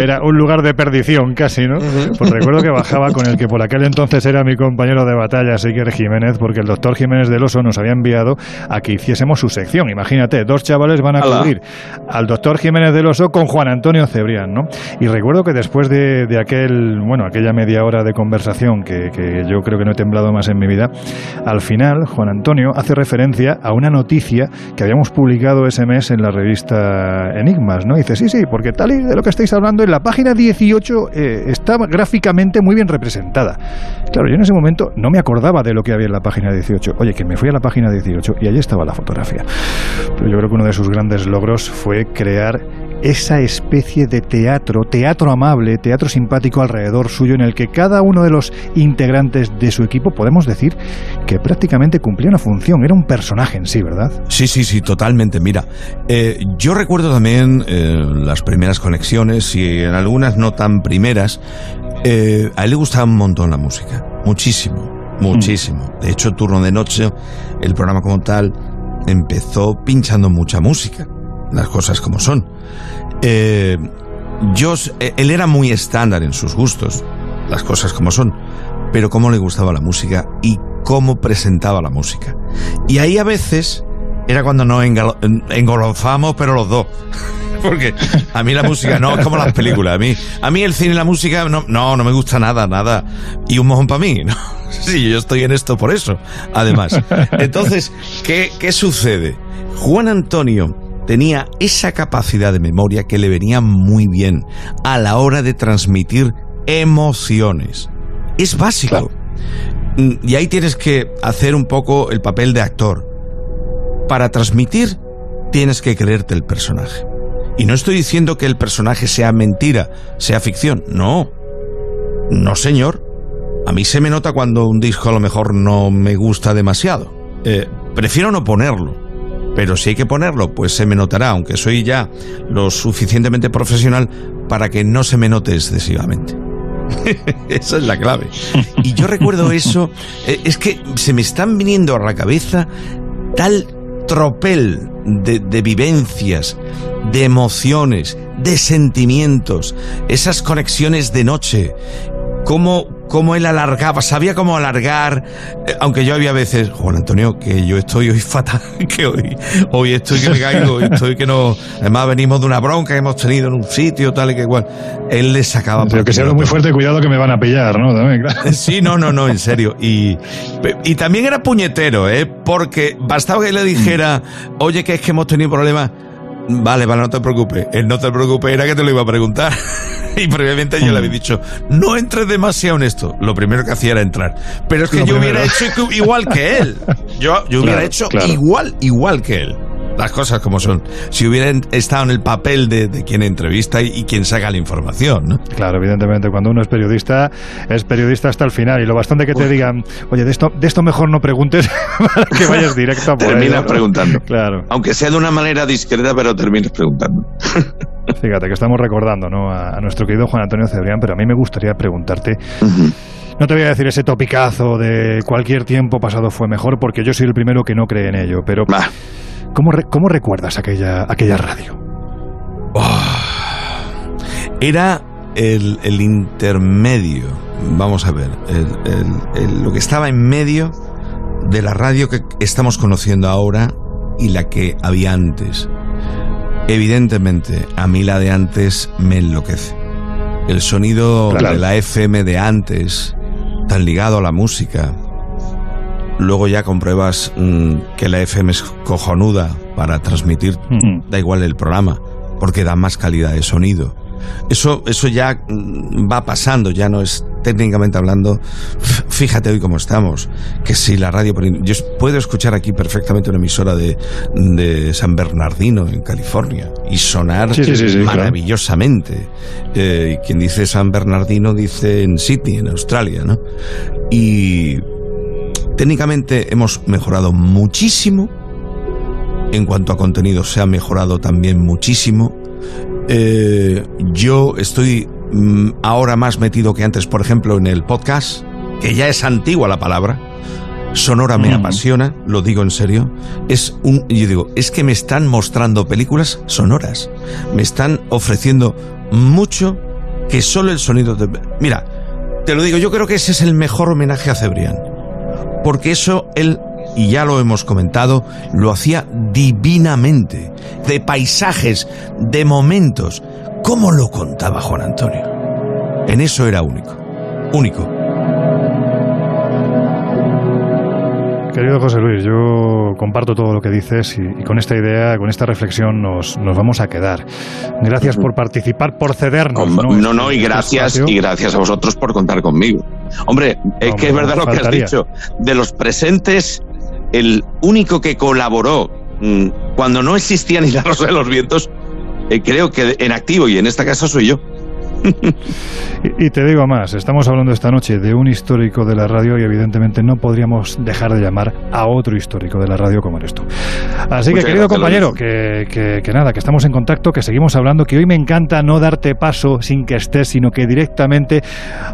S8: era un lugar de perdición casi, ¿no? Pues recuerdo que bajaba con el que por aquel entonces era mi compañero de batalla, Siker Jiménez, porque el doctor Jiménez del Oso nos había enviado a que hiciésemos su sección. Imagínate, dos chavales van a
S15: Ala.
S8: cubrir al doctor Jiménez del Oso con Juan Antonio Cebrián, ¿no? Y recuerdo que después de, aquel, bueno, aquella media hora de conversación que, que yo creo que no he temblado más en mi vida, al final Juan Antonio hace referencia a una noticia que habíamos publicado ese mes en la revista Enigmas, ¿no? Y dice, sí, sí, porque tal y de lo que estáis hablando, en la página 18 eh, está gráficamente muy bien representada. Claro, yo en ese momento no me acordaba de lo que había en la página 18. Oye, que me fui a la página 18 y allí estaba la fotografía. Pero yo creo que uno de sus grandes logros fue crear esa especie de teatro, teatro amable, teatro simpático alrededor suyo, en el que cada uno de los integrantes de su equipo, podemos decir, que prácticamente cumplía una función, era un personaje en sí, ¿verdad?
S34: Sí, sí, sí, totalmente. Mira, eh, yo recuerdo también eh, las primeras conexiones y en algunas no tan primeras. eh, a él le gustaba un montón la música, muchísimo, muchísimo. De hecho, Turno de Noche, el programa como tal, empezó pinchando mucha música, las cosas como son. Eh, yo, eh, él era muy estándar en sus gustos, las cosas como son, pero cómo le gustaba la música y cómo presentaba la música. Y ahí a veces era cuando nos engolofamos, pero los dos. Porque a mí la música no es como las películas. A mí, a mí el cine y la música no, no, no me gusta nada, nada. Y un mojón para mí. ¿no? Sí, yo estoy en esto por eso, además. Entonces, ¿qué, ¿qué sucede? Juan Antonio tenía esa capacidad de memoria que le venía muy bien a la hora de transmitir emociones. Es básico. Mm, Y ahí tienes que hacer un poco el papel de actor. Para transmitir, tienes que creerte el personaje. Y no estoy diciendo que el personaje sea mentira, sea ficción. No. No, señor. A mí se me nota cuando un disco a lo mejor no me gusta demasiado. Eh, prefiero no ponerlo. Pero si hay que ponerlo, pues se me notará, aunque soy ya lo suficientemente profesional para que no se me note excesivamente. Esa es la clave. Y yo recuerdo eso, eh, es que se me están viniendo a la cabeza tal tropel de, de vivencias, de emociones, de sentimientos, esas conexiones de noche, cómo, cómo él alargaba, sabía cómo alargar, eh, aunque yo había veces, Juan Antonio, que yo estoy hoy fatal, que hoy, hoy estoy que me caigo, hoy estoy que no, además venimos de una bronca que hemos tenido en un sitio, tal y que igual, él le sacaba...
S8: Pero que sea muy fuerte, cuidado que me van a pillar, ¿no? También, claro.
S34: Sí, no, no, no, en serio. Y, y también era puñetero, ¿eh? Porque bastaba que le dijera, oye, que es que hemos tenido problemas. Vale, vale, no te preocupes. El no te preocupes era que te lo iba a preguntar. y previamente yo le había dicho, no entres demasiado en esto. Lo primero que hacía era entrar. Pero es que
S8: Lo
S34: yo hubiera hecho igual que él. Yo, yo hubiera
S8: Claro,
S34: hecho
S8: claro.
S34: igual, igual que él. Las cosas como son. Si hubiera en- estado en el papel de, de quien entrevista y, y quien saca la información, ¿no?
S8: Claro, evidentemente, cuando uno es periodista, es periodista hasta el final. Y lo bastante que te digan, oye, de esto, de esto mejor no preguntes para que vayas directo a por
S35: Terminas preguntando.
S8: Claro.
S35: Aunque sea de una manera discreta, pero terminas preguntando.
S8: Fíjate que estamos recordando ¿no? a, a nuestro querido Juan Antonio Cebrián, pero a mí me gustaría preguntarte. No te voy a decir ese topicazo de cualquier tiempo pasado fue mejor, porque yo soy el primero que no cree en ello. Pero, ¿cómo, re- cómo recuerdas aquella, aquella radio?
S34: Era el, el intermedio, vamos a ver, el- el- el- lo que estaba en medio de la radio que estamos conociendo ahora y la que había antes. Evidentemente, a mí la de antes me enloquece. El sonido
S8: Claro.
S34: de la FM de antes, tan ligado a la música. Luego ya compruebas mm, que la FM es cojonuda para transmitir, da igual el programa, porque da más calidad de sonido. Eso, eso ya mm, va pasando, ya no es técnicamente hablando. Fíjate hoy cómo estamos. Que si la radio. Yo puedo escuchar aquí perfectamente una emisora de, de San Bernardino, en California, y sonar
S8: Sí, sí, sí, sí, claro.
S34: maravillosamente. Eh, quien dice San Bernardino dice en Sydney, en Australia, ¿no? Y técnicamente hemos mejorado muchísimo. En cuanto a contenido, se ha mejorado también muchísimo. Eh, yo estoy mm, ahora más metido que antes, por ejemplo, en el podcast, que ya es antigua la palabra. Sonora me apasiona, lo digo en serio. Es un, yo digo, es que me están mostrando películas sonoras. Me están ofreciendo mucho que solo el sonido de... Mira, te lo digo, yo creo que ese es el mejor homenaje a Cebrián. Porque eso él, y ya lo hemos comentado, lo hacía divinamente. De paisajes, de momentos. ¿Cómo lo contaba Juan Antonio? En eso era único. Único.
S8: Querido José Luis, yo comparto todo lo que dices y, y con esta idea, con esta reflexión nos, nos vamos a quedar. Gracias por participar, por cedernos. ¿no?
S35: No, no, y
S8: Este
S35: gracias, y gracias a vosotros por contar conmigo. Hombre, es que es verdad lo que has dicho. De los presentes, el único que colaboró mm, cuando no existía ni la Rosa de los Vientos, eh, creo que en activo, y en este caso soy yo.
S8: Y, te digo más, estamos hablando esta noche de un histórico de la radio y evidentemente no podríamos dejar de llamar a otro histórico de la radio como eres tú. Así que, querido compañero, que, que- que nada, que estamos en contacto, que seguimos hablando, que hoy me encanta no darte paso sin que estés, sino que directamente,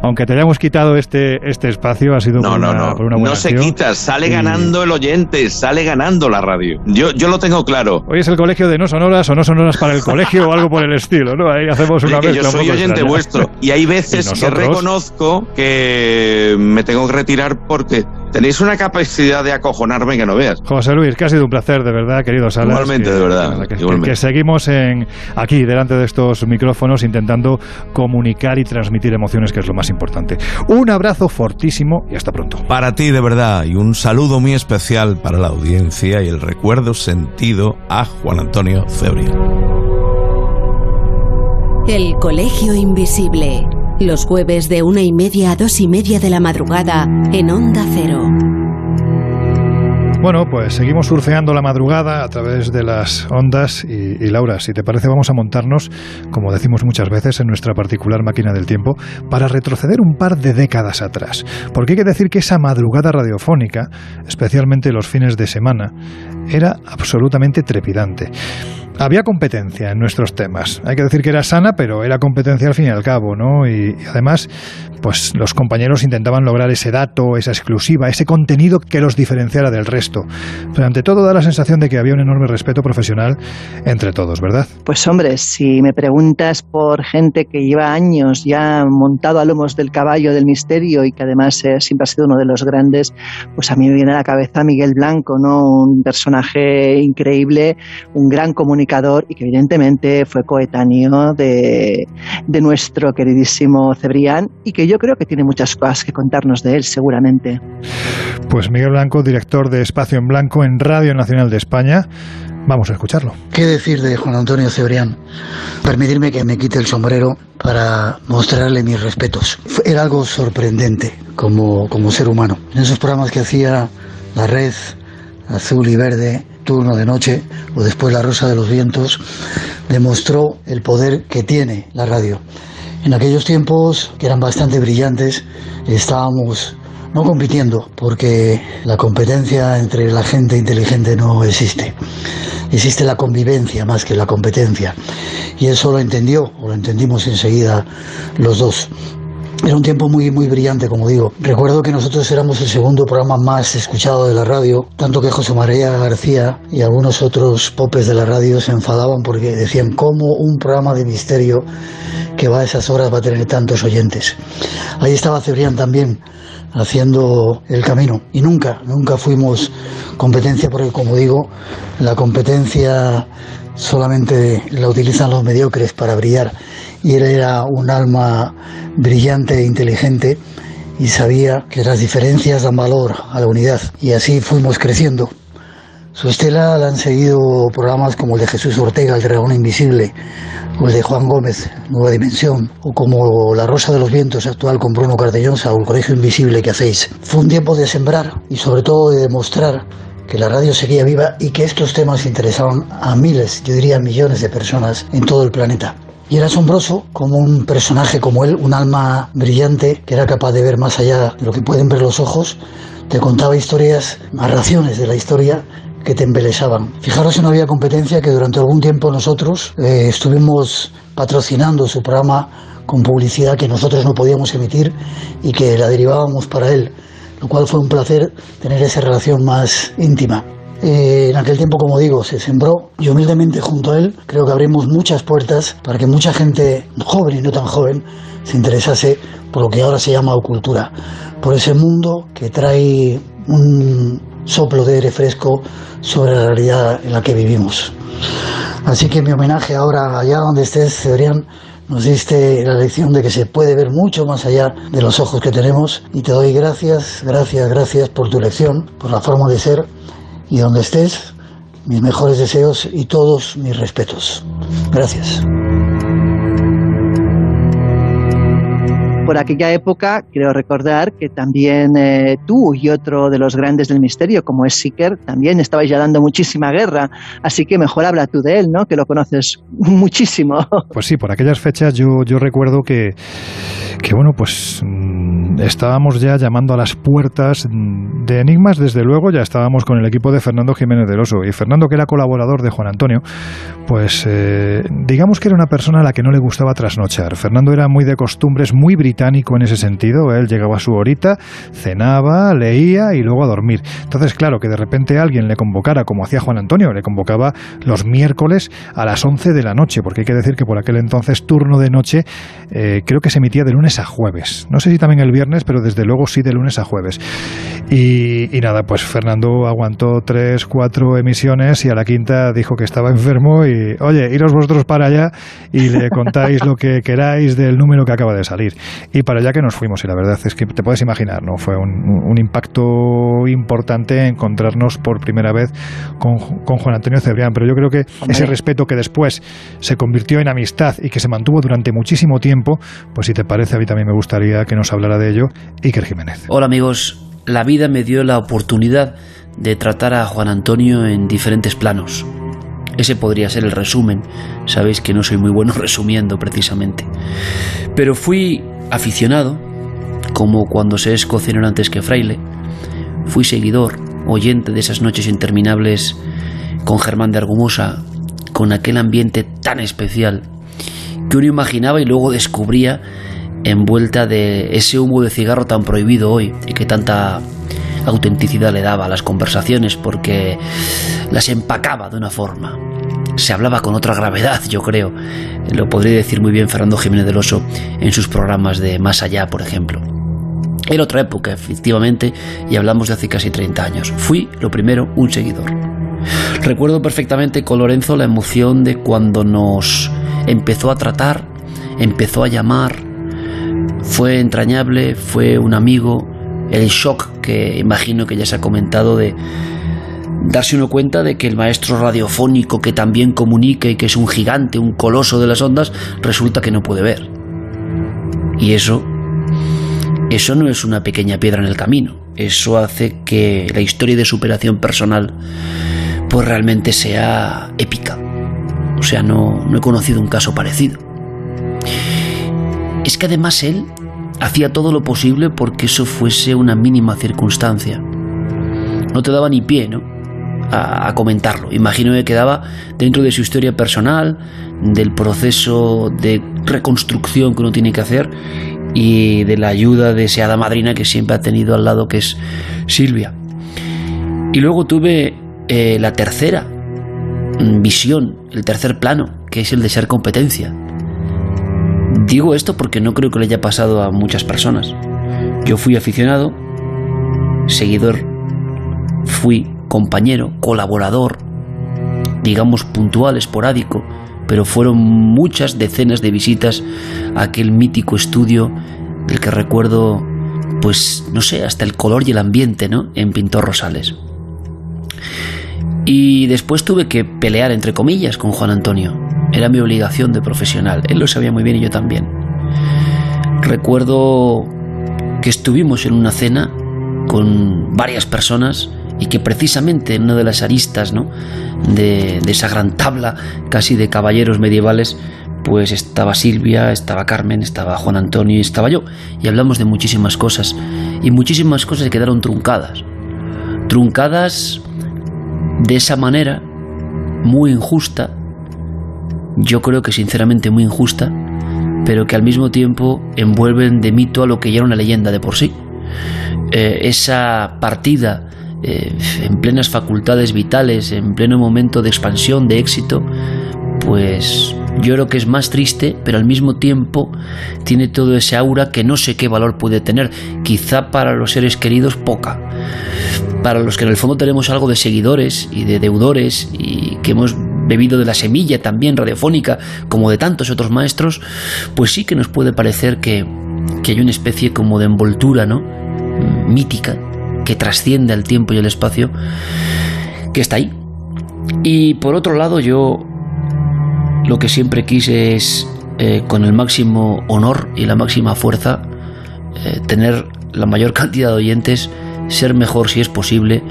S8: aunque te hayamos quitado este, este espacio, ha sido
S35: No,
S8: por,
S35: no,
S8: una,
S35: no.
S8: por una buena
S35: No se
S8: acción.
S35: quita, sale
S8: Y-
S35: ganando el oyente, sale ganando la radio. Yo, yo lo tengo claro.
S8: Hoy es el colegio de no sonoras o no sonoras para el colegio o algo por el estilo, ¿no? Ahí hacemos una
S35: que yo
S8: mezcla un
S35: soy
S8: poco
S35: oyente vuestro y hay veces
S8: Y
S35: que reconozco que me tengo que retirar porque tenéis una capacidad de acojonarme que no veas.
S8: José Luis, que ha sido un placer, de verdad, querido Salas.
S35: Igualmente,
S8: que-
S35: de verdad,
S8: que- que-
S35: igualmente.
S8: que seguimos en, aquí, delante de estos micrófonos, intentando comunicar y transmitir emociones, que es lo más importante. Un abrazo fortísimo y hasta pronto.
S34: Para ti de verdad y un saludo muy especial para la audiencia y el recuerdo sentido a Juan Antonio Cebrián.
S29: El Colegio Invisible. Los jueves de una y media a dos y media de la madrugada en Onda Cero.
S8: Bueno, pues seguimos surfeando la madrugada a través de las ondas y, y, Laura, si te parece vamos a montarnos, como decimos muchas veces, en nuestra particular máquina del tiempo para retroceder un par de décadas atrás. Porque hay que decir que esa madrugada radiofónica, especialmente los fines de semana, era absolutamente trepidante. Había competencia en nuestros temas. Hay que decir que era sana, pero era competencia al fin y al cabo, ¿no? Y, además, pues los compañeros intentaban lograr ese dato, esa exclusiva, ese contenido que los diferenciara del resto. Pero ante todo da la sensación de que había un enorme respeto profesional entre todos, ¿verdad?
S9: Pues hombre, si me preguntas por gente que lleva años ya montado a lomos del caballo del misterio y que además eh, siempre ha sido uno de los grandes, pues a mí me viene a la cabeza Miguel Blanco, ¿no? Un personaje increíble, un gran comunicador y que evidentemente fue coetáneo de, de nuestro queridísimo Cebrián y que yo creo que tiene muchas cosas que contarnos de él, seguramente.
S8: Pues Miguel Blanco, director de Espacio en Blanco en Radio Nacional de España. Vamos a escucharlo.
S36: ¿Qué decir de Juan Antonio Cebrián? Permitirme que me quite el sombrero para mostrarle mis respetos. Era algo sorprendente como, como ser humano. En esos programas que hacía La Red, Azul y Verde, De Noche o después La Rosa de los Vientos, demostró el poder que tiene la radio. En aquellos tiempos, que eran bastante brillantes, estábamos no compitiendo, porque la competencia entre la gente inteligente no existe. Existe la convivencia más que la competencia. Y eso lo entendió, o lo entendimos enseguida los dos. Era un tiempo muy, muy brillante, como digo. Recuerdo que nosotros éramos el segundo programa más escuchado de la radio, tanto que José María García y algunos otros popes de la radio se enfadaban porque decían cómo un programa de misterio que va a esas horas va a tener tantos oyentes. Ahí estaba Cebrián también haciendo el camino y nunca, nunca fuimos competencia porque como digo, la competencia solamente la utilizan los mediocres para brillar y él era un alma brillante e inteligente y sabía que las diferencias dan valor a la unidad y así fuimos creciendo. Su estela la han seguido programas como el de Jesús Ortega, El Dragón Invisible, o el de Juan Gómez, Nueva Dimensión, o como La Rosa de los Vientos actual con Bruno Cardellosa o El Colegio Invisible que hacéis. Fue un tiempo de sembrar y sobre todo de demostrar que la radio seguía viva y que estos temas interesaban a miles, yo diría millones de personas en todo el planeta. Y era asombroso como un personaje como él, un alma brillante que era capaz de ver más allá de lo que pueden ver los ojos, te contaba historias, narraciones de la historia que te embelesaban. Fijaros no había competencia que durante algún tiempo nosotros eh, estuvimos patrocinando su programa con publicidad que nosotros no podíamos emitir y que la derivábamos para él, lo cual fue un placer tener esa relación más íntima. Eh, en aquel tiempo, como digo, se sembró. Y humildemente junto a él creo que abrimos muchas puertas para que mucha gente joven y no tan joven se interesase por lo que ahora se llama cultura, por ese mundo que trae un soplo de aire fresco sobre la realidad en la que vivimos. Así que mi homenaje ahora, allá donde estés, Cebrián, nos diste la lección de que se puede ver mucho más allá de los ojos que tenemos. Y te doy gracias, gracias, gracias por tu lección, por la forma de ser y donde estés, mis mejores deseos y todos mis respetos. Gracias.
S9: Por aquella época, creo recordar que también eh, tú y otro de los grandes del misterio, como es Seeker, también estabais ya dando muchísima guerra. Así que mejor habla tú de él, ¿no? Que lo conoces muchísimo.
S8: Pues sí, por aquellas fechas yo, yo recuerdo que, que, bueno, pues mm, estábamos ya llamando a las puertas de Enigmas, desde luego ya estábamos con el equipo de Fernando Jiménez del Oso. Y Fernando, que era colaborador de Juan Antonio, pues eh, digamos que era una persona a la que no le gustaba trasnochar. Fernando era muy de costumbres, muy británico en ese sentido. Él llegaba a su horita, cenaba, leía y luego a dormir. Entonces, claro, que de repente alguien le convocara, como hacía Juan Antonio, le convocaba los miércoles a las 11 de la noche, porque hay que decir que por aquel entonces turno de noche eh, creo que se emitía de lunes a jueves. No sé si también el viernes, pero desde luego sí de lunes a jueves. Y, nada, pues Fernando aguantó tres, cuatro emisiones y a la quinta dijo que estaba enfermo y, oye, iros vosotros para allá y le contáis lo que queráis del número que acaba de salir y para allá que nos fuimos. Y la verdad es que te puedes imaginar, ¿no? Fue un, impacto importante encontrarnos por primera vez con, Juan Antonio Cebrián. Pero yo creo que ese respeto que después se convirtió en amistad y que se mantuvo durante muchísimo tiempo, pues si te parece, a mí también me gustaría que nos hablara de ello Iker Jiménez.
S37: Hola amigos, la vida me dio la oportunidad de tratar a Juan Antonio en diferentes planos. Ese podría ser el resumen. Sabéis que no soy muy bueno resumiendo precisamente. Pero fui aficionado, como cuando se es cocinero antes que fraile. Fui seguidor, oyente de esas noches interminables con Germán de Argumosa, con aquel ambiente tan especial que uno imaginaba y luego descubría envuelta de ese humo de cigarro tan prohibido hoy y que tanta autenticidad le daba a las conversaciones porque las empacaba de una forma. Se hablaba con otra gravedad, yo creo. Lo podría decir muy bien Fernando Jiménez del Oso en sus programas de Más Allá, por ejemplo. Era otra época, efectivamente, y hablamos de hace casi 30 años. Fui, lo primero, un seguidor. Recuerdo perfectamente con Lorenzo la emoción de cuando nos empezó a tratar, empezó a llamar, fue entrañable, fue un amigo, el shock que imagino que ya se ha comentado de darse uno cuenta de que el maestro radiofónico que también comunica y que es un gigante, un coloso de las ondas, resulta que no puede ver. Y eso, eso no es una pequeña piedra en el camino. Eso hace que la historia de superación personal, pues realmente sea épica. O sea, no, no he conocido un caso parecido. Es que además él hacía todo lo posible porque eso fuese una mínima circunstancia. No te daba ni pie, ¿no? A, comentarlo. Imagino que quedaba dentro de su historia personal, del proceso de reconstrucción que uno tiene que hacer y de la ayuda de esa hada madrina que siempre ha tenido al lado, que es Silvia. Y luego tuve eh, la tercera visión, el tercer plano, que es el de ser competencia. Digo esto porque no creo que le haya pasado a muchas personas. Yo fui aficionado, seguidor, fui compañero, colaborador, digamos puntual, esporádico, pero fueron muchas decenas de visitas a aquel mítico estudio del que recuerdo, pues no sé, hasta el color y el ambiente, ¿no? En Pintor Rosales. Y después tuve que pelear, entre comillas, con Juan Antonio. Era mi obligación de profesional. Él lo sabía muy bien y yo también. Recuerdo que estuvimos en una cena con varias personas y que precisamente en una de las aristas ¿no? de, esa gran tabla casi de caballeros medievales pues estaba Silvia, estaba Carmen, estaba Juan Antonio y estaba yo. Y hablamos de muchísimas cosas. Y muchísimas cosas quedaron truncadas. Truncadas de esa manera, muy injusta, yo creo que sinceramente muy injusta, pero que al mismo tiempo envuelven de mito a lo que ya era una leyenda de por sí. Eh, esa partida eh, en plenas facultades vitales, en pleno momento de expansión, de éxito, pues yo creo que es más triste, pero al mismo tiempo tiene todo ese aura que no sé qué valor puede tener. Quizá para los seres queridos poca. Para los que en el fondo tenemos algo de seguidores y de deudores y que hemos bebido de la semilla también radiofónica, como de tantos otros maestros, pues sí que nos puede parecer que, que hay una especie como de envoltura, ¿no? Mítica, que trasciende el tiempo y el espacio, que está ahí. Y por otro lado, yo lo que siempre quise es, eh, con el máximo honor y la máxima fuerza, eh, tener la mayor cantidad de oyentes, ser mejor si es posible,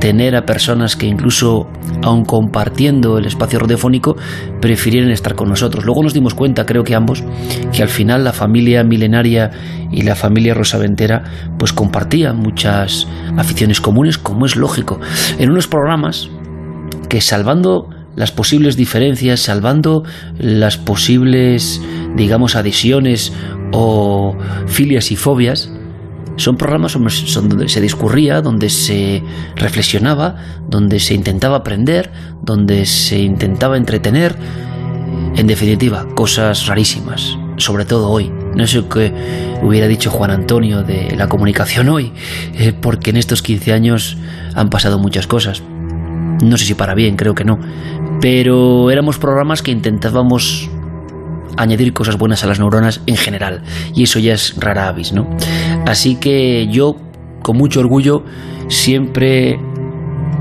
S37: tener a personas que incluso, aun compartiendo el espacio radiofónico, prefirieran estar con nosotros. Luego nos dimos cuenta, creo que ambos, que al final la familia milenaria y la familia Rosaventera pues compartían muchas aficiones comunes, como es lógico. En unos programas que salvando las posibles diferencias, salvando las posibles, digamos, adhesiones o filias y fobias, son programas donde se discurría, donde se reflexionaba, donde se intentaba aprender, donde se intentaba entretener. En definitiva, cosas rarísimas, sobre todo hoy. No sé qué hubiera dicho Juan Antonio de la comunicación hoy, eh, porque en estos 15 años han pasado muchas cosas. No sé si para bien, creo que no. Pero éramos programas que intentábamos añadir cosas buenas a las neuronas en general. Y eso ya es rara avis, ¿no? Así que yo, con mucho orgullo, siempre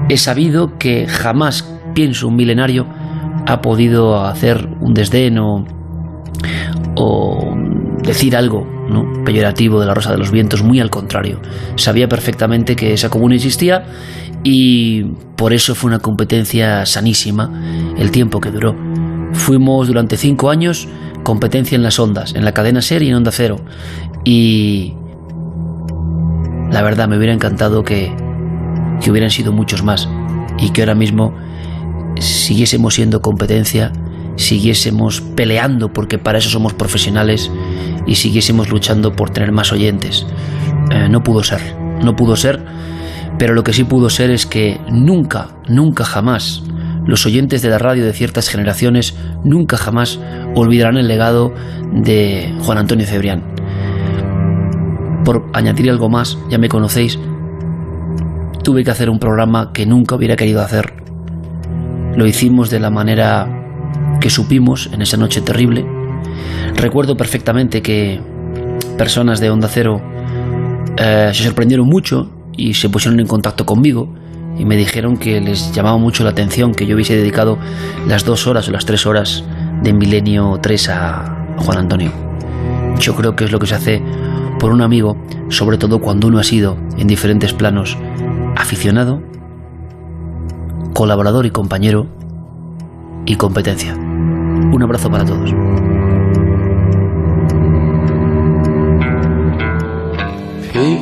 S37: he sabido que jamás pienso un milenario ha podido hacer un desdén o, decir algo ¿no? peyorativo de la Rosa de los Vientos, muy al contrario. Sabía perfectamente que esa comuna existía y por eso fue una competencia sanísima el tiempo que duró. Fuimos durante cinco años competencia en las ondas, en la cadena Ser y en Onda Cero. Y la verdad me hubiera encantado que, que hubieran sido muchos más y que ahora mismo siguiésemos siendo competencia, siguiésemos peleando porque para eso somos profesionales y siguiésemos luchando por tener más oyentes. Eh, no pudo ser, no pudo ser, pero lo que sí pudo ser es que nunca, nunca jamás los oyentes de la radio de ciertas generaciones nunca jamás olvidarán el legado de Juan Antonio Cebrián. Por añadir algo más, ya me conocéis, tuve que hacer un programa que nunca hubiera querido hacer. Lo hicimos de la manera que supimos en esa noche terrible. Recuerdo perfectamente que personas de Onda Cero eh, se sorprendieron mucho y se pusieron en contacto conmigo y me dijeron que les llamaba mucho la atención que yo hubiese dedicado las dos horas o las tres horas de Milenio 3 a Juan Antonio. Yo creo que es lo que se hace por un amigo, sobre todo cuando uno ha sido en diferentes planos aficionado, colaborador y compañero y competencia. Un abrazo para todos.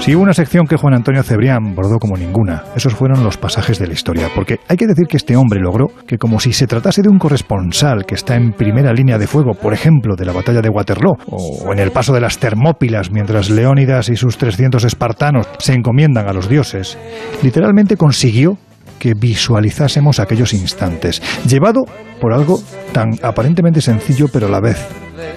S8: Si hubo una sección que Juan Antonio Cebrián bordó como ninguna, esos fueron los pasajes de la historia, porque hay que decir que este hombre logró que como si se tratase de un corresponsal que está en primera línea de fuego, por ejemplo, de la batalla de Waterloo, o en el paso de las Termópilas mientras Leónidas y sus 300 espartanos se encomiendan a los dioses, literalmente consiguió que visualizásemos aquellos instantes, llevado por algo tan aparentemente sencillo pero a la vez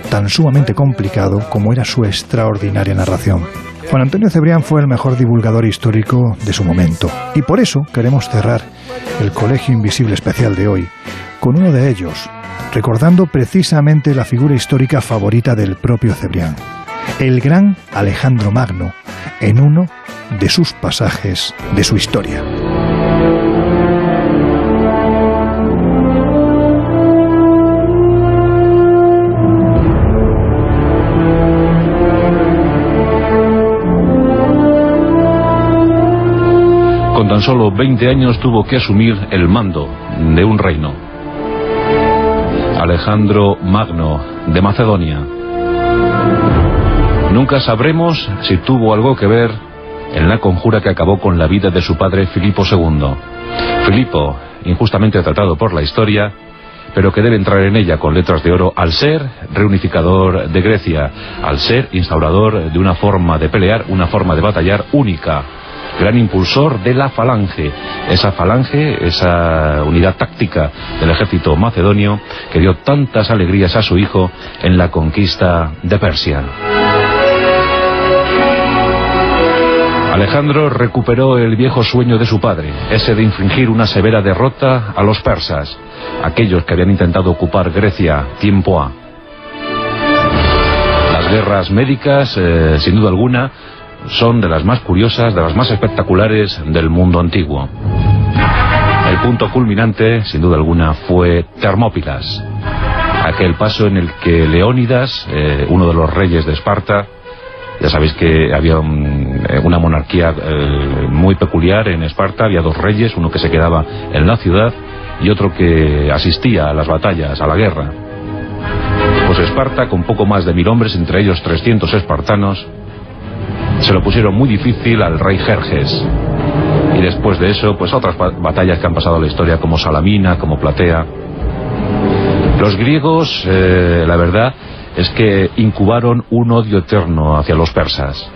S8: tan sumamente complicado como era su extraordinaria narración. Juan Antonio Cebrián fue el mejor divulgador histórico de su momento y por eso queremos cerrar el Colegio Invisible Especial de hoy con uno de ellos, recordando precisamente la figura histórica favorita del propio Cebrián, el gran Alejandro Magno, en uno de sus pasajes de su historia.
S25: Tan solo 20 años tuvo que asumir el mando de un reino. Alejandro Magno de Macedonia. Nunca sabremos si tuvo algo que ver en la conjura que acabó con la vida de su padre Filipo II. Filipo, injustamente tratado por la historia, pero que debe entrar en ella con letras de oro al ser reunificador de Grecia, al ser instaurador de una forma de pelear, una forma de batallar única, gran impulsor de la falange, esa falange, esa unidad táctica del ejército macedonio que dio tantas alegrías a su hijo en la conquista de Persia. Alejandro recuperó el viejo sueño de su padre, ese de infringir una severa derrota a los persas, aquellos que habían intentado ocupar Grecia tiempo a. Las guerras médicas, eh, sin duda alguna, son de las más curiosas, de las más espectaculares del mundo antiguo. El punto culminante, sin duda alguna, fue Termópilas, aquel paso en el que Leónidas, eh, uno de los reyes de Esparta, ya sabéis que había eh, una monarquía eh, muy peculiar en Esparta, había dos reyes, uno que se quedaba en la ciudad y otro que asistía a las batallas, a la guerra. Pues Esparta, con poco más de mil hombres, entre ellos 300 espartanos, se lo pusieron muy difícil al rey Jerjes. Y después de eso, pues otras batallas que han pasado a la historia, como Salamina, como Platea. Los griegos, eh, la verdad, es que incubaron un odio eterno hacia los persas.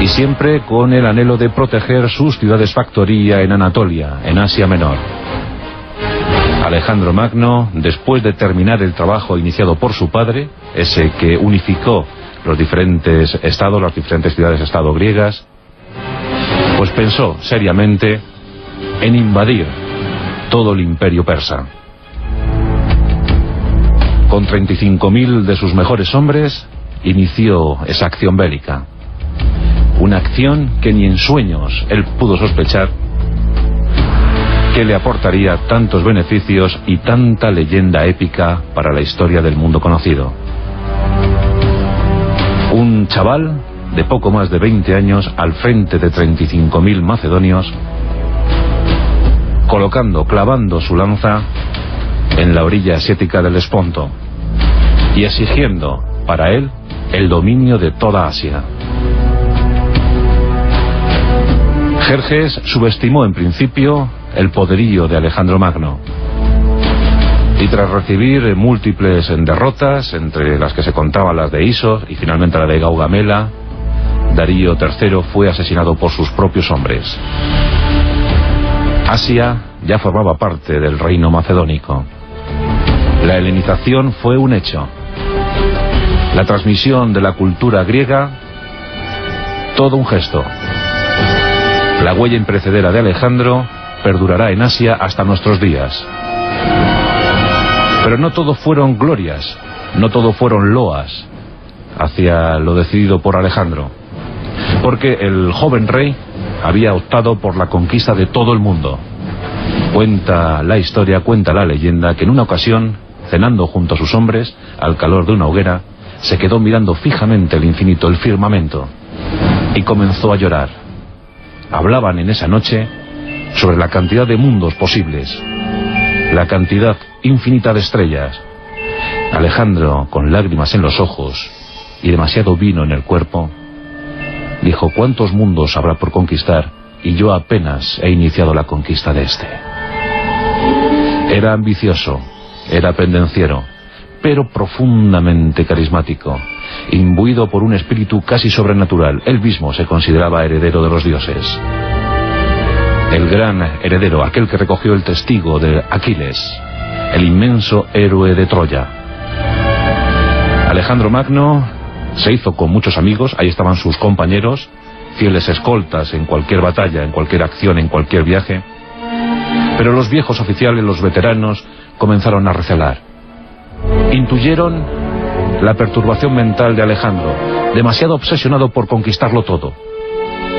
S25: Y siempre con el anhelo de proteger sus ciudades factoría en Anatolia, en Asia Menor. Alejandro Magno, después de terminar el trabajo iniciado por su padre, ese que unificó los diferentes estados, las diferentes ciudades-estado griegas, pues pensó seriamente en invadir todo el imperio persa. Con 35.000 de sus mejores hombres, inició esa acción bélica. Una acción que ni en sueños él pudo sospechar que le aportaría tantos beneficios y tanta leyenda épica para la historia del mundo conocido. Un chaval de poco más de 20 años al frente de 35.000 macedonios colocando, clavando su lanza en la orilla asiática del Esponto y exigiendo para él el dominio de toda Asia. Jerjes subestimó en principio el poderío de Alejandro Magno y tras recibir múltiples derrotas, entre las que se contaban las de Isos y finalmente la de Gaugamela, Darío III fue asesinado por sus propios hombres. Asia ya formaba parte del reino macedónico. La helenización fue un hecho. La transmisión de la cultura griega, todo un gesto. La huella imprecedera de Alejandro perdurará en Asia hasta nuestros días. Pero no todo fueron glorias, no todo fueron loas hacia lo decidido por Alejandro. Porque el joven rey había optado por la conquista de todo el mundo. Cuenta la historia, cuenta la leyenda, que en una ocasión, cenando junto a sus hombres, al calor de una hoguera, se quedó mirando fijamente el infinito, el firmamento, y comenzó a llorar. Hablaban en esa noche sobre la cantidad de mundos posibles, la cantidad infinita de estrellas. Alejandro, con lágrimas en los ojos y demasiado vino en el cuerpo, dijo, ¿cuántos mundos habrá por conquistar? Y yo apenas he iniciado la conquista de este. Era ambicioso, era pendenciero, pero profundamente carismático, imbuido por un espíritu casi sobrenatural. Él mismo se consideraba heredero de los dioses. El gran heredero, aquel que recogió el testigo de Aquiles, el inmenso héroe de Troya. Alejandro Magno se hizo con muchos amigos, ahí estaban sus compañeros, fieles escoltas en cualquier batalla, en cualquier acción, en cualquier viaje. Pero los viejos oficiales, los veteranos, comenzaron a recelar. Intuyeron la perturbación mental de Alejandro, demasiado obsesionado por conquistarlo todo,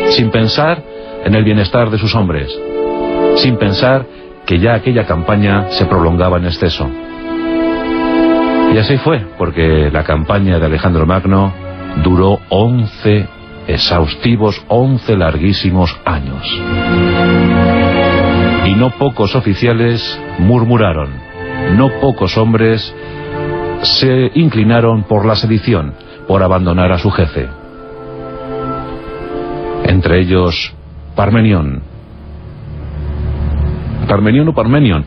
S25: sin pensar en el bienestar de sus hombres, sin pensar que ya aquella campaña se prolongaba en exceso. Y así fue, porque la campaña de Alejandro Magno duró 11 exhaustivos, 11 larguísimos años. Y no pocos oficiales murmuraron, no pocos hombres se inclinaron por la sedición, por abandonar a su jefe. Entre ellos Parmenión. Parmenión o Parmenión.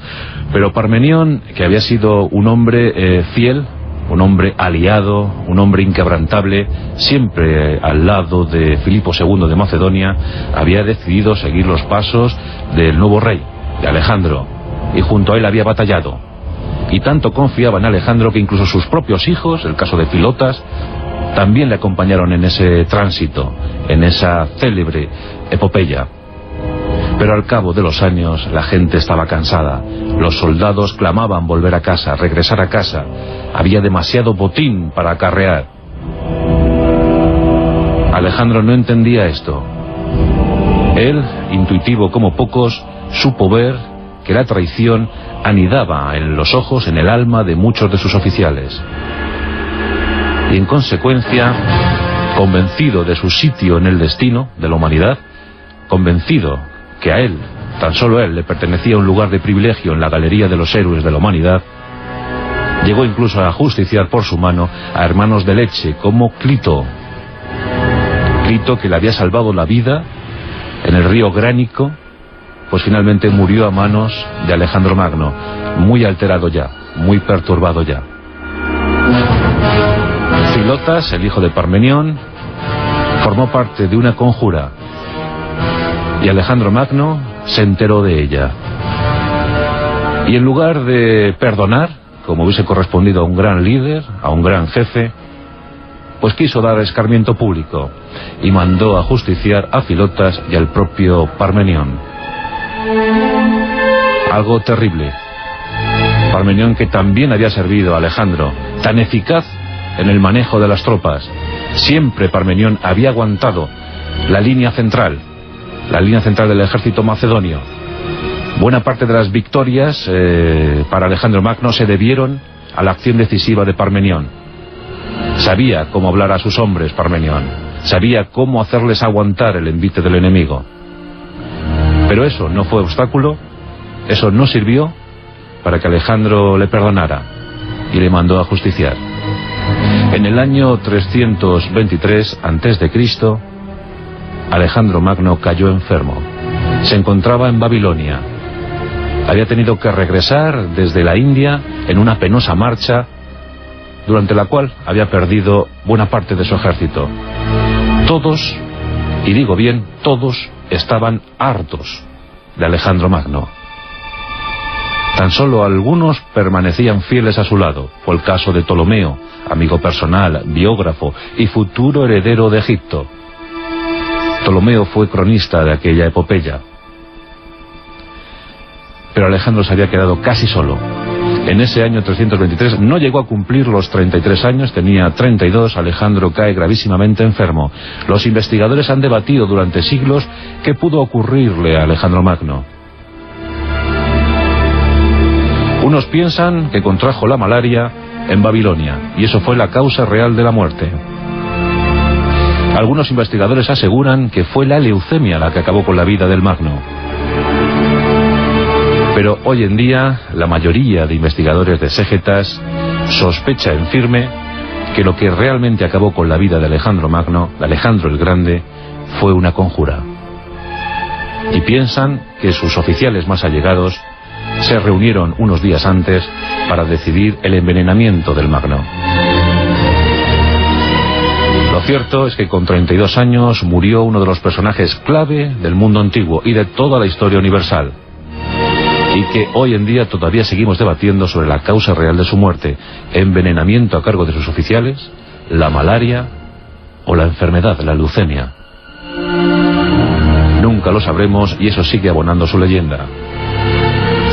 S25: Pero Parmenión, que había sido un hombre eh, fiel, un hombre aliado, un hombre inquebrantable, siempre al lado de Filipo II de Macedonia, había decidido seguir los pasos del nuevo rey, de Alejandro, y junto a él había batallado. Y tanto confiaba en Alejandro que incluso sus propios hijos, el caso de Filotas, también le acompañaron en ese tránsito, en esa célebre epopeya. Pero al cabo de los años la gente estaba cansada. Los soldados clamaban volver a casa, regresar a casa. Había demasiado botín para acarrear. Alejandro no entendía esto. Él, intuitivo como pocos, supo ver que la traición anidaba en los ojos, en el alma de muchos de sus oficiales. Y en consecuencia, convencido de su sitio en el destino de la humanidad, convencido que a él, tan solo él, le pertenecía un lugar de privilegio en la galería de los héroes de la humanidad, llegó incluso a justiciar por su mano a hermanos de leche como Clito. Clito que le había salvado la vida en el río Gránico, pues finalmente murió a manos de Alejandro Magno, muy alterado ya, muy perturbado ya. Filotas, el hijo de Parmenión, formó parte de una conjura y Alejandro Magno se enteró de ella. Y en lugar de perdonar, como hubiese correspondido a un gran líder, a un gran jefe, pues quiso dar escarmiento público y mandó a justiciar a Filotas y al propio Parmenión. Algo terrible. Parmenión que también había servido a Alejandro, tan eficaz en el manejo de las tropas. Siempre Parmenión había aguantado la línea central, la línea central del ejército macedonio. Buena parte de las victorias eh, para Alejandro Magno se debieron a la acción decisiva de Parmenión. Sabía cómo hablar a sus hombres, Parmenión. Sabía cómo hacerles aguantar el envite del enemigo. Pero eso no fue obstáculo eso no sirvió para que Alejandro le perdonara y le mandó a justiciar. En el año 323 a.C., Alejandro Magno cayó enfermo. Se encontraba en Babilonia. Había tenido que regresar desde la India en una penosa marcha durante la cual había perdido buena parte de su ejército. Todos, y digo bien, todos estaban hartos de Alejandro Magno. Tan solo algunos permanecían fieles a su lado. Fue el caso de Ptolomeo, amigo personal, biógrafo y futuro heredero de Egipto. Ptolomeo fue cronista de aquella epopeya. Pero Alejandro se había quedado casi solo. En ese año 323 no llegó a cumplir los 33 años, tenía 32, Alejandro cae gravísimamente enfermo. Los investigadores han debatido durante siglos qué pudo ocurrirle a Alejandro Magno. Unos piensan que contrajo la malaria en Babilonia, y eso fue la causa real de la muerte. Algunos investigadores aseguran que fue la leucemia la que acabó con la vida del Magno. Pero hoy en día la mayoría de investigadores de Segetas sospecha en firme que lo que realmente acabó con la vida de Alejandro Magno, de Alejandro el Grande, fue una conjura. Y piensan que sus oficiales más allegados se reunieron unos días antes para decidir el envenenamiento del Magno. Lo cierto es que con 32 años murió uno de los personajes clave del mundo antiguo y de toda la historia universal. Y que hoy en día todavía seguimos debatiendo sobre la causa real de su muerte, envenenamiento a cargo de sus oficiales, la malaria o la enfermedad, la leucemia. Nunca lo sabremos y eso sigue abonando su leyenda.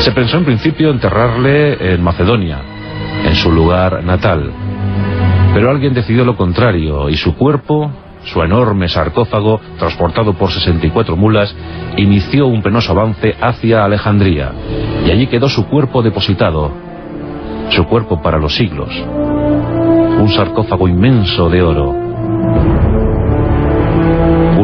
S25: Se pensó en principio enterrarle en Macedonia, en su lugar natal. Pero alguien decidió lo contrario y su cuerpo, su enorme sarcófago, transportado por 64 mulas, inició un penoso avance hacia Alejandría. Y allí quedó su cuerpo depositado, su cuerpo para los siglos. Un sarcófago inmenso de oro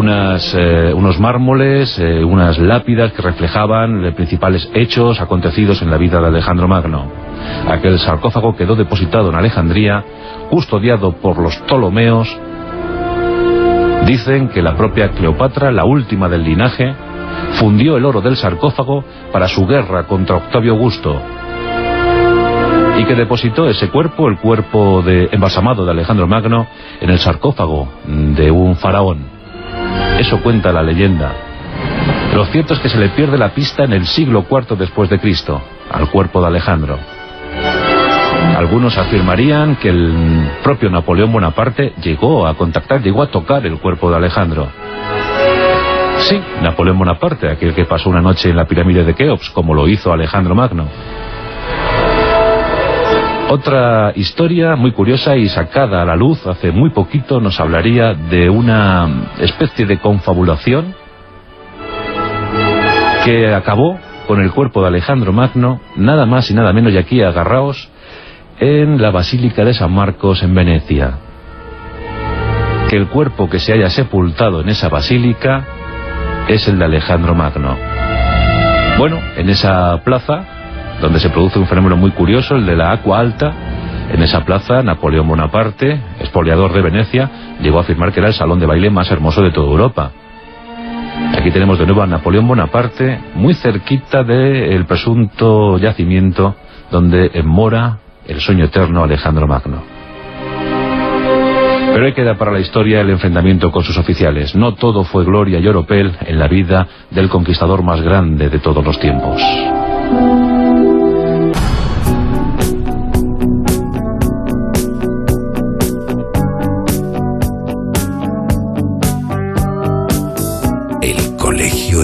S25: eh, unos mármoles, eh, unas lápidas que reflejaban los principales hechos acontecidos en la vida de Alejandro Magno. Aquel sarcófago quedó depositado en Alejandría, custodiado por los Ptolomeos. Dicen que la propia Cleopatra, la última del linaje, fundió el oro del sarcófago para su guerra contra Octavio Augusto y que depositó ese cuerpo, el cuerpo de, embalsamado de Alejandro Magno, en el sarcófago de un faraón. Eso cuenta la leyenda. Lo cierto es que se le pierde la pista en el siglo IV después de Cristo, al cuerpo de Alejandro. Algunos afirmarían que el propio Napoleón Bonaparte llegó a contactar, llegó a tocar el cuerpo de Alejandro. Sí, Napoleón Bonaparte, aquel que pasó una noche en la pirámide de Keops, como lo hizo Alejandro Magno. Otra historia muy curiosa y sacada a la luz hace muy poquito nos hablaría de una especie de confabulación que acabó con el cuerpo de Alejandro Magno, nada más y nada menos, y aquí agarraos, en la Basílica de San Marcos en Venecia. Que el cuerpo que se haya sepultado en esa basílica es el de Alejandro Magno. Bueno, en esa plaza donde se produce un fenómeno muy curioso, el de la Aqua Alta. En esa plaza, Napoleón Bonaparte, expoliador de Venecia, llegó a afirmar que era el salón de baile más hermoso de toda Europa. Aquí tenemos de nuevo a Napoleón Bonaparte, muy cerquita del presunto yacimiento donde mora el sueño eterno Alejandro Magno. Pero ahí queda para la historia el enfrentamiento con sus oficiales. No todo fue gloria y oropel en la vida del conquistador más grande de todos los tiempos.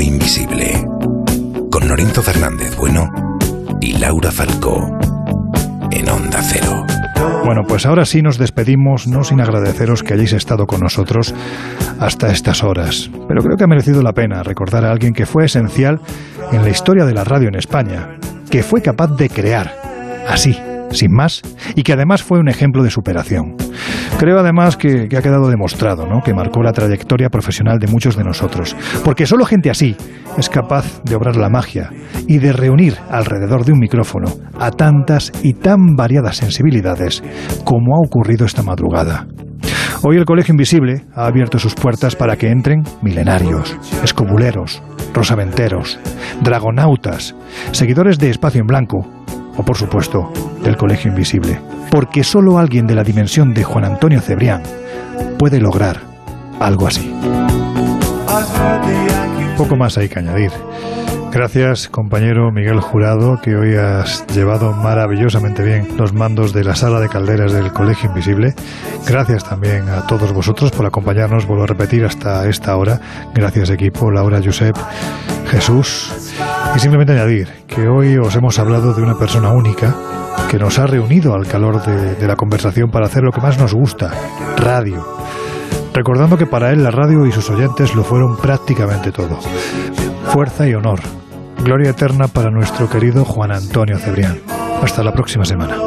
S38: Invisible. Con Norinto Fernández Bueno y Laura Falcó. En Onda Cero.
S8: Bueno, pues ahora sí nos despedimos, no sin agradeceros que hayáis estado con nosotros hasta estas horas. Pero creo que ha merecido la pena recordar a alguien que fue esencial en la historia de la radio en España, que fue capaz de crear, así, sin más, y que además fue un ejemplo de superación. Creo además que, ha quedado demostrado ¿no? que marcó la trayectoria profesional de muchos de nosotros, porque solo gente así es capaz de obrar la magia y de reunir alrededor de un micrófono a tantas y tan variadas sensibilidades como ha ocurrido esta madrugada. Hoy el Colegio Invisible ha abierto sus puertas para que entren milenarios, escobuleros, rosaventeros, dragonautas, seguidores de Espacio en Blanco o por supuesto del Colegio Invisible, porque solo alguien de la dimensión de Juan Antonio Cebrián puede lograr algo así. Poco más hay que añadir. Gracias, compañero Miguel Jurado, que hoy has llevado maravillosamente bien los mandos de la sala de calderas del Colegio Invisible. Gracias también a todos vosotros por acompañarnos, vuelvo a repetir, hasta esta hora. Gracias, equipo, Laura, Josep, Jesús. Y simplemente añadir que hoy os hemos hablado de una persona única que nos ha reunido al calor de, la conversación para hacer lo que más nos gusta, radio recordando que para él la radio y sus oyentes lo fueron prácticamente todo. Fuerza y honor, Gloria eterna para nuestro querido Juan Antonio Cebrián. Hasta la próxima semana.